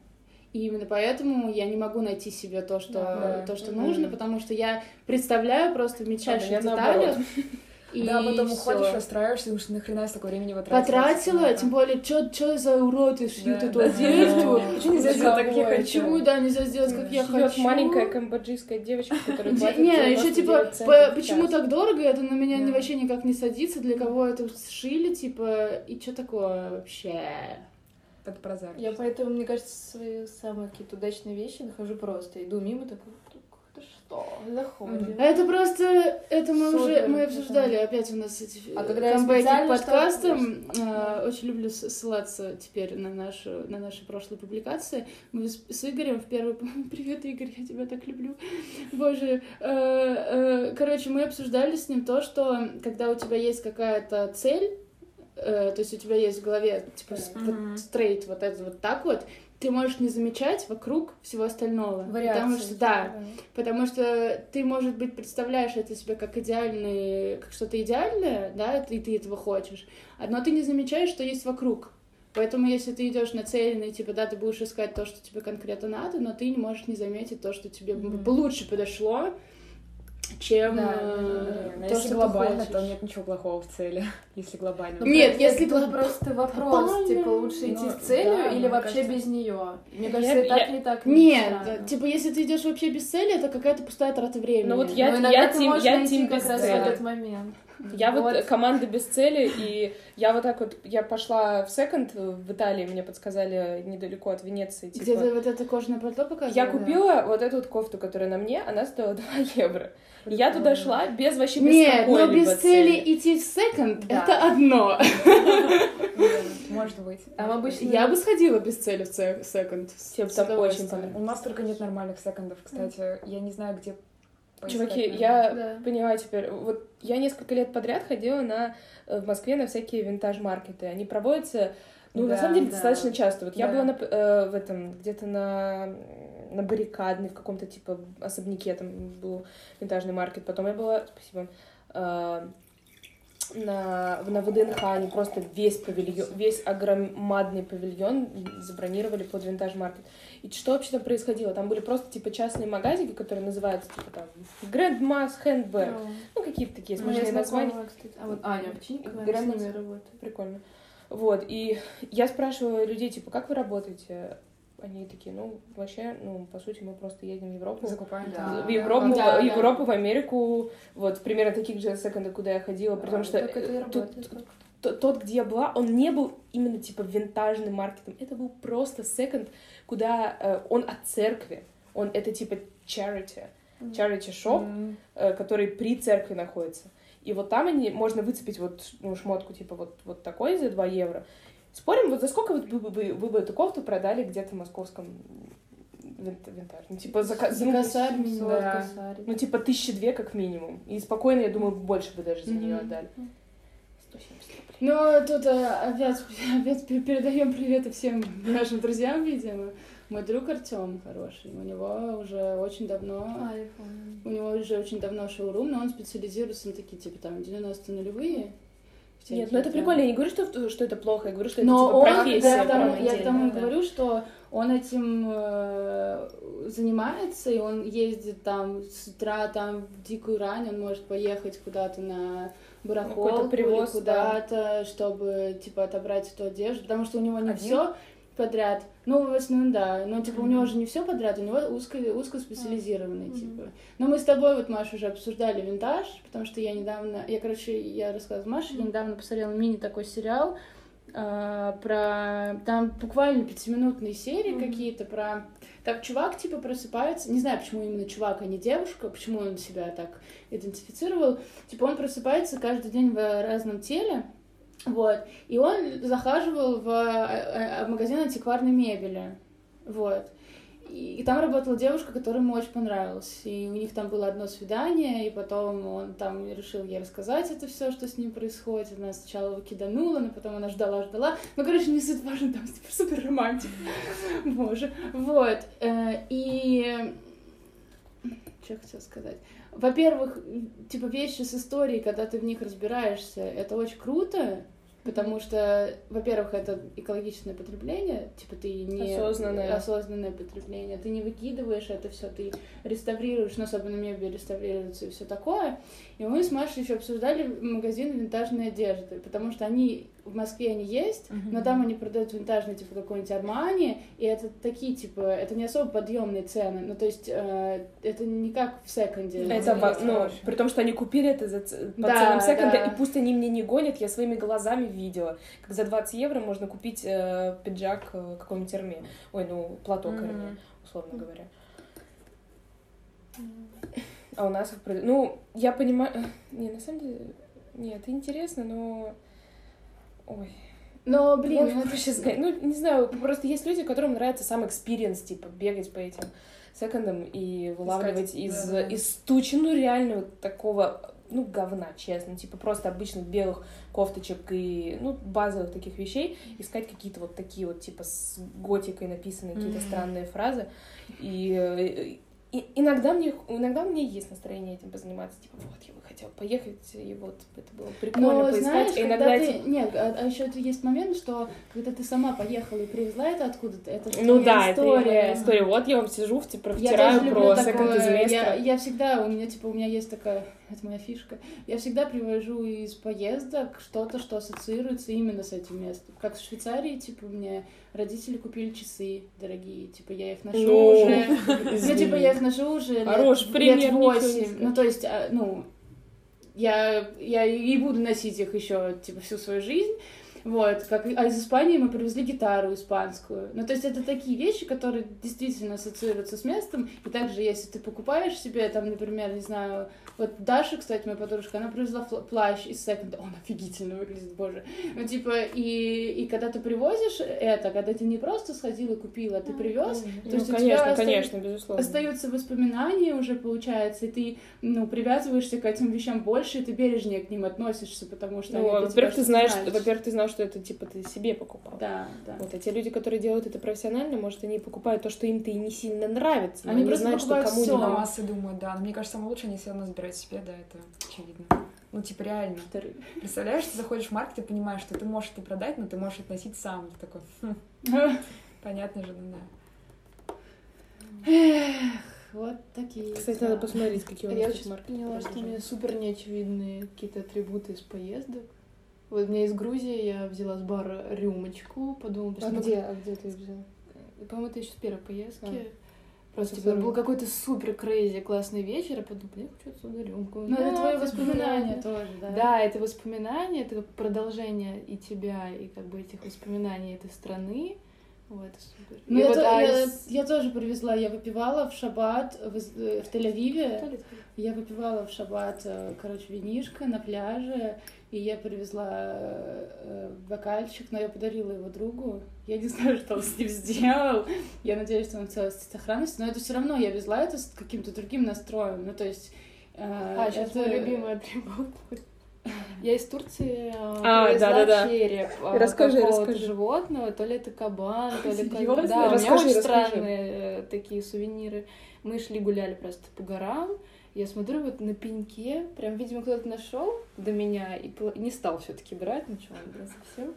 И именно поэтому я не могу найти себе то, что, Да. то, что Мгм. нужно, потому что я представляю просто в мельчайших меня деталях. И Да, потом всё. уходишь, расстраиваешься, думаешь, нахрена я столько времени потратила. Потратила, тем более, что за уроды шьют Да, эту да. одежду? Почему нельзя сделать так, как я хочу? Почему, да, нельзя сделать, как я хочу? маленькая камбоджийская девочка, которая платит Не, еще 99 типа, почему так дорого, это на меня Да. ни- вообще никак не садится, для кого это сшили, типа, и что такое вообще? Под прозор. Я поэтому, мне кажется, свои самые какие-то удачные вещи нахожу просто. Иду мимо, такой, «Так, это что? Заходим. Это просто, это мы уже, Супер, мы это обсуждали да. опять у нас эти А когда я камбэки к специально подкастам, э, очень люблю ссылаться теперь на нашу, на наши прошлые публикации. Мы с, с Игорем в первый... Привет, Игорь, я тебя так люблю. Боже. Э, э, Короче, мы обсуждали с ним то, что когда у тебя есть какая-то цель, э, то есть у тебя есть в голове, типа, с- вот стрейт, вот это вот так вот, ты можешь не замечать вокруг всего остального. Потому что, да, Потому что ты, может быть, представляешь это себе как идеальный, как что-то идеальное, да, и ты этого хочешь, но ты не замечаешь, что есть вокруг. Поэтому, если ты идешь нацеленный, типа, да, ты будешь искать то, что тебе конкретно надо, но ты не можешь не заметить то, что тебе бы лучше подошло, чем Да, э, да, да. то, Если глобально, то нет ничего плохого в цели. Если глобально. Ну, Нет, просто- если тут гла- просто вопрос, типа, лучше идти Ну, с целью да, или вообще кажется. без нее? Мне Я- кажется, и так, я- и так Нет, странно. типа, если ты идешь вообще без цели, это какая-то пустая трата времени. Ну вот я- Но иногда я ты тим- я тим как без раз цели. этот момент. Я вот, Вот. команда без цели, и я вот так вот, я пошла в секонд в Италии, мне подсказали недалеко от Венеции, типа. Где ты вот это кожаное пальто показывала? Я купила вот эту вот кофту, которая на мне, она стоила 2 евро. И Я туда шла без вообще без Нет, но какой-либо без цели идти в секонд Да. это одно. Может быть. Там обычно... Я бы сходила без цели в се- секонд. Всем там очень понравилось. У нас только нет нормальных секондов, кстати. Я не знаю, где Чуваки, я Да. поняла теперь. Вот я несколько лет подряд ходила на э, в Москве на всякие винтаж-маркеты. Они проводятся, ну, на Да, самом деле, да. достаточно часто. Вот я Да. была на, э, в этом, где-то на на баррикадной, в каком-то типа особняке, там был винтажный маркет. Потом я была, спасибо, э, на, на ВДНХ они просто весь павильон, весь огромадный павильон забронировали под винтаж-маркет. И что вообще там происходило? Там были просто типа частные магазины, которые называются типа там Grand Mass Handbag. Ну, какие-то такие Моя смешные названия. знакомая, кстати. А вот Аня Овчинникова, с ними работает. Прикольно. Вот, и я спрашиваю людей, типа, как вы работаете? Они такие, ну, вообще, ну, по сути, мы просто едем в Европу. Закупаем Да. В Европу, Да, в да. Европу, в Америку, вот, примерно таких же секондов, куда я ходила, потому что Так это и тут- тот, где я была, он не был именно типа винтажным маркетом. Это был просто секонд, куда э, он от церкви. Он это типа charity, charity shop, М, э, который при церкви находится. И вот там они, можно выцепить вот ну, шмотку типа вот, вот такой за 2 евро. Спорим, вот за сколько вот вы, бы- вы, вы бы эту кофту продали где-то в московском винт- винтаж? Ну, типа за, За ну, косарь. Сорок Да. косарь. ну, типа тысячи две как минимум. И спокойно, я думаю, больше бы даже за нее отдали. 170 рублей. Ну, тут э, опять, опять пе- передаем приветы всем нашим друзьям, видимо. Мой друг Артем хороший, у него уже очень давно, А, помню. у него уже очень давно шоурум, но он специализируется на такие, типа, там, 90 нулевые. Нет, ну это прикольно. там. Я не говорю, что, что это плохо, я говорю, что это Но типа он, профессия. я, прям тому- я к тому да. говорю, что он этим э, занимается, и он ездит там с утра, там в дикую рань, он может поехать куда-то на барахолку привоз, или куда-то, чтобы, типа, отобрать эту одежду, потому что у него не Один? все подряд. Ну, в основном, да. Но, типа, у него же не все подряд, у него узко, узкоспециализированный, Мгм. типа. Но мы с тобой, вот, Маша, уже обсуждали винтаж, потому что я недавно... Я, короче, я рассказывала Маше, я недавно посмотрела мини такой сериал а, про... Там буквально пятиминутные серии Мгм. какие-то про... Так чувак, типа, просыпается... Не знаю, почему именно чувак, а не девушка, почему он себя так идентифицировал. Типа, он просыпается каждый день в разном теле, вот. И он захаживал в э, э, магазин антикварной мебели. Вот. И, там работала девушка, которая ему очень понравилась. И у них там было одно свидание, и потом он там решил ей рассказать это все, что с ним происходит. Она сначала его киданула, но потом она ждала, ждала. Ну, короче, не суть важно, там типа, супер романтик. Боже. Вот. Э, И что я хотела сказать? Во-первых, типа вещи с историей, когда ты в них разбираешься, это очень круто, потому что, во-первых, это экологичное потребление, типа ты не Осознанное. осознанное потребление, ты не выкидываешь это все, ты реставрируешь, ну, особенно мебель реставрируется и все такое. И мы с Машей еще обсуждали магазин винтажной одежды, потому что они в Москве они есть, но там они продают винтажный, типа, какой-нибудь Армани, и это такие, типа, это не особо подъемные цены, ну, то есть, э, это не как в секонде. Это, ну, хороший. при том, что они купили это за, по Да, ценам секонда, да. и пусть они мне не гонят, я своими глазами видела, как за 20 евро можно купить э, пиджак э, какой-нибудь Эрме, ой, ну, платок Мгм. Эрме, условно говоря. А у нас Ну, я понимаю... Не, на самом деле... Нет, это интересно, но... Ой, Но, блин, Блин, ну, это сказать. Ну, не знаю, просто есть люди, которым нравится сам experience, типа, бегать по этим секондам и вылавливать Искать, из, да-да. из тучи, ну, реально вот такого, ну, говна, честно, типа, просто обычных белых кофточек и, ну, базовых таких вещей, искать какие-то вот такие вот, типа, с готикой написанные какие-то Мгм. странные фразы, и, э, и иногда мне, иногда меня есть настроение этим позаниматься, типа, вот, я бы хотела поехать, и вот это было прикольно Но поискать, знаешь, а когда иногда ты... эти- Нет, а, а еще есть момент, что когда ты сама поехала и привезла это откуда-то, это Ну да, это история. моя история. Вот я вам сижу, в- типа, Я втираю про секонд Я, я всегда, у меня, типа, у меня есть такая, это моя фишка, я всегда привожу из поездок что-то, что ассоциируется именно с этим местом. Как в Швейцарии, типа, мне родители купили часы дорогие, типа, я их ношу Ну, уже. Ну, типа, я их ношу уже лет- пример, лет восемь. Ну, то есть, а, ну, я, я и буду носить их еще, типа, всю свою жизнь. Вот, как, а из Испании мы привезли гитару испанскую. Ну, то есть это такие вещи, которые действительно ассоциируются с местом. И также, если ты покупаешь себе, там, например, не знаю, вот Даша, кстати, моя подружка, она привезла плащ из секонда. Он офигительно выглядит, боже. Ну, типа, и, и когда ты привозишь это, когда ты не просто сходил и купил, а ты привез, то Ну, есть у тебя конечно, остается- конечно, безусловно. остаются воспоминания уже, получается, и ты, ну, привязываешься к этим вещам больше, и ты бережнее к ним относишься, потому что Ну, тебя во-первых, ты знаешь, значат. во-первых, ты знал, что это, типа, ты себе покупал. Да, да. Вот, а те люди, которые делают это профессионально, может, они покупают то, что им-то и не сильно нравится. Они Они, просто знают, что покупают кому всё. не На нравится. массы думают, да. Но мне кажется, самое лучшее, они все равно забирают себе, да, это очевидно. Ну, типа, реально. Представляешь, ты заходишь в маркет и понимаешь, что ты можешь это продать, но ты можешь относить сам. Ты такой, хм, понятно же, ну да. Вот такие. Кстати, дела. надо посмотреть, какие у Я нас сейчас тут маркеты поняла, что у меня супер неочевидные какие-то атрибуты из поездок. Вот у меня из Грузии я взяла с бара рюмочку, подумала, А что где, а где ты взяла? По-моему, это еще с первой поездки. А. Просто Супер. типа, был какой-то супер crazy классный вечер, я подумала, я хочу отсюда рюмку. Ну, это Да, твои типа, воспоминания тоже, да? Да, это воспоминания, это продолжение и тебя, и как бы этих воспоминаний этой страны. Вот, это супер. Ну, я, вот, то- а я, я тоже привезла, я выпивала в шаббат в, э, в Тель-Авиве. Это? Я выпивала в шаббат, э, короче, винишко на пляже, и я привезла э, бокальчик, но я подарила его другу. Я не знаю, что он с ним сделал. Я надеюсь, что он в целости и сохранности, но это все равно я везла это с каким-то другим настроем. Ну, то есть... э, А, сейчас это- мой любимый атрибут. Я из Турции э, А, привезла да-да-да. череп э, Расскажи, какого-то расскажи. животного, то ли это кабан, то ли как... Да, у меня Расскажи, очень расскажи. странные такие сувениры. Мы шли гуляли просто по горам, я смотрю вот на пеньке, прям, видимо, кто-то нашел до меня и не стал все таки брать, ну что, да, совсем.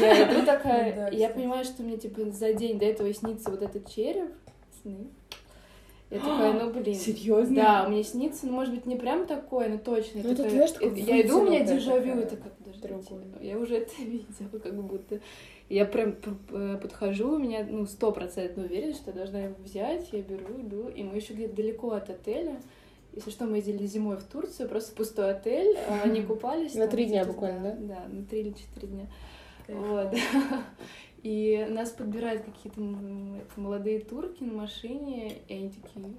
Я иду такая, Да, и я кстати. понимаю, что мне, типа, за день до этого снится вот этот череп, сны. Я такая, ну, блин. Серьезно? Да, мне снится, ну, может быть, не прям такое, но точно. Ну, это, такое- знаешь, такое я иду, у меня дежавю, это как, подождите, другое. я уже это видела, как будто. Я прям п- подхожу, у меня, ну, стопроцентно уверена, что я должна его взять, я беру, иду, и мы еще где-то далеко от отеля. Если что, мы ездили зимой в Турцию, просто пустой отель, а они купались. На три дня буквально, Да, на три или четыре дня. Вот. И нас подбирают какие-то молодые турки на машине, и они такие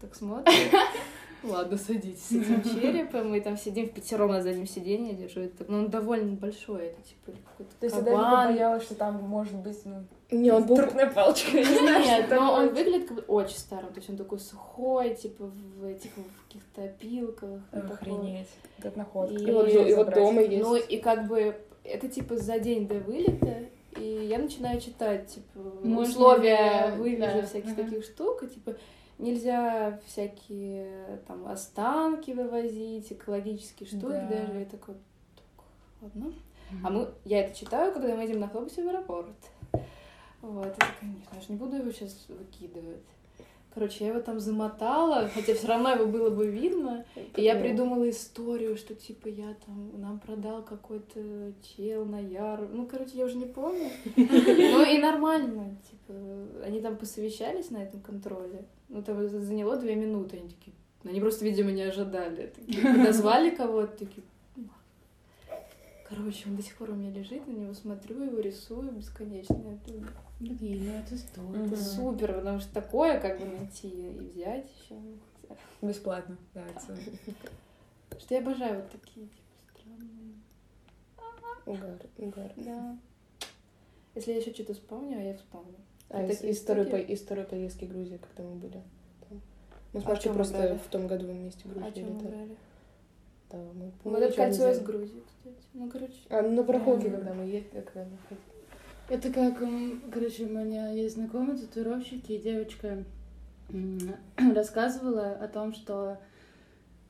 так смотрят. Ладно, садитесь с этим черепом. Мы там сидим в пятером на заднем сиденье, держу это. Но он довольно большой, это типа какой-то То есть я даже боялась, что там может быть, ну, Не, он был... трупная палочка. Я не знаю, Нет, но он выглядит как бы очень старым, то есть он такой сухой, типа в этих в каких-то опилках. Охренеть. Вот находка. И- И вот, дома есть. Ну и как бы это типа за день до вылета, и я начинаю читать типа Можно условия вывержа да, всяких ага. таких штук, и типа нельзя всякие там останки вывозить, экологические штуки Да. даже. Я такой, так, ладно. А мы, я это читаю, когда мы едем на автобусе в аэропорт. Вот, нет, я же не буду его сейчас выкидывать. Короче, я его там замотала, хотя все равно его было бы видно. И я придумала историю, что типа я там нам продал какой-то чел на яр. Ну, короче, я уже не помню. Ну и нормально. Типа, они там посовещались на этом контроле. Ну, там за- заняло две минуты. Они такие. Они просто, видимо, не ожидали. Такие, подозвали кого-то, такие. «Ну, Короче, он до сих пор у меня лежит, на него смотрю, его рисую бесконечно. Это Блин, ну это здорово. Мгм. супер, потому что такое как бы найти и взять еще. Бесплатно. Да, это- Что я обожаю вот такие, типа, странные. Угар, угар. Да. Если я еще что-то вспомню, а я вспомню. А Это из, из второй, по- из второй поездки в Грузию, когда мы были. Там. Мы с А Машей просто брали? в том году вместе в А Грузию чем мы брали? Да, мы, Мы мы это кольцо из. Грузии, кстати. Ну, короче. А, ну, на барахолке, когда мы ехали, когда мы ходили. Это как, короче, у меня есть знакомые татуировщики, и девочка рассказывала о том, что,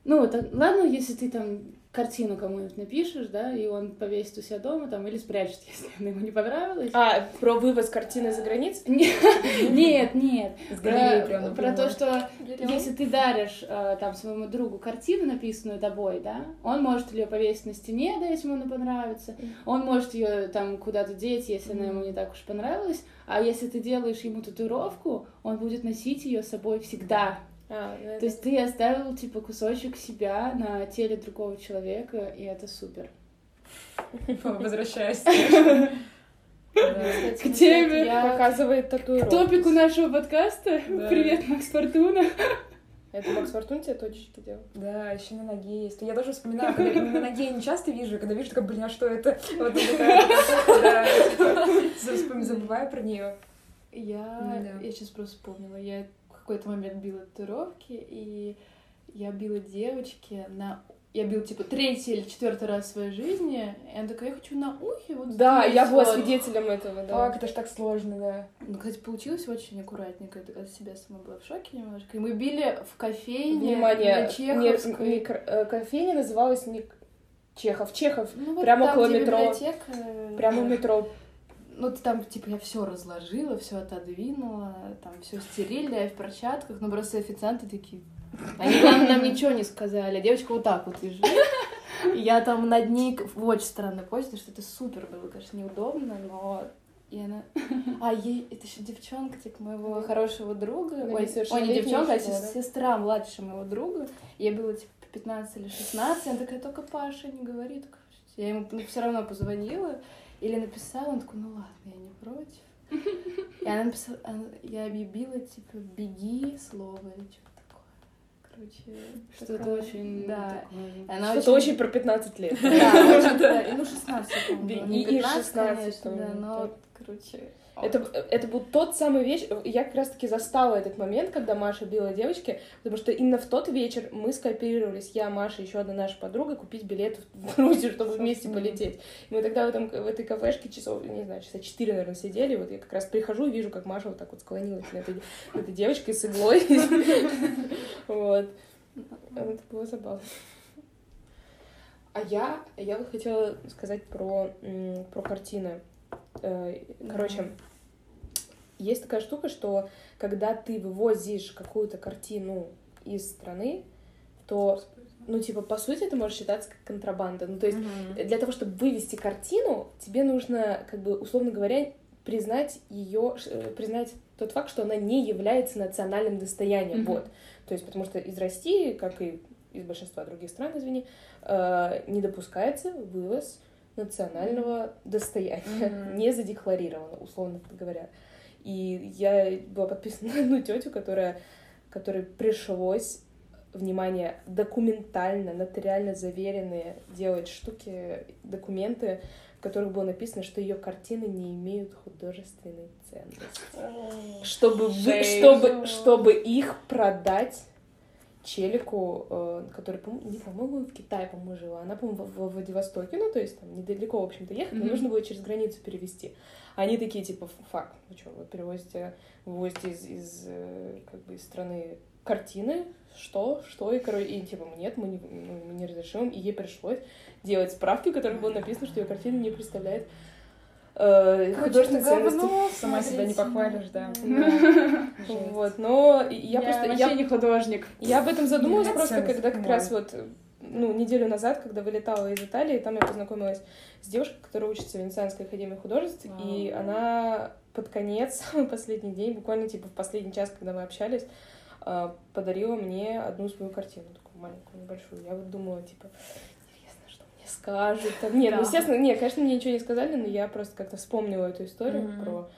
ну, вот, а- ладно, если ты там картину кому-нибудь напишешь, да, и он повесит у себя дома там или спрячет, если она ему не понравилась. А, про вывоз картины за границу? Нет, нет. Галереи Про, то, что если ты даришь э, там своему другу картину, написанную тобой, да, он может ее повесить на стене, да, если ему она понравится. Он может ее там куда-то деть, если она ему не так уж понравилась. А если ты делаешь ему татуировку, он будет носить ее с собой всегда. А, ну, То есть ты оставил типа кусочек себя на теле другого человека, и это супер. Возвращаясь. К ну, теме я- показывает К татуировку. топику нашего подкаста. Да. Привет, Макс Фортуна. Это Макс Фортун тебе точечки делал? Да, еще на ноге есть. Я тоже вспоминаю, когда на ноге не часто вижу, когда вижу, такая, блин, а что это? Вот такая, да, забываю про нее. Я, Да. я сейчас просто вспомнила, я какой-то момент била татуировки, и я била девочке на... Я била, типа, третий или четвертый раз в своей жизни, и она такая, я хочу на ухе, вот Да, я была вот». свидетелем этого, да. Ак, это ж так сложно, да. Ну, кстати, получилось очень аккуратненько, я от себя сама была в шоке немножко. И мы били в кофейне Внимание, на Чеховской. не кр- э, кофейня называлась не Чехов, Чехов, Ну, вот прямо там, около метро. библиотека, э, прямо у метро. Ну, там, типа, я все разложила, все отодвинула, там все стерильно, я в перчатках, но просто официанты такие. Они, главное, нам ничего не сказали. Девочка вот так вот лежит. Я там над ней в очень странной позе, потому что это супер было, конечно, неудобно, но и она... А, ей... Это еще девчонка, типа, моего хорошего друга. Она Ой, ой, не девчонка, а сестра младше моего друга. Ей было, типа, 15 или 16. Она такая, только Паша не говорит. Я ему все равно позвонила или написала. Он такой, ну ладно, я не против. И она написала, она- я объявила, типа, беги слово или что-то такое. короче. Что-то очень Да. такое. Она Что-то очень про 15 лет. Да, очень, ну, 16, по-моему, И- было. Не и 15, 16, конечно, да, но, короче... Это, это был тот самый вечер, я как раз-таки застала этот момент, когда Маша била девочки, потому что именно в тот вечер мы скооперировались, я, Маша, еще одна наша подруга, купить билет в Грузию, чтобы вместе полететь. И мы тогда в, этом, в этой кафешке часов, не знаю, часа четыре, наверное, сидели, вот я как раз прихожу и вижу, как Маша вот так вот склонилась над этой, над этой девочкой с иглой. Вот. Это было забавно. А я, я вот хотела сказать про, про картины. Э, Короче, есть такая штука, что когда ты вывозишь какую-то картину из страны, то, ну, типа, по сути, это может считаться как контрабанда. Ну, то есть, для того, чтобы вывести картину, тебе нужно, как бы, условно говоря, признать ее, признать тот факт, что она не является национальным достоянием. Мгм. Вот. То есть, потому что из России, как и из большинства других стран, извини, э, не допускается вывоз национального достояния, Мгм. не задекларировано, условно говоря. И я была подписана на одну тетю, которая, которой пришлось, внимание, документально, нотариально заверенные делать штуки, документы, в которых было написано, что ее картины не имеют художественной ценности. Чтобы, вы- чтобы, чтобы их продать челику, э, который, по не по-моему, в Китае, по-моему, жила. Она, по-моему, в, Владивостоке, ну, то есть там недалеко, в общем-то, ехать, но нужно было через границу перевести. Они такие, типа, фак, ну что, вы перевозите, вывозите из, из, э, как бы, из страны картины, что, что, и, короче, и, типа, нет, мы не, мы не разрешим, и ей пришлось делать справки, в которых было написано, что ее картина не представляет э, художественной ценности. Сама себя не похвалишь, да. Вот, но я, Я просто... вообще Я, не художник. я об этом задумалась просто, когда как раз вот, ну, неделю назад, когда вылетала из Италии, там я познакомилась с девушкой, которая учится в Венецианской академии художеств, и она под конец, последний день, буквально типа в последний час, когда мы общались, э, подарила мне одну свою картину, такую маленькую, небольшую. Я вот думала, типа, скажут. Там, Нет, ну, Да. естественно, нет, конечно, мне ничего не сказали, но я просто как-то вспомнила эту историю Мгм. про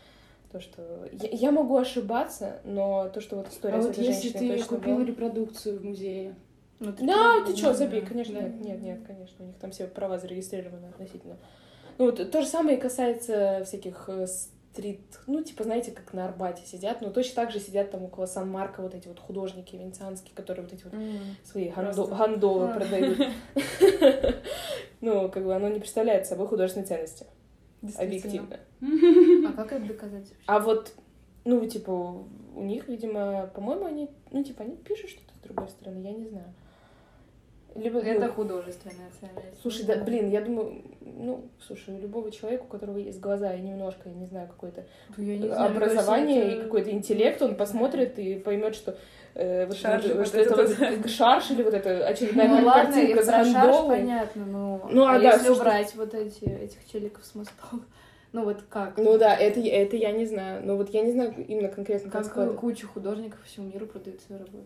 то, что... Я, я могу ошибаться, но то, что вот история А с вот этой если ты купила была. репродукцию в музее, Ну, Да, ты да, чё, да. забей, конечно, Да. нет, нет, нет, конечно, у них там все права зарегистрированы относительно. Ну, вот то же самое и касается всяких э, стрит, ну, типа, знаете, как на Арбате сидят, но точно так же сидят там около Сан-Марка вот эти вот художники венецианские, которые вот эти вот М. свои Просто. гандолы А. продают. Ну, как бы оно не представляет собой художественной ценности, объективно. А как это доказать? А вот, ну, типа, у них, видимо, по-моему, они, ну, типа, они пишут что-то с другой стороны, я не знаю. Либо, ну, Это художественная ценность. Слушай, да, блин, я думаю, ну, слушай, у любого человека, у которого есть глаза и немножко, я не знаю, какое-то знаю, образование кажется, и какой-то интеллект, он посмотрит и поймет, что, э, вот, Шарж, что вот это вот шарш или вот эта очередная Ну ладно, картинка с рандолой. понятно, ну, Ну, а а да, если слушай, убрать вот эти, этих челиков с мостов, ну вот как? Ну да, это, это я не знаю. Но вот я не знаю именно конкретно, как Как складывать. куча художников по всему миру продают свои работы.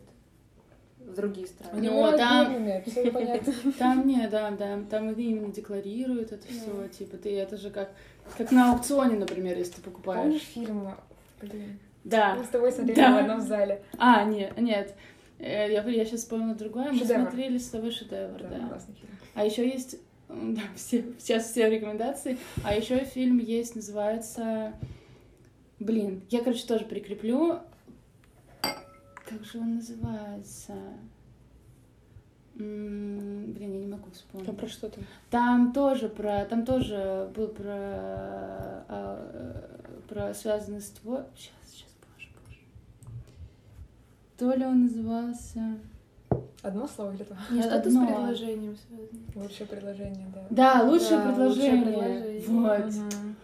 В другие страны. Ну, там- все понятно. Там не, да, да, там именно декларируют это все, типа ты это же как как на аукционе, например, если ты покупаешь. Помнишь фильм? Блин, Да. мы с тобой смотрели Да. в одном зале. А, нет, нет. Э, Я, я сейчас вспомнила другое. Мы Шедевр. смотрели с тобой шедевр, Да, да. А еще есть, да, все, сейчас все рекомендации. А еще фильм есть, называется, блин, я, короче, тоже прикреплю. Как же он называется? Блин, я не могу вспомнить. А про что там? Там тоже про, там тоже был про, а, про связанный с твой. Сейчас, сейчас, боже, боже. То ли он назывался. Одно слово или два? Не что-то с одно. предложением связано. Лучшее предложение, да. Да, лучшее Да, предложение. лучшее предложение. Вот. Мгм.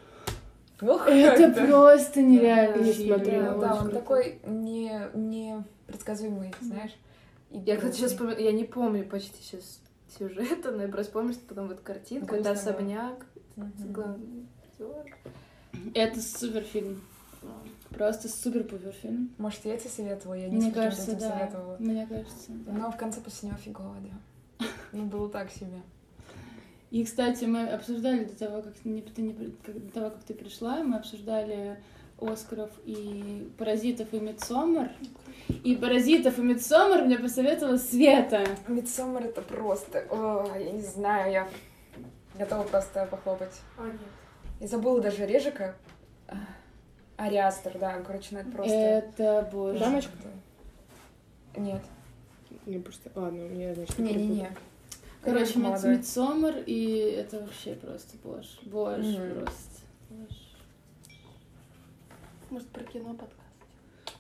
Ох, Это как-то. просто нереально. Не смотрела. Да, он круто. такой не, не предсказуемый, знаешь. и Я, кстати, сейчас грустный. я не помню почти сейчас сюжета, но я просто помню, что там вот картинка, это особняк, главный актер. Это супер фильм. Просто супер пупер фильм. Может, я тебе советовала, я Мне нескольким кажется, да. советовала. Мне кажется. да. Но в конце после него фигово, да. Ну, было так себе. И, кстати, мы обсуждали до того, как, не, ты не при- как- до того, как ты пришла, мы обсуждали Оскаров и Паразитов и Мидсомер. И Паразитов и Мидсомер мне посоветовала Света. Мидсомер это просто... О, я не знаю, я готова просто похлопать. А, нет. Я забыла даже Режика. А, Ариастер, да, короче, ну это просто... Это, боже. Дамочка? Нет. Не просто... Ладно, у меня, значит, Не-не-не. Короче. Мидсомер, и это вообще просто боже. Боже, Мгм. просто. боже. Может, про кино подкаст?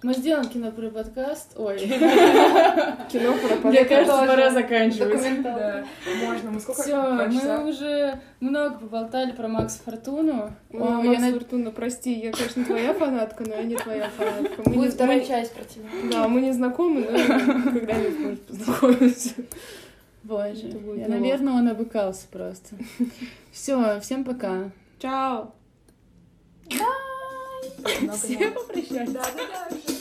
Мы сделаем кино про подкаст. Ой. Кино про Мне кажется, пора заканчивать. Да, можно. Мы сколько? Все, мы уже много поболтали про Макса Фортуну. О, Макс Фортуна, прости, я, конечно, твоя фанатка, но я не твоя фанатка. Мы не- Будет вторая часть про тебя. Да, мы не знакомы, но когда-нибудь, может, познакомимся. Боже, Это будет я, наверное, он обыкался просто. Все, всем пока. Чао! Много Все нет. попрощались. Да, да, да.